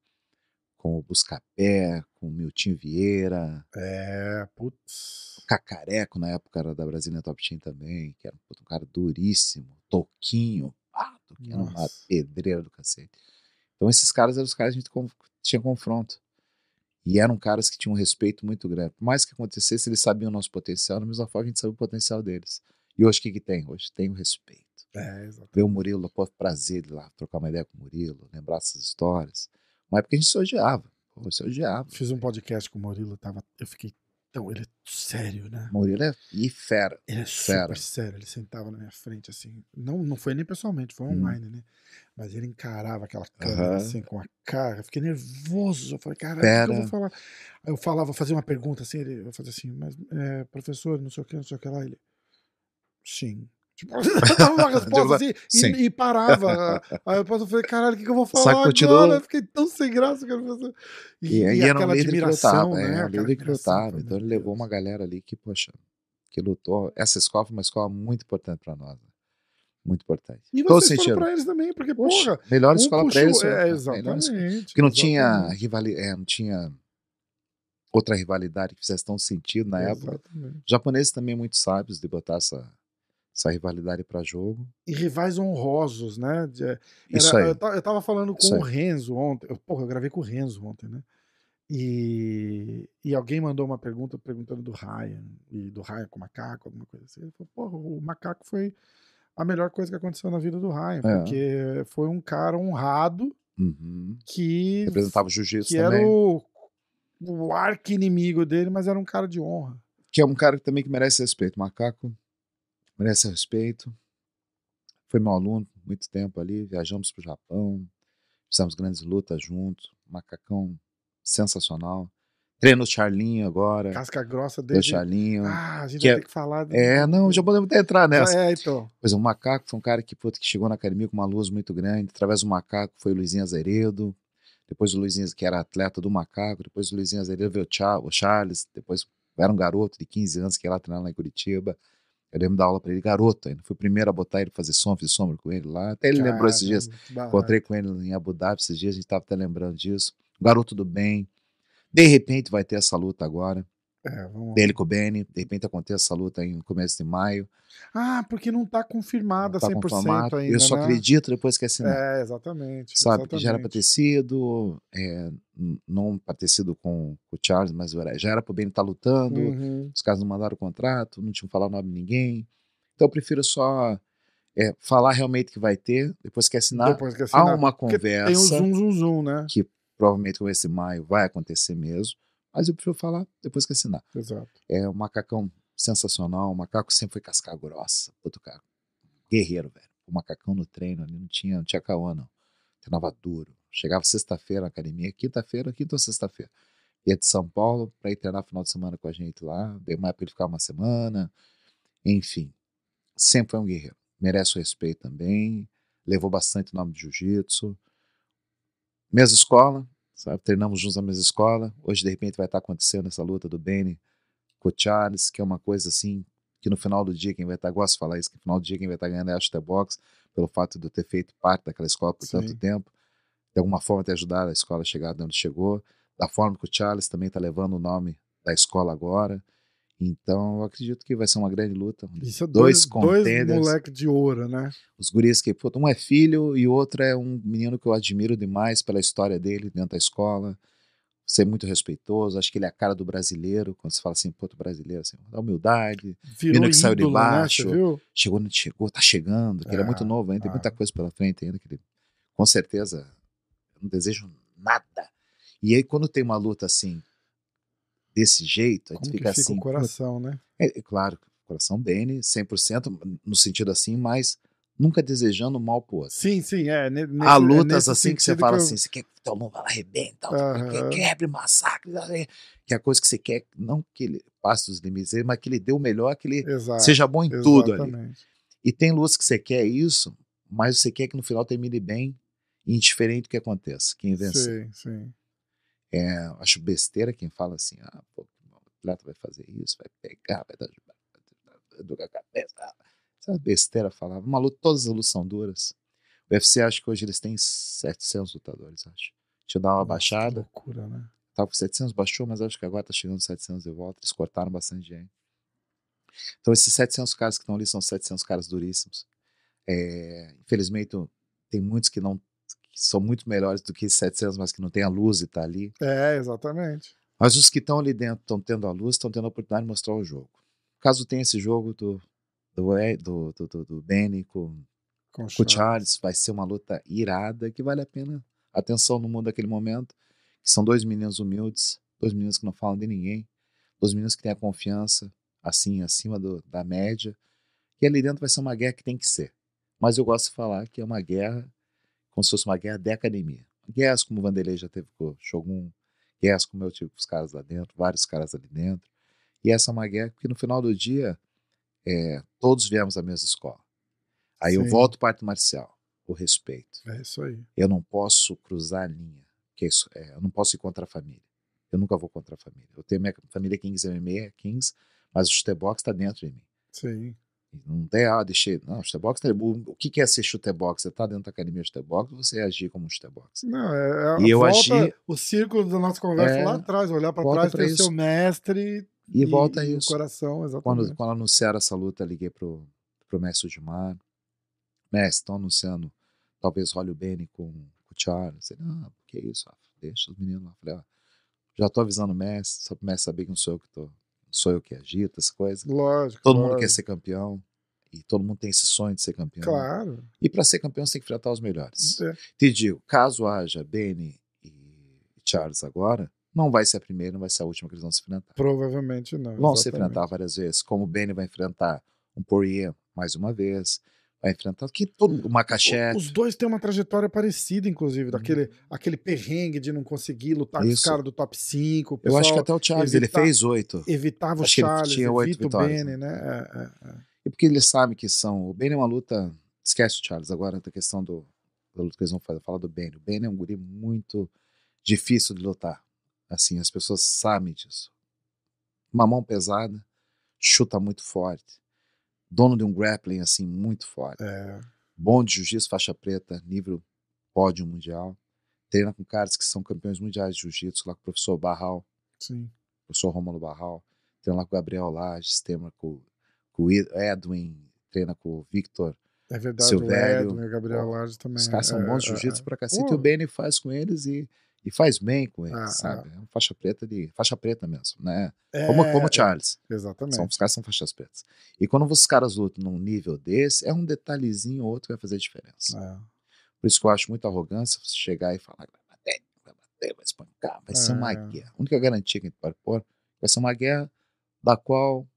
com o Buscapé, com o Milton Vieira, É, putz. Cacareco, na época era da Brasília Top Team também, que era um cara duríssimo, Toquinho, ah, Toquinho era uma Nossa. pedreira do cacete. Então esses caras eram os caras que a gente tinha confronto. E eram caras que tinham um respeito muito grande. Por mais que acontecesse, eles sabiam o nosso potencial, da mesma forma que a gente sabia o potencial deles. E hoje o que, que tem? Hoje tem o respeito. É, exato. Ver o Murilo, pô, prazer de ir lá trocar uma ideia com o Murilo, lembrar essas histórias. Uma época a gente se odiava. Pô, se odiava. Fiz um podcast com o Murilo, tava, eu fiquei tão. Ele é sério, né? Murilo é e fera. Ele é Fera. super sério, ele sentava na minha frente, assim. Não, não foi nem pessoalmente, foi Hum. online, né? Mas ele encarava aquela câmera, Aham. assim, com a cara. Eu fiquei nervoso. Eu falei, cara, o que, eu vou falar? Aí eu falava, fazia uma pergunta assim, ele, eu fazia assim, mas, é, professor, não sei o que, não sei o que lá. Ele, sim. Tipo, [LAUGHS] dava [LAUGHS] uma resposta assim sim. e, e parava. [LAUGHS] Aí eu falei, caralho, o que, que eu vou falar que agora? Eu fiquei tão sem graça. Que eu E, e um aquela admiração, né? É, Aquela líder que lutava. falei, Então ele levou uma galera ali que, poxa, que lutou. Essa escola foi uma escola muito importante para nós. né? Muito importante. E Todo vocês foram pra eles também, porque, Poxa, porra, melhor um escola para eles. É, melhor exatamente. Porque não tinha exatamente, rivalidade, é, não tinha outra rivalidade que fizesse tão sentido na época. Exatamente. Os japoneses também muito sábios de botar essa, essa rivalidade para jogo. E rivais honrosos, né? De- era- Isso aí. Eu, ta- eu tava falando com o. Renzo ontem. Eu, porra, eu gravei com o Renzo ontem, né? E, e alguém mandou uma pergunta perguntando do Ryan, e do Ryan com o macaco, alguma coisa assim. Ele falou, porra, o macaco foi a melhor coisa que aconteceu na vida do Ryan, É. porque foi um cara honrado Uhum. que, Representava o jiu-jitsu que era também. o, o arqui-inimigo dele, mas era um cara de honra. que é um cara que também que merece respeito. Macaco merece respeito. Foi meu aluno muito tempo ali, viajamos para o Japão, fizemos grandes lutas juntos. Macacão sensacional. Treino o Charlinho agora. Casca grossa O desde. Charlinho. Ah, a gente que vai é- ter que falar. do- É, não, já podemos até entrar nessa. É, então. Pois é, o Macaco foi um cara que, puta, que chegou na academia com uma luz muito grande. Através do Macaco foi o Luizinho Azeredo. Depois o Luizinho, que era atleta do Macaco. Depois o Luizinho Azeredo veio o, o Charles. Depois era um garoto de 15 anos que ia lá treinar lá em Curitiba. Eu lembro da aula pra ele, garoto ainda. Fui o primeiro a botar ele fazer som, fiz sombra com ele lá. Até ele lembrou esses dias. Caramba, barato. Encontrei com ele em Abu Dhabi esses dias, a gente tava até lembrando disso. Garoto do bem. De repente vai ter essa luta agora. É, Dele com o Benny. De repente acontece essa luta em começo de maio. Ah, porque não tá confirmada Tá 100% confirmado. ainda, Eu só né? acredito depois que assinar. É, exatamente. sabe? Que já era para exatamente. ter sido, é, não para ter sido com, com o Charles, mas já era para o Ben estar lutando. Uhum. Os caras não mandaram o contrato, não tinham falado nada de ninguém. Então eu prefiro só é, falar realmente que vai ter, depois que assinar. Depois que Há assinar. uma Porque Tem um conversa zoom, zoom, zoom, né? que provavelmente com esse maio vai acontecer mesmo, mas eu prefiro falar depois que assinar. Exato. É um macacão sensacional, o macaco sempre foi casca grossa, puto cara, guerreiro, velho. O macacão no treino ali não tinha, não tinha caô, não. Treinava duro. Chegava sexta-feira na academia, quinta-feira, quinta ou sexta-feira. Ia de São Paulo para ir treinar final de semana com a gente lá. Dei uma época ele ficar uma semana. Enfim, sempre foi um guerreiro. Merece o respeito também. Levou bastante nome de jiu-jitsu. Mesma escola, sabe? Treinamos juntos na mesma escola. Hoje, de repente, vai estar acontecendo essa luta do Benny com o Charles, que é uma coisa assim, que no final do dia quem vai estar, gosto de falar isso, que no final do dia quem vai estar ganhando é a Ashton Box, pelo fato de eu ter feito parte daquela escola por tanto Sim. tempo, de alguma forma ter ajudado a escola a chegar de onde chegou, da forma que o Charles também está levando o nome da escola agora. Então, eu acredito que vai ser uma grande luta. Isso é dois dois, dois contenders. moleque de ouro, né? Os guris que, um é filho e o outro é um menino que eu admiro demais pela história dele dentro da escola. Ser muito respeitoso, acho que ele é a cara do brasileiro, quando se fala assim, puto brasileiro, assim, da humildade, Virou Menino que saiu de né? baixo. Viu? chegou onde chegou, tá chegando, que ele é muito Ah, novo ainda, tem muita coisa pela frente ainda, que ele, com certeza, não desejo nada. E aí, quando tem uma luta assim, desse jeito, a gente que fica fica assim, o coração, né? é, é claro, coração Bene, 100%, no sentido assim, mas nunca desejando mal pro outro. Sim, sim, é. ne- Nesse, Há é lutas nesse assim que você fala eu- assim, você quer que teu mundo arrebenta, Aham. que quebre, massacre, que é a coisa que você quer, não que ele passe dos limites, mas que ele dê o melhor, que ele Exato. seja bom em tudo ali. exatamente. E tem lutas que você quer isso, mas você quer que no final termine bem, indiferente do que aconteça, quem vencer. Sim, sim. É, acho besteira quem fala assim, ah, pô, o atleta vai fazer isso, vai pegar, vai dar dar a cabeça. Essa besteira falava. Uma luta, todas as lutas são duras. O UFC acho que hoje eles têm 700 lutadores, acho. Deixa eu dar uma Nossa, baixada. loucura, né? Tava com 700, baixou, mas acho que agora tá chegando 700 de volta. Eles cortaram bastante gente. Então esses 700 caras que estão ali são 700 caras duríssimos. É, infelizmente tem muitos que não que são muito melhores do que esses 700, mas que não tem a luz e tá ali. É, exatamente. Mas os que estão ali dentro estão tendo a luz, estão tendo a oportunidade de mostrar o jogo. Caso tenha esse jogo do do, do, do, do, do Benny com, Com com o Charles. Vai ser uma luta irada que vale a pena atenção no mundo daquele momento. Que são dois meninos humildes, dois meninos que não falam de ninguém, dois meninos que têm a confiança assim acima do- da média. E ali dentro vai ser uma guerra que tem que ser. Mas eu gosto de falar que é uma guerra como se fosse uma guerra de academia. Guerras como o Vanderlei já teve com o Shogun, guerras como eu tive com os caras lá dentro, vários caras ali dentro. E essa é uma guerra que no final do dia é, todos viemos da mesma escola. Aí eu Sim. volto para arte marcial, o respeito. É isso aí. Eu não posso cruzar a linha. Que é isso, é, eu não posso ir contra a família. Eu nunca vou contra a família. Eu tenho minha família Kings MMA, é Kings, mas o chutebox está dentro de mim. Sim. Não tem, ah, deixei. Não, chutebox o, que é ser chutebox? Você tá dentro da academia de chutebox ou você agir como um chutebox? Não, é, é E eu volta agi- o círculo da nossa conversa É, lá atrás, olhar para trás, ter isso. seu mestre E, volta e isso. coração, exatamente. Quando, quando anunciaram essa luta, liguei pro, pro mestre Udimar. Mestre, estão anunciando talvez role o Benny com, com o Charles. Ele, ah, que isso, Rafa? deixa os meninos lá. Falei, ah, já tô avisando o mestre, só pro mestre saber que não sou eu que tô, sou eu que agito essa coisa. Lógico. Todo mundo lógico. quer ser campeão. E todo mundo tem esse sonho de ser campeão. Claro. E para ser campeão, você tem que enfrentar os melhores. É. Te digo, caso haja Benny e Charles agora, não vai ser a primeira, não vai ser a última que eles vão se enfrentar. Provavelmente não. Vão se exatamente. enfrentar várias vezes, como o Benny vai enfrentar um Poirier mais uma vez, vai enfrentar. Que todo o Makachev. Os dois têm uma trajetória parecida, inclusive, daquele aquele perrengue de não conseguir lutar com os Isso. caras do top 5. Eu acho que até o Charles, ele evitar- fez oito. evitava o acho ele Charles, tinha evita o vitórias, Benny, né? É, é, é. E porque ele sabe que são. O Benny é uma luta. Esquece o Charles agora, da questão do, da luta que eles vão fazer. Fala do Benny. O Benny é um guri muito difícil de lutar. Assim, as pessoas sabem disso. Uma mão pesada, chuta muito forte. Dono de um grappling, assim, muito forte. É, Bom de jiu-jitsu, faixa preta, nível pódio mundial. Treina com caras que são campeões mundiais de jiu-jitsu, lá com o professor Barral sim. professor Romulo Barral, treina lá com o Gabriel Lages, treina com, com o Edwin, treina com o Victor. É verdade, Silvério, o Edwin, o Gabriel Lages também. Os caras são é, bons é, jiu-jitsu é. pra cacete. Pô. E o Benny faz com eles e, e faz bem com eles, Ah, sabe? É uma faixa preta de. Faixa preta mesmo, né? É, Como, como o Charles. Exatamente. São, os caras são faixas pretas. E quando os caras lutam num nível desse, é um detalhezinho ou outro que vai fazer diferença. É. Por isso que eu acho muita arrogância você chegar e falar, vai bater, vai bater, vai espancar, vai ser uma É. guerra. A única garantia que a gente pode pôr vai ser uma guerra da qual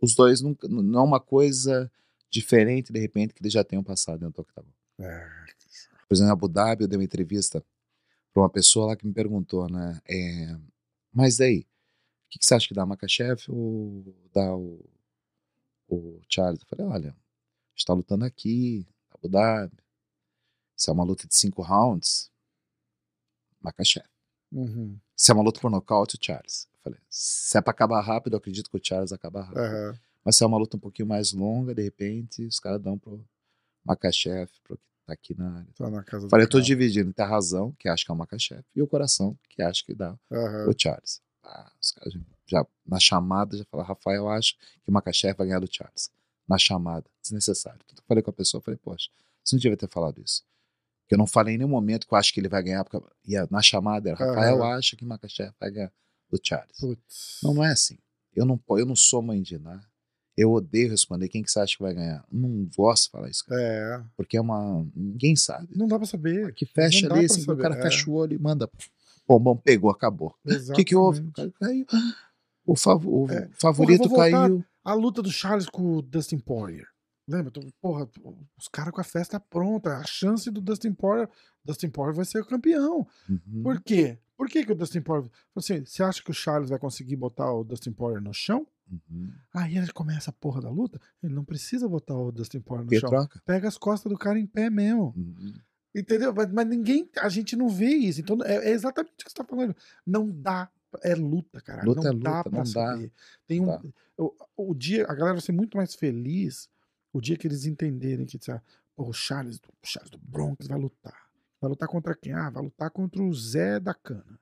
os dois nunca, não é uma coisa diferente, de repente, que eles já tenham passado dentro do octagon. É. Por exemplo, em Abu Dhabi, eu dei uma entrevista para uma pessoa lá que me perguntou, né? é, mas daí, o que, que você acha que dá Makachev ou dá o, o Charles? Eu falei, olha, a gente está lutando aqui, Abu Dhabi. Se é uma luta de cinco rounds, Makachev. Uhum. Se é uma luta por nocaute, o Charles. Eu falei, se é para acabar rápido, eu acredito que o Charles acaba rápido. Aham. Mas se é uma luta um pouquinho mais longa, de repente, os caras dão pro Makachev, pro que tá aqui na área. Tá na casa Falei, eu tô cara. dividindo entre a razão, que acha que é o Makachev, e o coração, que acha que dá Aham. o Charles. Ah, os caras já, na chamada, já falaram, Rafael, eu acho que o Makachev vai ganhar do Charles. Na chamada, desnecessário. Então, falei com a pessoa, falei, poxa, você não devia ter falado isso. Eu não falei em nenhum momento que eu acho que ele vai ganhar, porque e na chamada era, Rafael Aham. acha que o Makachev vai ganhar do Charles. Putz. Não, não é assim. Eu não, eu não sou mãe de nada. Eu odeio responder quem que você acha que vai ganhar. Não gosto de falar isso, cara. É. Porque é uma. Ninguém sabe. Não dá pra saber. Que fecha ali, assim, o cara é. fecha o olho e manda. Bom, bom, pegou, acabou. O que, que houve? O, cara caiu. o, fav- É. favorito Porra, caiu. A luta do Charles com o Dustin Poirier. Lembra? Porra, os caras com a festa pronta. A chance do Dustin Poirier. Dustin Poirier vai ser o campeão. Uhum. Por quê? Por que, que o Dustin Poirier. Assim, você acha que o Charles vai conseguir botar o Dustin Poirier no chão? Uhum. Aí ele começa a porra da luta. Ele não precisa botar o Dustin Poirier no Que chão. troca. Pega as costas do cara em pé mesmo. Uhum. Entendeu? Mas, mas ninguém. A gente não vê isso. Então é, é exatamente o que você tá falando. Não dá. É luta, cara. Luta não é dá luta, pra não dá. saber. Tem um, Dá. o, o dia. A galera vai ser muito mais feliz o dia que eles entenderem que o Charles, do- o Charles do Bronx vai lutar. Vai lutar contra quem? Ah, vai lutar contra o Zé da Cana.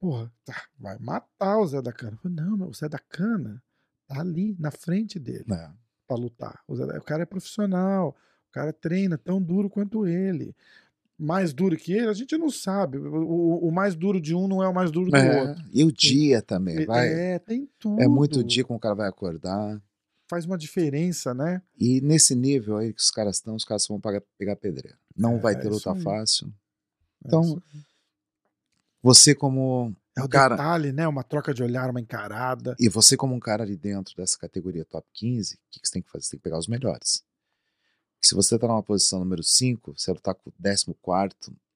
Porra, tá, vai matar o Zé da Cana. Eu falei, Não, meu, o Zé da Cana tá ali na frente dele É. pra lutar. O, Zé o cara é profissional, o cara treina tão duro quanto ele. Mais duro que ele, a gente não sabe. O, o- mais duro de um não é o mais duro do É, outro. E o dia também, vai. É, tem tudo. É muito dia como o cara vai acordar. Faz uma diferença, né? E nesse nível aí que os caras estão, os caras vão pagar- pegar pedreira. Não É, vai é ter isso luta fácil. É Então. Você como é o cara- detalhe, né? Uma troca de olhar, uma encarada. e você como um cara ali dentro dessa categoria top 15, o que, que você tem que fazer? Você tem que pegar os melhores. Se você tá numa posição número 5, você tá com o 14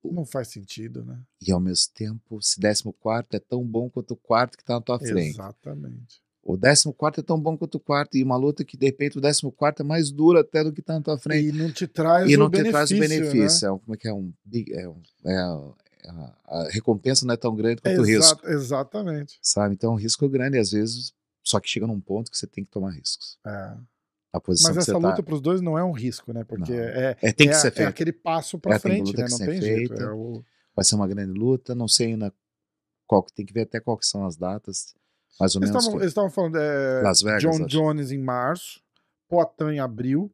Não faz sentido, né? e ao mesmo tempo, se 14 é tão bom quanto o quarto que tá na tua frente. Exatamente. O 14 é tão bom quanto o quarto, e uma luta que de repente o 14 é mais dura até do que tá na tua frente. E não te traz E o não te benefício, traz o né? benefício. É um- como é que é? Um é um- é a, a- recompensa não é tão grande quanto o Exa- risco. Exatamente. Sabe? Então o risco é grande, às vezes, só que chega num ponto que você tem que tomar riscos. É. A posição Mas essa você luta tá. para os dois não é um risco, né? Porque Não. é, É, tem que é, ser é feito. aquele passo para É, frente, né? Não tem jeito. feita. É o... Vai ser uma grande luta. Não sei ainda qual que tem que ver até qual que são as datas. Mais ou Eles menos. estavam que- eles estavam falando é, Las Vegas, John acho. Jones em março, Poitin em abril,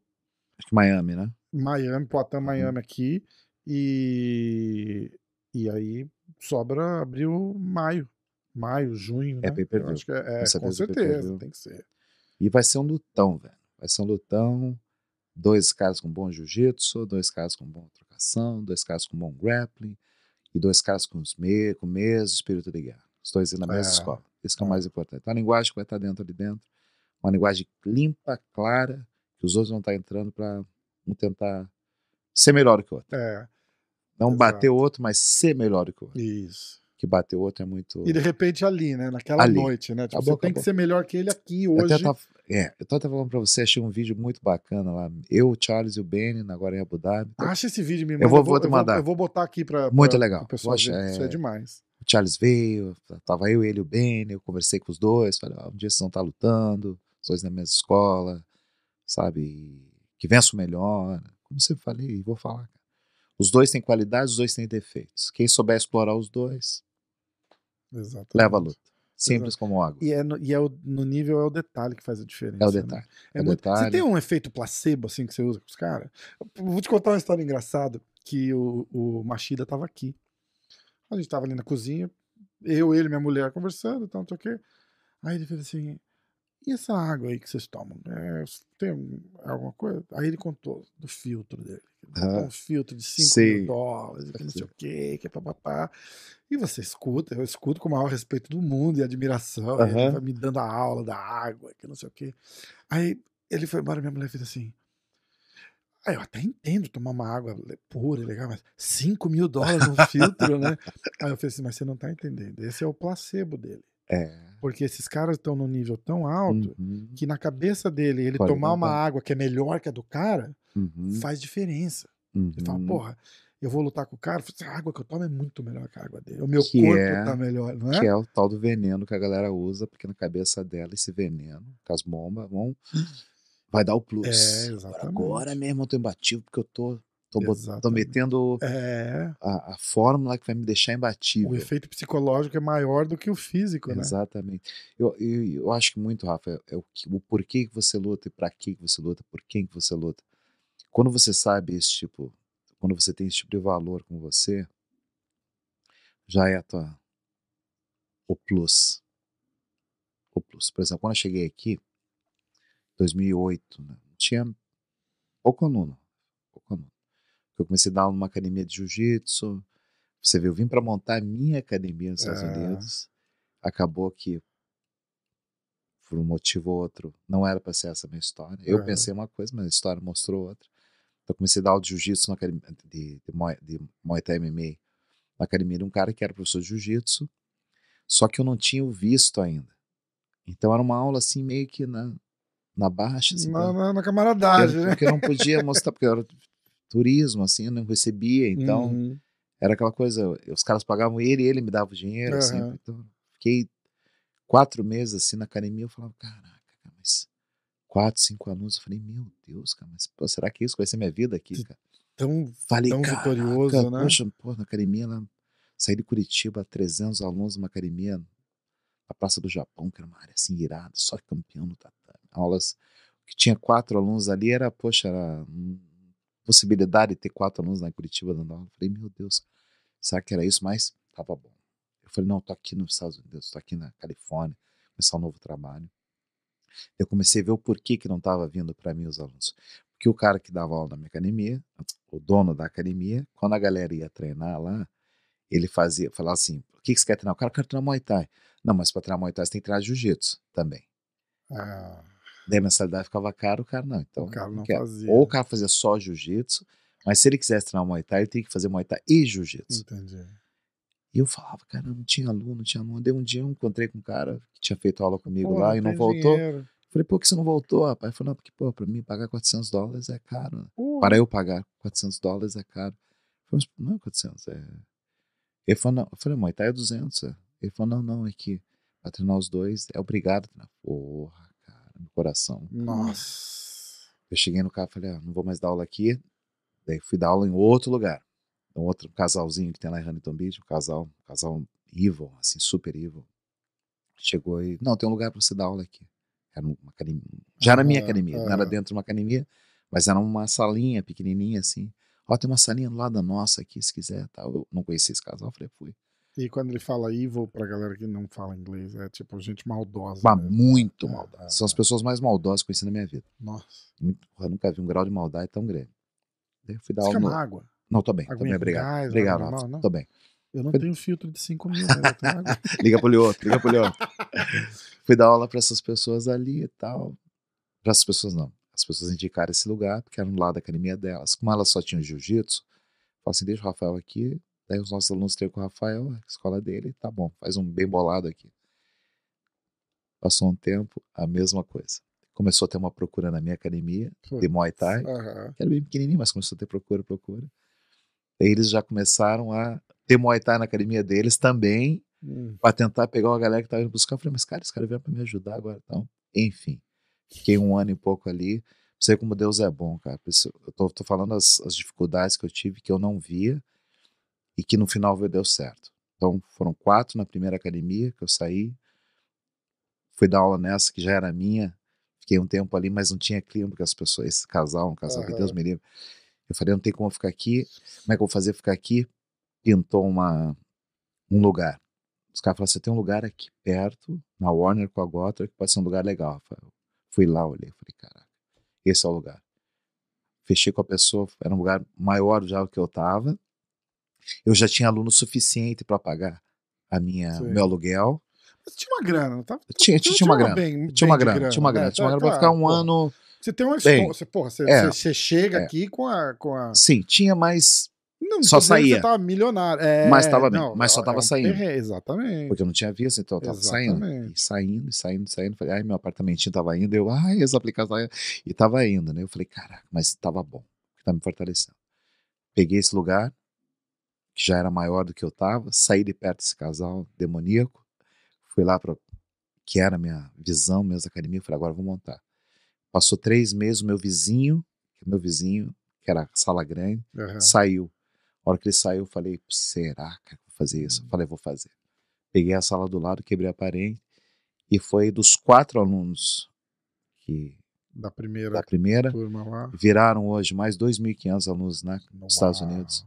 acho que Miami, né? Miami, Poitin, Uhum. Miami aqui e e aí sobra abril, maio, maio, junho, É né? pay-per-view. Acho que é, é, com é certeza, pay-per-view. tem que ser. E vai ser um lutão, velho. Vai ser um lutão. Dois caras com bom jiu-jitsu, dois caras com boa trocação, dois caras com bom grappling e dois caras com, os me com o mesmo espírito de guerra. Os dois na mesma É. escola. Isso que é o É. mais importante. Então, a linguagem que vai estar dentro ali dentro, uma linguagem limpa, clara, que os outros vão estar entrando para Um tentar ser melhor que o outro. É, Não Exato. bater o outro, mas ser melhor que o outro. isso. Que bater o outro é muito. E de repente ali, né? Naquela Ali. noite, né? Tipo, Acabou, você tem que acabou. ser melhor que ele aqui Eu hoje. até tava, é, eu tô até falando pra você, achei um vídeo muito bacana lá. Eu, o Charles e o Benny, agora em Abu Dhabi. Então, Acha esse vídeo, me Eu manda. vou- vou te mandar. Eu vou botar aqui pra. Muito pra- legal. pessoal Poxa, ver. Isso é é- demais. o Charles veio, tava eu, ele e o Benny, eu conversei com os dois, falei, ó, um dia vocês vão estar lutando, os dois na mesma escola, sabe? Que vença o melhor. Como você falei, e vou falar. cara. Os dois têm qualidades, os dois têm defeitos. Quem souber explorar os dois, Exatamente. leva a luta. Simples como água. E, é no, e é o- no nível é o detalhe que faz a diferença. É o né? detalhe. É É o muito- Você detalhe. tem um efeito placebo assim que você usa com os caras? Vou te contar uma história engraçada que o, o Machida tava aqui. A gente tava ali na cozinha, eu, ele, minha mulher conversando, sei o quê. Aí ele fez assim: "E essa água aí que vocês tomam? É, tem um- alguma coisa?" Aí ele contou do filtro dele. Ah, um filtro de 5 sim. mil dólares, que não sei o quê, que é papapá. E você escuta, eu escuto com o maior respeito do mundo e admiração. e Ele vai me dando a aula da água, que não sei o quê. Aí ele foi embora, minha mulher fez assim. Ah, eu até entendo tomar uma água pura, legal, mas 5 mil dólares no filtro, né? [LAUGHS] Aí eu falei assim, mas você não tá entendendo. Esse é o placebo dele. É. Porque esses caras estão num nível tão alto Uhum, que na cabeça dele, ele Pode tomar uma água que é melhor que a do cara, uhum, faz diferença. Ele fala, uhum. porra, eu vou lutar com o cara, a água que eu tomo é muito melhor que a água dele. O meu Que corpo é- tá melhor, não é? Que é o tal do veneno que a galera usa, porque na cabeça dela esse veneno, com as bombas, vão, [GASPS] vai dar o plus. É, Agora, exatamente. agora mesmo eu tô imbatível, porque eu tô, tô, bot- tô metendo É, a, a fórmula que vai me deixar o imbatível. efeito psicológico é maior do que o físico, né? Exatamente. Eu, eu, eu acho que muito, Rafa, é, é o, que- o porquê que você luta e pra que que você luta, por quem que você luta. Quando você sabe esse tipo, quando você tem esse tipo de valor com você, já é a tua, o plus. O plus. Por exemplo, quando eu cheguei aqui, em 2008, né, tinha pouco aluno. Pouco aluno. Eu comecei a dar aula numa academia de jiu-jitsu. Você viu, eu vim para montar a minha academia nos Estados É. Unidos. Acabou que, por um motivo ou outro, não era para ser essa a minha história. Eu Aham. pensei uma coisa, mas a história mostrou outra. Então, eu comecei a dar aula de jiu-jitsu na academia de, de, de Muay Thai MMA na academia de um cara que era professor de jiu-jitsu, só que eu não tinha o visto ainda. Então era uma aula assim meio que na, na baixa, assim, Na, na, na porque, camaradagem, eu- né? porque eu não podia mostrar, porque era turismo, assim, eu não recebia, então Uhum. era aquela coisa, os caras pagavam ele e ele me dava o dinheiro, assim, Aham. então fiquei quatro meses assim na academia, eu falava, caraca, cara, mas quatro, cinco alunos, eu falei, meu Deus, cara, mas pô, será que isso vai ser minha vida aqui, cara? Tão, Falei, tão caraca, vitorioso, né? poxa, pô, na academia lá, saí de Curitiba, 300 alunos numa academia na Praça do Japão, que era uma área assim irada, só campeão no tatame. Aulas que tinha quatro alunos ali, era, poxa, era possibilidade de ter quatro alunos lá em Curitiba dando aula. Eu Falei, meu Deus, será que era isso? Mas tava bom. Eu falei, não, tô aqui nos Estados Unidos, tô aqui na Califórnia, começar um novo trabalho. Eu comecei a ver o porquê que não estava vindo para mim os alunos. Porque o cara que dava aula na minha academia, o dono da academia, quando a galera ia treinar lá, ele fazia, falava assim: o que, que você quer treinar? O cara quer treinar Muay Thai. Não, mas para treinar Muay Thai você tem que treinar Jiu-Jitsu também. Ah, Daí a mensalidade ficava cara, o cara não. Então, o cara não quer. fazia. Ou o cara fazia só Jiu-Jitsu, mas se ele quisesse treinar Muay Thai, ele tinha que fazer Muay Thai e Jiu-Jitsu. Entendi. E eu falava, cara, não tinha aluno, não tinha aluno. Daí um dia eu encontrei com um cara que tinha feito aula comigo Pô, lá e não voltou. dinheiro. Falei, pô, que você não voltou, rapaz? Ele falou, não, porque, pô, pra mim pagar 400 dólares é caro. Pô, Para eu pagar 400 dólares é caro. Eu falei, mas não é 400, é... Ele falou, não. Eu falei, Muay Thai é 200. é. Ele falou, não, não, é que pra treinar os dois é obrigado. a treinar. Porra, cara, meu coração. Nossa. Eu cheguei no carro e falei, ah, não vou mais dar aula aqui. Daí fui dar aula em outro lugar. Um outro casalzinho que tem lá em Huntington Beach, um casal, um casal evil, assim, super evil. Chegou e, não, tem um lugar pra você dar aula aqui. Era uma academia. Já era minha academia, não era dentro de uma academia, mas era uma salinha pequenininha assim. Ó, tem uma salinha do lado da nossa aqui, se quiser, tal. Eu não conhecia esse casal, eu falei, fui. E quando ele fala evil, pra galera que não fala inglês, é tipo gente maldosa. Mas mesmo. muito É, maldosa. é, São as é. pessoas mais maldosas que eu conheci na minha vida. Nossa. Muito, eu nunca vi um grau de maldade tão grande. Daí eu fui dar Você aula. quer no- água? Não, tô bem, tô bem, obrigado. gás, obrigado, normal, não? Tô bem. Eu não Foi- tenho filtro de 5 mil, água. [LAUGHS] Liga pro Lioto, liga pro Lioto. Fui dar aula pra essas pessoas ali e tal. Pra essas pessoas não. As pessoas indicaram esse lugar, porque era no lado da academia delas. Como elas só tinham jiu-jitsu, falaram assim: deixa o Rafael aqui. Daí os nossos alunos treinam com o Rafael, a escola dele, tá bom, faz um bem bolado aqui. Passou um tempo, a mesma coisa. Começou a ter uma procura na minha academia de Muay Thai, Aham. que era bem pequenininho, mas começou a ter procura, procura. Eles já começaram a ter Muay Thai na academia deles também, Hum. para tentar pegar uma galera que tava indo buscar. Eu falei, mas cara, esse cara veio para me ajudar agora. Então, enfim, fiquei um ano e pouco ali. Ver como Deus é bom, cara. Eu tô, tô falando as, as dificuldades que eu tive, que eu não via, e que no final veio deu certo. Então, foram quatro na primeira academia que eu saí. Fui dar aula nessa, que já era minha. Fiquei um tempo ali, mas não tinha clima, porque as pessoas, esse casal, um casal que Aham. Deus me livre. Eu falei, não tem como eu ficar aqui. Como é que eu vou fazer ficar aqui? Pintou uma, um lugar. Os caras falaram, você tem um lugar aqui perto, na Warner com a Gotter, que pode ser um lugar legal, Rafael. Fui lá, olhei, falei, caraca, esse é o lugar. Fechei com a pessoa, era um lugar maior já do que eu tava. Eu já tinha aluno suficiente para pagar a minha, Sim. meu aluguel. Mas tinha uma grana, não? Eu tinha, tu tinha uma grana. bem- Tinha uma bem de grana, tinha uma grana, né? tinha uma Tá, grana pra tá, ficar um pô. ano. Você tem uma história. Você, porra, você, é. você- chega É. aqui com a. Com a... Sim, tinha, mas Não, Só saía. Você tava milionário. É, Mas tava bem, não, mas só tava um saindo. perre- Exatamente. porque eu não tinha visto, então eu tava saindo. Exatamente. E saindo, e saindo, e saindo. Falei, ai, meu apartamentinho tava indo. Eu, ai, essa aplicação. E tava indo, né? Eu falei, caraca, mas tava bom, que tá me fortalecendo. Peguei esse lugar, que já era maior do que eu tava, saí de perto desse casal demoníaco, fui lá para que era a minha visão mesmo da academia, falei, agora eu vou montar. Passou três meses, o meu vizinho, que meu vizinho, que era sala grande, Aham. saiu. A hora que ele saiu, eu falei, será que eu vou fazer isso? Eu falei, vou fazer. Peguei a sala do lado, quebrei a parede, e foi dos quatro alunos que Da primeira da primeira, turma lá. viraram hoje mais 2.500 alunos né, nos Estados. Unidos.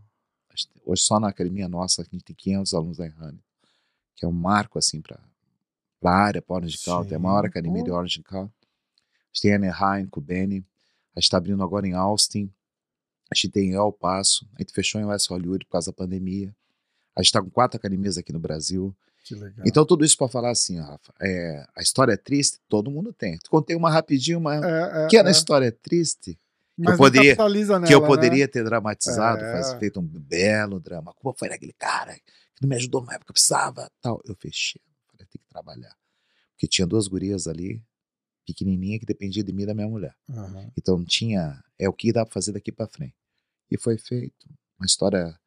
Hoje só na academia nossa a gente tem 500 alunos da Enrane, que é um marco assim para a área, para Orange County, é a maior academia de pô. Orange County. A gente tem Anaheim, Kubeni, a gente está abrindo agora em Austin, a gente tem em El Paso, a gente fechou em West Hollywood por causa da pandemia. A gente está com quatro academias aqui no Brasil. Que legal. Então, tudo isso para falar assim, Rafa, é, a história é triste, todo mundo tem. Contei uma rapidinho, uma é, é, pequena é. história triste, Mas não poderia- capitaliza que eu nela, poderia né? ter dramatizado, É. faz- feito um belo drama. A culpa foi daquele cara que não me ajudou na época que eu precisava, tal. Eu fechei, falei, tem que trabalhar. Porque tinha duas gurias ali, pequenininha, que dependia de mim e da minha mulher. Aham. Então tinha, é o que dá para fazer daqui para frente. E foi feito. Uma história,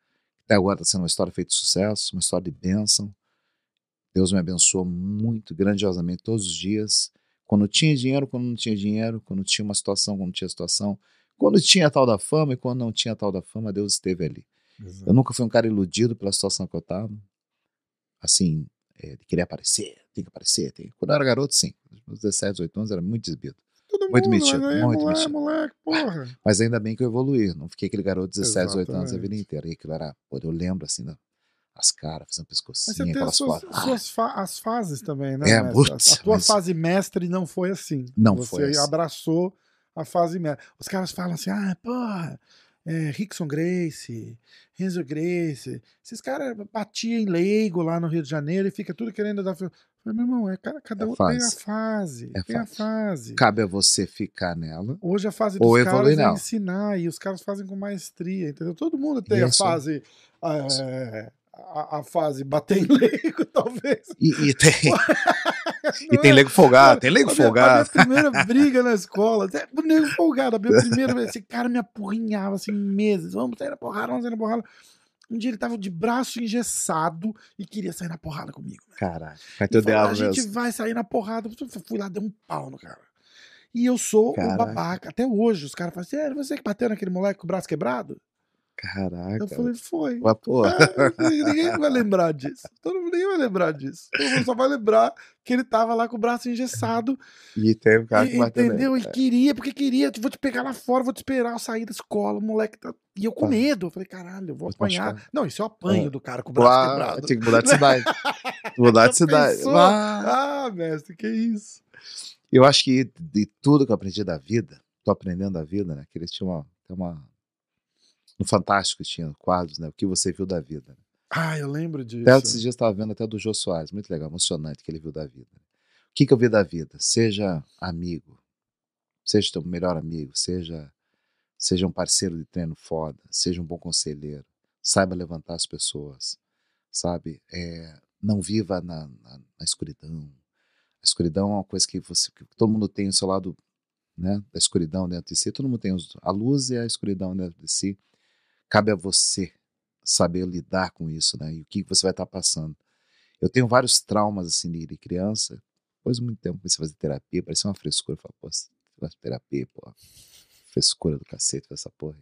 até agora está sendo uma história feita de sucesso, uma história de bênção. Deus me abençoou muito, grandiosamente, todos os dias. Quando tinha dinheiro, quando não tinha dinheiro, quando tinha uma situação, quando não tinha situação. Quando tinha a tal da fama e quando não tinha a tal da fama, Deus esteve ali. Exato. Eu nunca fui um cara iludido pela situação que eu estava. Assim, é, de querer aparecer, tem que aparecer. Tem... Quando eu era garoto, sim. Nos 17, 18 anos, era muito exibido. Todo muito mundo, metido, aí, muito moleque, metido. moleque, porra. [LAUGHS] Mas ainda bem que eu evoluí. Não fiquei aquele garoto de 17, 18 anos a Exatamente. vida inteira. E aquilo era. Pô, eu lembro assim, da- as caras, fazendo você pescocinho, tem as aquelas suas. Ah, suas fa- as fases também, né? É, putz, a, a tua mas- fase mestre não foi assim. Não Você foi assim. abraçou a fase mestre. Os caras falam assim, ah, porra, é, Rickson Grace, Renzo Grace, esses caras batiam em leigo lá no Rio de Janeiro e fica tudo querendo dar... Falei, meu irmão, é, ca- cada É um tem a fase. fase. É tem a fase. fase. Cabe a você ficar nela. Hoje a fase dos Ou caras é ensinar e os caras fazem com maestria, entendeu? Todo mundo tem a Isso. fase... é, a, a fase bater em leigo, [LAUGHS] talvez. E, e tem, [LAUGHS] [LAUGHS] e tem é? nego folgado, tem A minha- folgado. A minha primeira briga na escola, até o nego folgado, a minha primeira vez, esse cara me apurrinhava assim meses, vamos sair na porrada, vamos sair na porrada. Um dia ele tava de braço engessado e queria sair na porrada comigo. né? Caralho, vai falou, a gente mesmo. vai sair na porrada. Eu fui lá, dei um pau no cara. E eu sou o Caraca. babaca. Até hoje, os caras falam assim, é você que bateu naquele moleque com o braço quebrado? Caraca. Eu falei, foi. Mas, Ah, [LAUGHS] ninguém vai lembrar disso. Todo mundo ninguém vai lembrar disso. Todo mundo só vai lembrar que ele tava lá com o braço engessado [LAUGHS] e tem um cara que bateu Entendeu? E queria, porque queria, vou te pegar lá fora, vou te esperar eu sair da escola, o moleque tá... E eu com Tá. medo, eu falei, caralho, eu vou Vou apanhar. machucar. Não, isso eu apanho Ah. do cara com o braço Uau, quebrado. tinha que mudar de [LAUGHS] cidade. mudar de cidade. Ah, mestre, que isso. Eu acho que de tudo que eu aprendi da vida, tô aprendendo da vida, né? Que eles tinham uma, uma no Fantástico tinha quadros, né? O que você viu da vida. né? Ah, eu lembro disso. Até esses dias estava vendo até do Jô Soares, muito legal, emocionante que ele viu da vida. O que, que eu vi da vida? Seja amigo, seja teu melhor amigo, seja seja um parceiro de treino foda, seja um bom conselheiro, saiba levantar as pessoas, sabe? É, não viva na, na, na, escuridão. A escuridão é uma coisa que você, que todo mundo tem o seu lado, né? Da escuridão dentro de si. Todo mundo tem os, a luz e a escuridão dentro de si. Cabe a você saber lidar com isso, né? E o que você vai estar passando. Eu tenho vários traumas assim de criança. Depois de muito tempo comecei a fazer terapia, parecia uma frescura. Eu falei, pô, você terapia, pô frescura do cacete essa porra.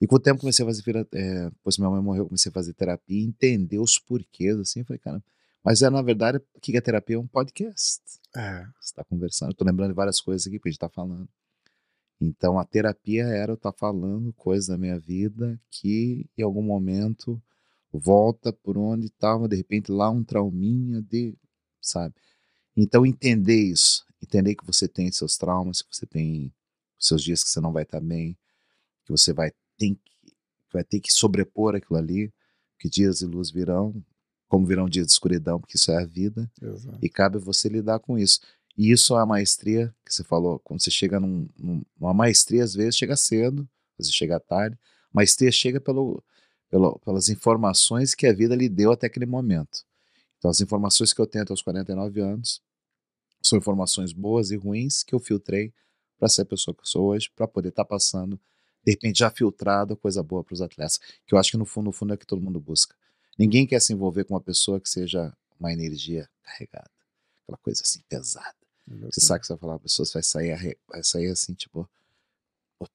E com o tempo comecei a fazer, é, depois minha mãe morreu, comecei a fazer terapia entender os porquês, assim, eu falei, cara, mas é, na verdade, o que é terapia? É um podcast. É. Você está conversando, eu tô lembrando de várias coisas aqui que a gente tá falando. Então, a terapia era eu estar tá falando coisas da minha vida que, em algum momento, volta por onde estava, de repente, lá um trauminha de, sabe? Então, entender isso, entender que você tem seus traumas, que você tem seus dias que você não vai estar bem, que você vai ter que, vai ter que sobrepor aquilo ali, que dias de luz virão, como virão dias de escuridão, porque isso é a vida, Exato. e cabe você lidar com isso. E isso é a maestria que você falou, quando você chega num, numa maestria, às vezes chega cedo, às vezes chega tarde, maestria chega pelo, pelo, pelas informações que a vida lhe deu até aquele momento. Então, as informações que eu tenho até os 49 anos são informações boas e ruins que eu filtrei para ser a pessoa que eu sou hoje, para poder estar tá passando, de repente já filtrado, coisa boa para os atletas, que eu acho que no fundo, no fundo é o que todo mundo busca. Ninguém quer se envolver com uma pessoa que seja uma energia carregada, aquela coisa assim pesada. Você sabe que você vai falar, a pessoa vai sair, vai sair assim, tipo,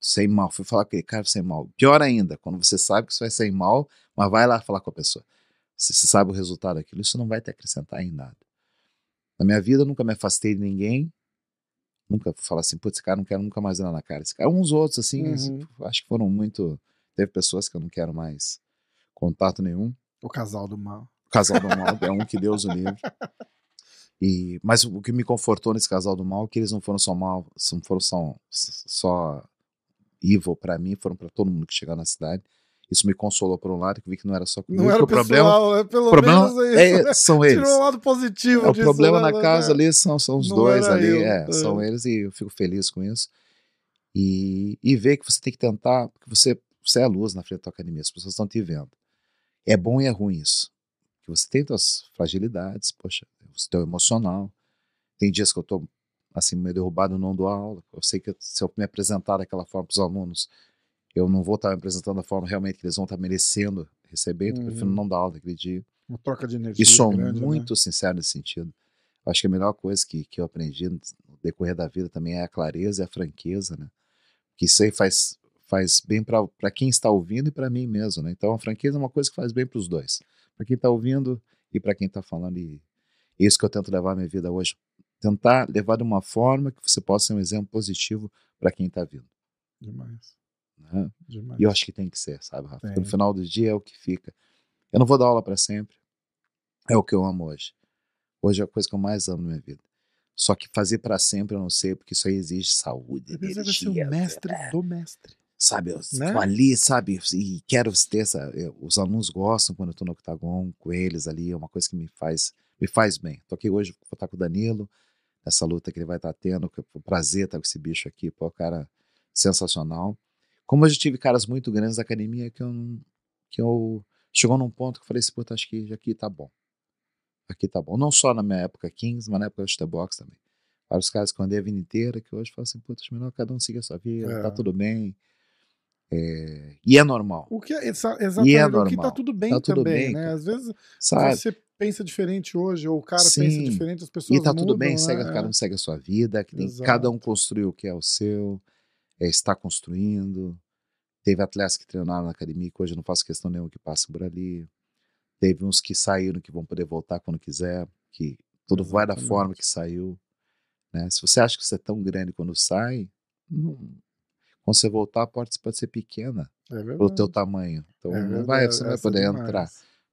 sem mal. Fui falar com aquele cara sem mal. Pior ainda, quando você sabe que você vai sair mal, mas vai lá falar com a pessoa. Se você sabe o resultado daquilo, isso não vai te acrescentar em nada. Na minha vida, eu nunca me afastei de ninguém, Nunca falar assim, putz, esse cara não quero nunca mais olhar na cara. Esse cara, uns outros, assim, uhum. acho que foram muito. Teve pessoas que eu não quero mais contato nenhum. O casal do mal. O casal do mal é um que Deus o livre. [LAUGHS] E, mas o que me confortou nesse casal do mal é que eles não foram só mal, não foram só, só evil para mim, foram para todo mundo que chegou na cidade. Isso me consolou por um lado, que vi que não era só comigo. Não era o problema, é pelo problema menos é, isso, é, são [LAUGHS] eles. Tirou o lado positivo é, disso, O problema né, na casa ali são, são os dois ali, eu, é, é, são eles e eu fico feliz com isso. E, e ver que você tem que tentar, porque você, você é a luz na frente da tua academia, as pessoas estão te vendo. É bom e é ruim isso. Que você tem suas fragilidades, poxa, teu emocional. Tem dias que eu tô assim, meio derrubado, não dou aula. Eu sei que se eu me apresentar daquela forma para os alunos, eu não vou estar me apresentando da forma realmente que eles vão estar merecendo receber, uhum. eu prefiro não dar aula naquele dia. Uma troca de energia. E sou grande, né? muito né? sincero nesse sentido. acho que a melhor coisa que, que eu aprendi no decorrer da vida também é a clareza e a franqueza, né? Que isso aí faz, faz bem para quem está ouvindo e para mim mesmo, né? Então a franqueza é uma coisa que faz bem para os dois. Para quem está ouvindo e para quem está falando. E é isso que eu tento levar a minha vida hoje. Tentar levar de uma forma que você possa ser um exemplo positivo para quem está vindo. Demais. Né? E eu acho que tem que ser, sabe, Rafa? No final do dia é o que fica. Eu não vou dar aula para sempre. É o que eu amo hoje. Hoje é a coisa que eu mais amo na minha vida. Só que fazer para sempre eu não sei, porque isso aí exige saúde. Às vezes ser o mestre é. do mestre. Sabe, eu né? ali, sabe, e quero ter essa. Eu, os alunos gostam quando eu tô no octagon com eles ali, é uma coisa que me faz, me faz bem. Tô aqui hoje, vou estar com o Danilo, nessa luta que ele vai estar tendo, que o prazer estar com esse bicho aqui, pô, cara sensacional. Como eu já tive caras muito grandes da academia que eu não, que eu chegou num ponto que eu falei assim, puta, acho que aqui tá bom. Aqui tá bom. Não só na minha época 15, mas na época do box também. Vários caras que eu andei a vida inteira, que hoje falam assim, puta, melhor cada um seguir a sua vida, tá é. tá tudo bem. É... E é normal. O que é, exatamente, e é normal. o que tá tudo bem tá tudo também, bem, né? Às vezes Sabe? você pensa diferente hoje, ou o cara Sim. pensa diferente, as pessoas E tá mudam, tudo bem, né? segue, cada um segue a sua vida, que tem, cada um construiu o que é o seu é, está construindo. Teve atletas que treinaram na academia, que hoje eu não faço questão nenhuma que passem por ali. Teve uns que saíram, que vão poder voltar quando quiser, que tudo Exatamente. vai da forma que saiu. Né? Se você acha que você é tão grande quando sai, não, quando você voltar, a porta pode ser pequena é pelo teu tamanho. Então é não vai, você não vai poder demais. entrar,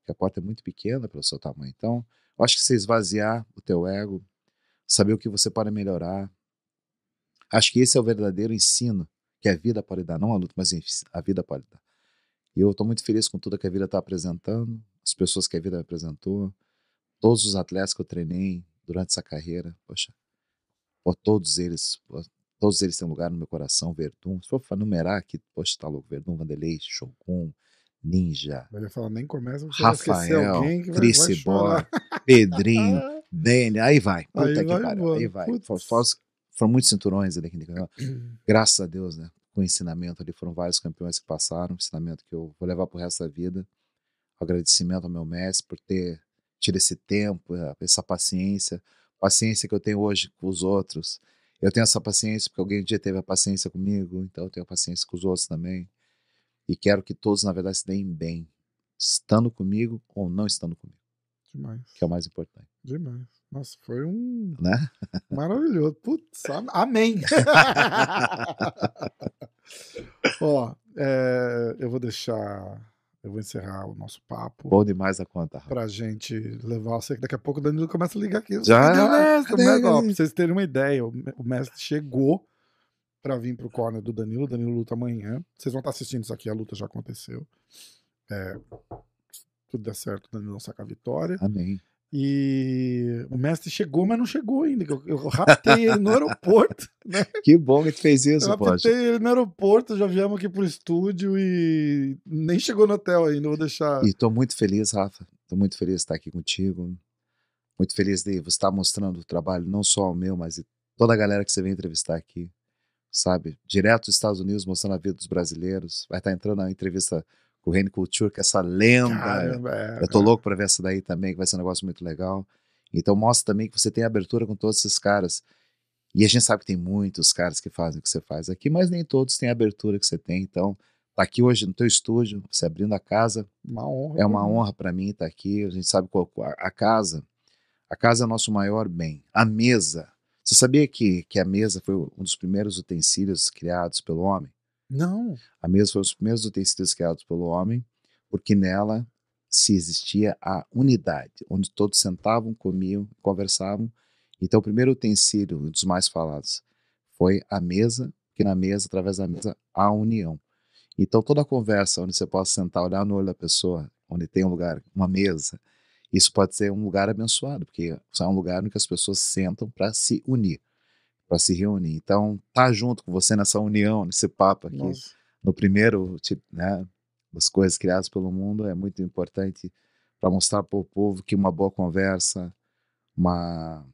porque a porta é muito pequena pelo seu tamanho. Então, eu acho que você esvaziar o teu ego, saber o que você pode melhorar, Acho que esse é o verdadeiro ensino que a vida pode dar, não a luta, mas a vida pode dar. E eu estou muito feliz com tudo que a vida está apresentando, as pessoas que a vida apresentou, todos os atletas que eu treinei durante essa carreira, poxa, por todos eles, todos eles têm lugar no meu coração. Verdun, se for numerar aqui, poxa, tá louco. Verdun, Vanderlei, Shogun, Ninja. Ele fala, nem começa, você Rafael, chorar. [LAUGHS] Pedrinho, Dani, aí vai. Puta Aí que vai pariu, aí vai. Foram muitos cinturões ali. que- [CLEARS THROAT] Graças a Deus, né? Com o ensinamento ali, foram vários campeões que passaram, ensinamento que eu vou levar pro resto da vida. Agradecimento ao meu mestre por ter tido esse tempo, eh, essa paciência, paciência que eu tenho hoje com os outros. Eu tenho essa paciência porque alguém um dia teve a paciência comigo, então eu tenho a paciência com os outros também. E quero que todos, na verdade, se deem bem, estando comigo ou não estando comigo, Demais, que é o mais importante, demais. Nossa, foi um né? maravilhoso. Putz, am- amém. [LAUGHS] Ó, é, eu vou deixar, eu vou encerrar o nosso papo. Bom demais a conta, Rafa. pra gente levar você, que daqui a pouco o Danilo começa a ligar aqui. Já? Mestre? Cadê mestre, pra vocês terem uma ideia, o mestre chegou pra vir pro corner do Danilo. O Danilo luta amanhã. Vocês vão estar assistindo isso aqui, a luta já aconteceu. É, tudo der certo, o Danilo saca a vitória. Amém. E o mestre chegou, mas não chegou ainda. Eu, eu raptei ele no aeroporto. [LAUGHS] Né? Que bom que tu fez Eu isso, poxa. raptei ele no aeroporto, já viemos aqui pro estúdio e nem chegou no hotel ainda. Vou deixar. E tô muito feliz, Rafa. Tô muito feliz de estar aqui contigo. Muito feliz de você estar mostrando o trabalho, não só o meu, mas de toda a galera que você vem entrevistar aqui, sabe? Direto dos Estados Unidos, mostrando a vida dos brasileiros. Vai estar entrando na entrevista com o Rene Couture, que é essa lenda. Caramba, é, Eu tô louco pra ver essa daí também, que vai ser um negócio muito legal. Então mostra também que você tem abertura com todos esses caras. E a gente sabe que tem muitos caras que fazem o que você faz aqui, mas nem todos têm a abertura que você tem. Então, tá aqui hoje no teu estúdio, você abrindo a casa, Uma honra. é uma mim. honra para mim estar aqui. A gente sabe qual a a casa, a casa é o nosso maior bem. A mesa. Você sabia que, que a mesa foi um dos primeiros utensílios criados pelo homem? Não. A mesa foi os primeiros utensílios criados pelo homem, porque nela se existia a unidade, onde todos sentavam, comiam, conversavam. Então, o primeiro utensílio, um dos mais falados, foi a mesa, que na mesa, através da mesa, há união. Então, toda conversa onde você possa sentar, olhar no olho da pessoa, onde tem um lugar, uma mesa, isso pode ser um lugar abençoado, porque é um lugar onde as pessoas sentam para se unir, para se reunir. Então, tá junto com você nessa união, nesse papo aqui Nossa. no primeiro, tipo, né, das coisas criadas pelo mundo é muito importante para mostrar para o povo que uma boa conversa, uma,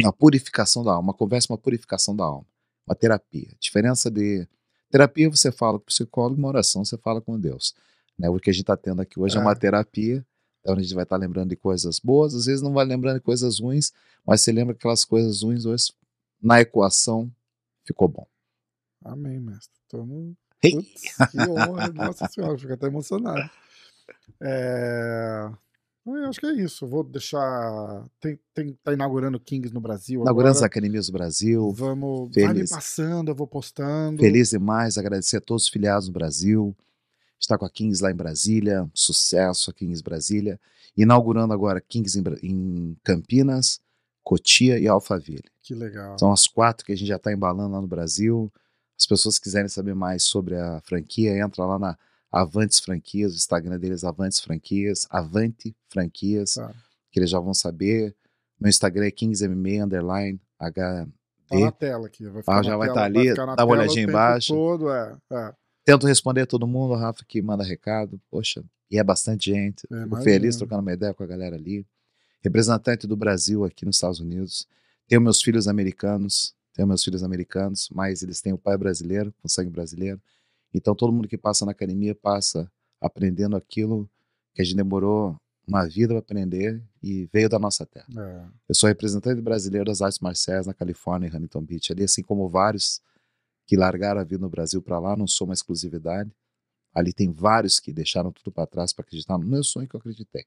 uma purificação da alma, uma conversa uma purificação da alma, uma terapia. A diferença de terapia você fala com o psicólogo, uma oração você fala com Deus. Né? O que a gente está tendo aqui hoje é, É. uma terapia, então a gente vai estar lembrando de coisas boas, às vezes não vai lembrando de coisas ruins, mas você lembra que aquelas coisas ruins hoje na equação ficou bom. Amém, mestre. Tamo... Hey! Putz, que honra. Nossa senhora, fico até emocionado. É... Eu acho que é isso. Vou deixar. Tem, tem, tá inaugurando Kings no Brasil. Inaugurando as academias do Brasil, Vamos. Vai me Feliz. passando, eu vou postando. Feliz demais, agradecer a todos os filiados no Brasil. Está com a Kings lá em Brasília, sucesso a Kings Brasília. Inaugurando agora Kings em, em Campinas, Cotia e Alphaville. Que legal. São as quatro que a gente já está embalando lá no Brasil. As pessoas quiserem saber mais sobre a franquia, entra lá na Avantes Franquias, o Instagram deles Avantes Franquias, Avante Franquias, Tá. que eles já vão saber. Meu Instagram é KingsMMA, underline, HB. Tá na tela aqui. Vai Ah, ficar já na vai tela, tá ali, dá uma olhadinha embaixo. Todo, é, é. Tento responder a todo mundo, Rafa, que manda recado. Poxa, e é bastante gente. É, Fico feliz trocando uma ideia com a galera ali. Representante do Brasil aqui nos Estados Unidos. Tenho meus filhos americanos, tenho meus filhos americanos, mas eles têm o pai brasileiro, com sangue brasileiro. Então todo mundo que passa na academia passa aprendendo aquilo que a gente demorou uma vida para aprender e veio da nossa terra. É. Eu sou representante brasileiro das artes marciais na Califórnia, em Huntington Beach, ali, assim como vários que largaram a vida no Brasil para lá, não sou uma exclusividade. Ali tem vários que deixaram tudo para trás para acreditar no meu sonho que eu acreditei.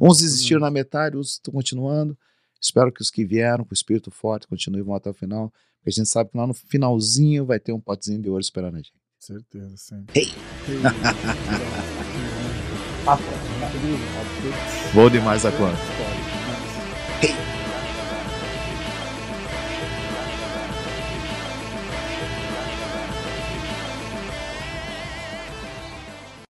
Uns desistiram na metade, outros estão continuando. Espero que os que vieram com o espírito forte continuem e vão até o final, porque a gente sabe que lá no finalzinho vai ter um potezinho de ouro esperando a gente. Certeza, sim. Hey! Honra. Bom demais a conta. Demais. Hey!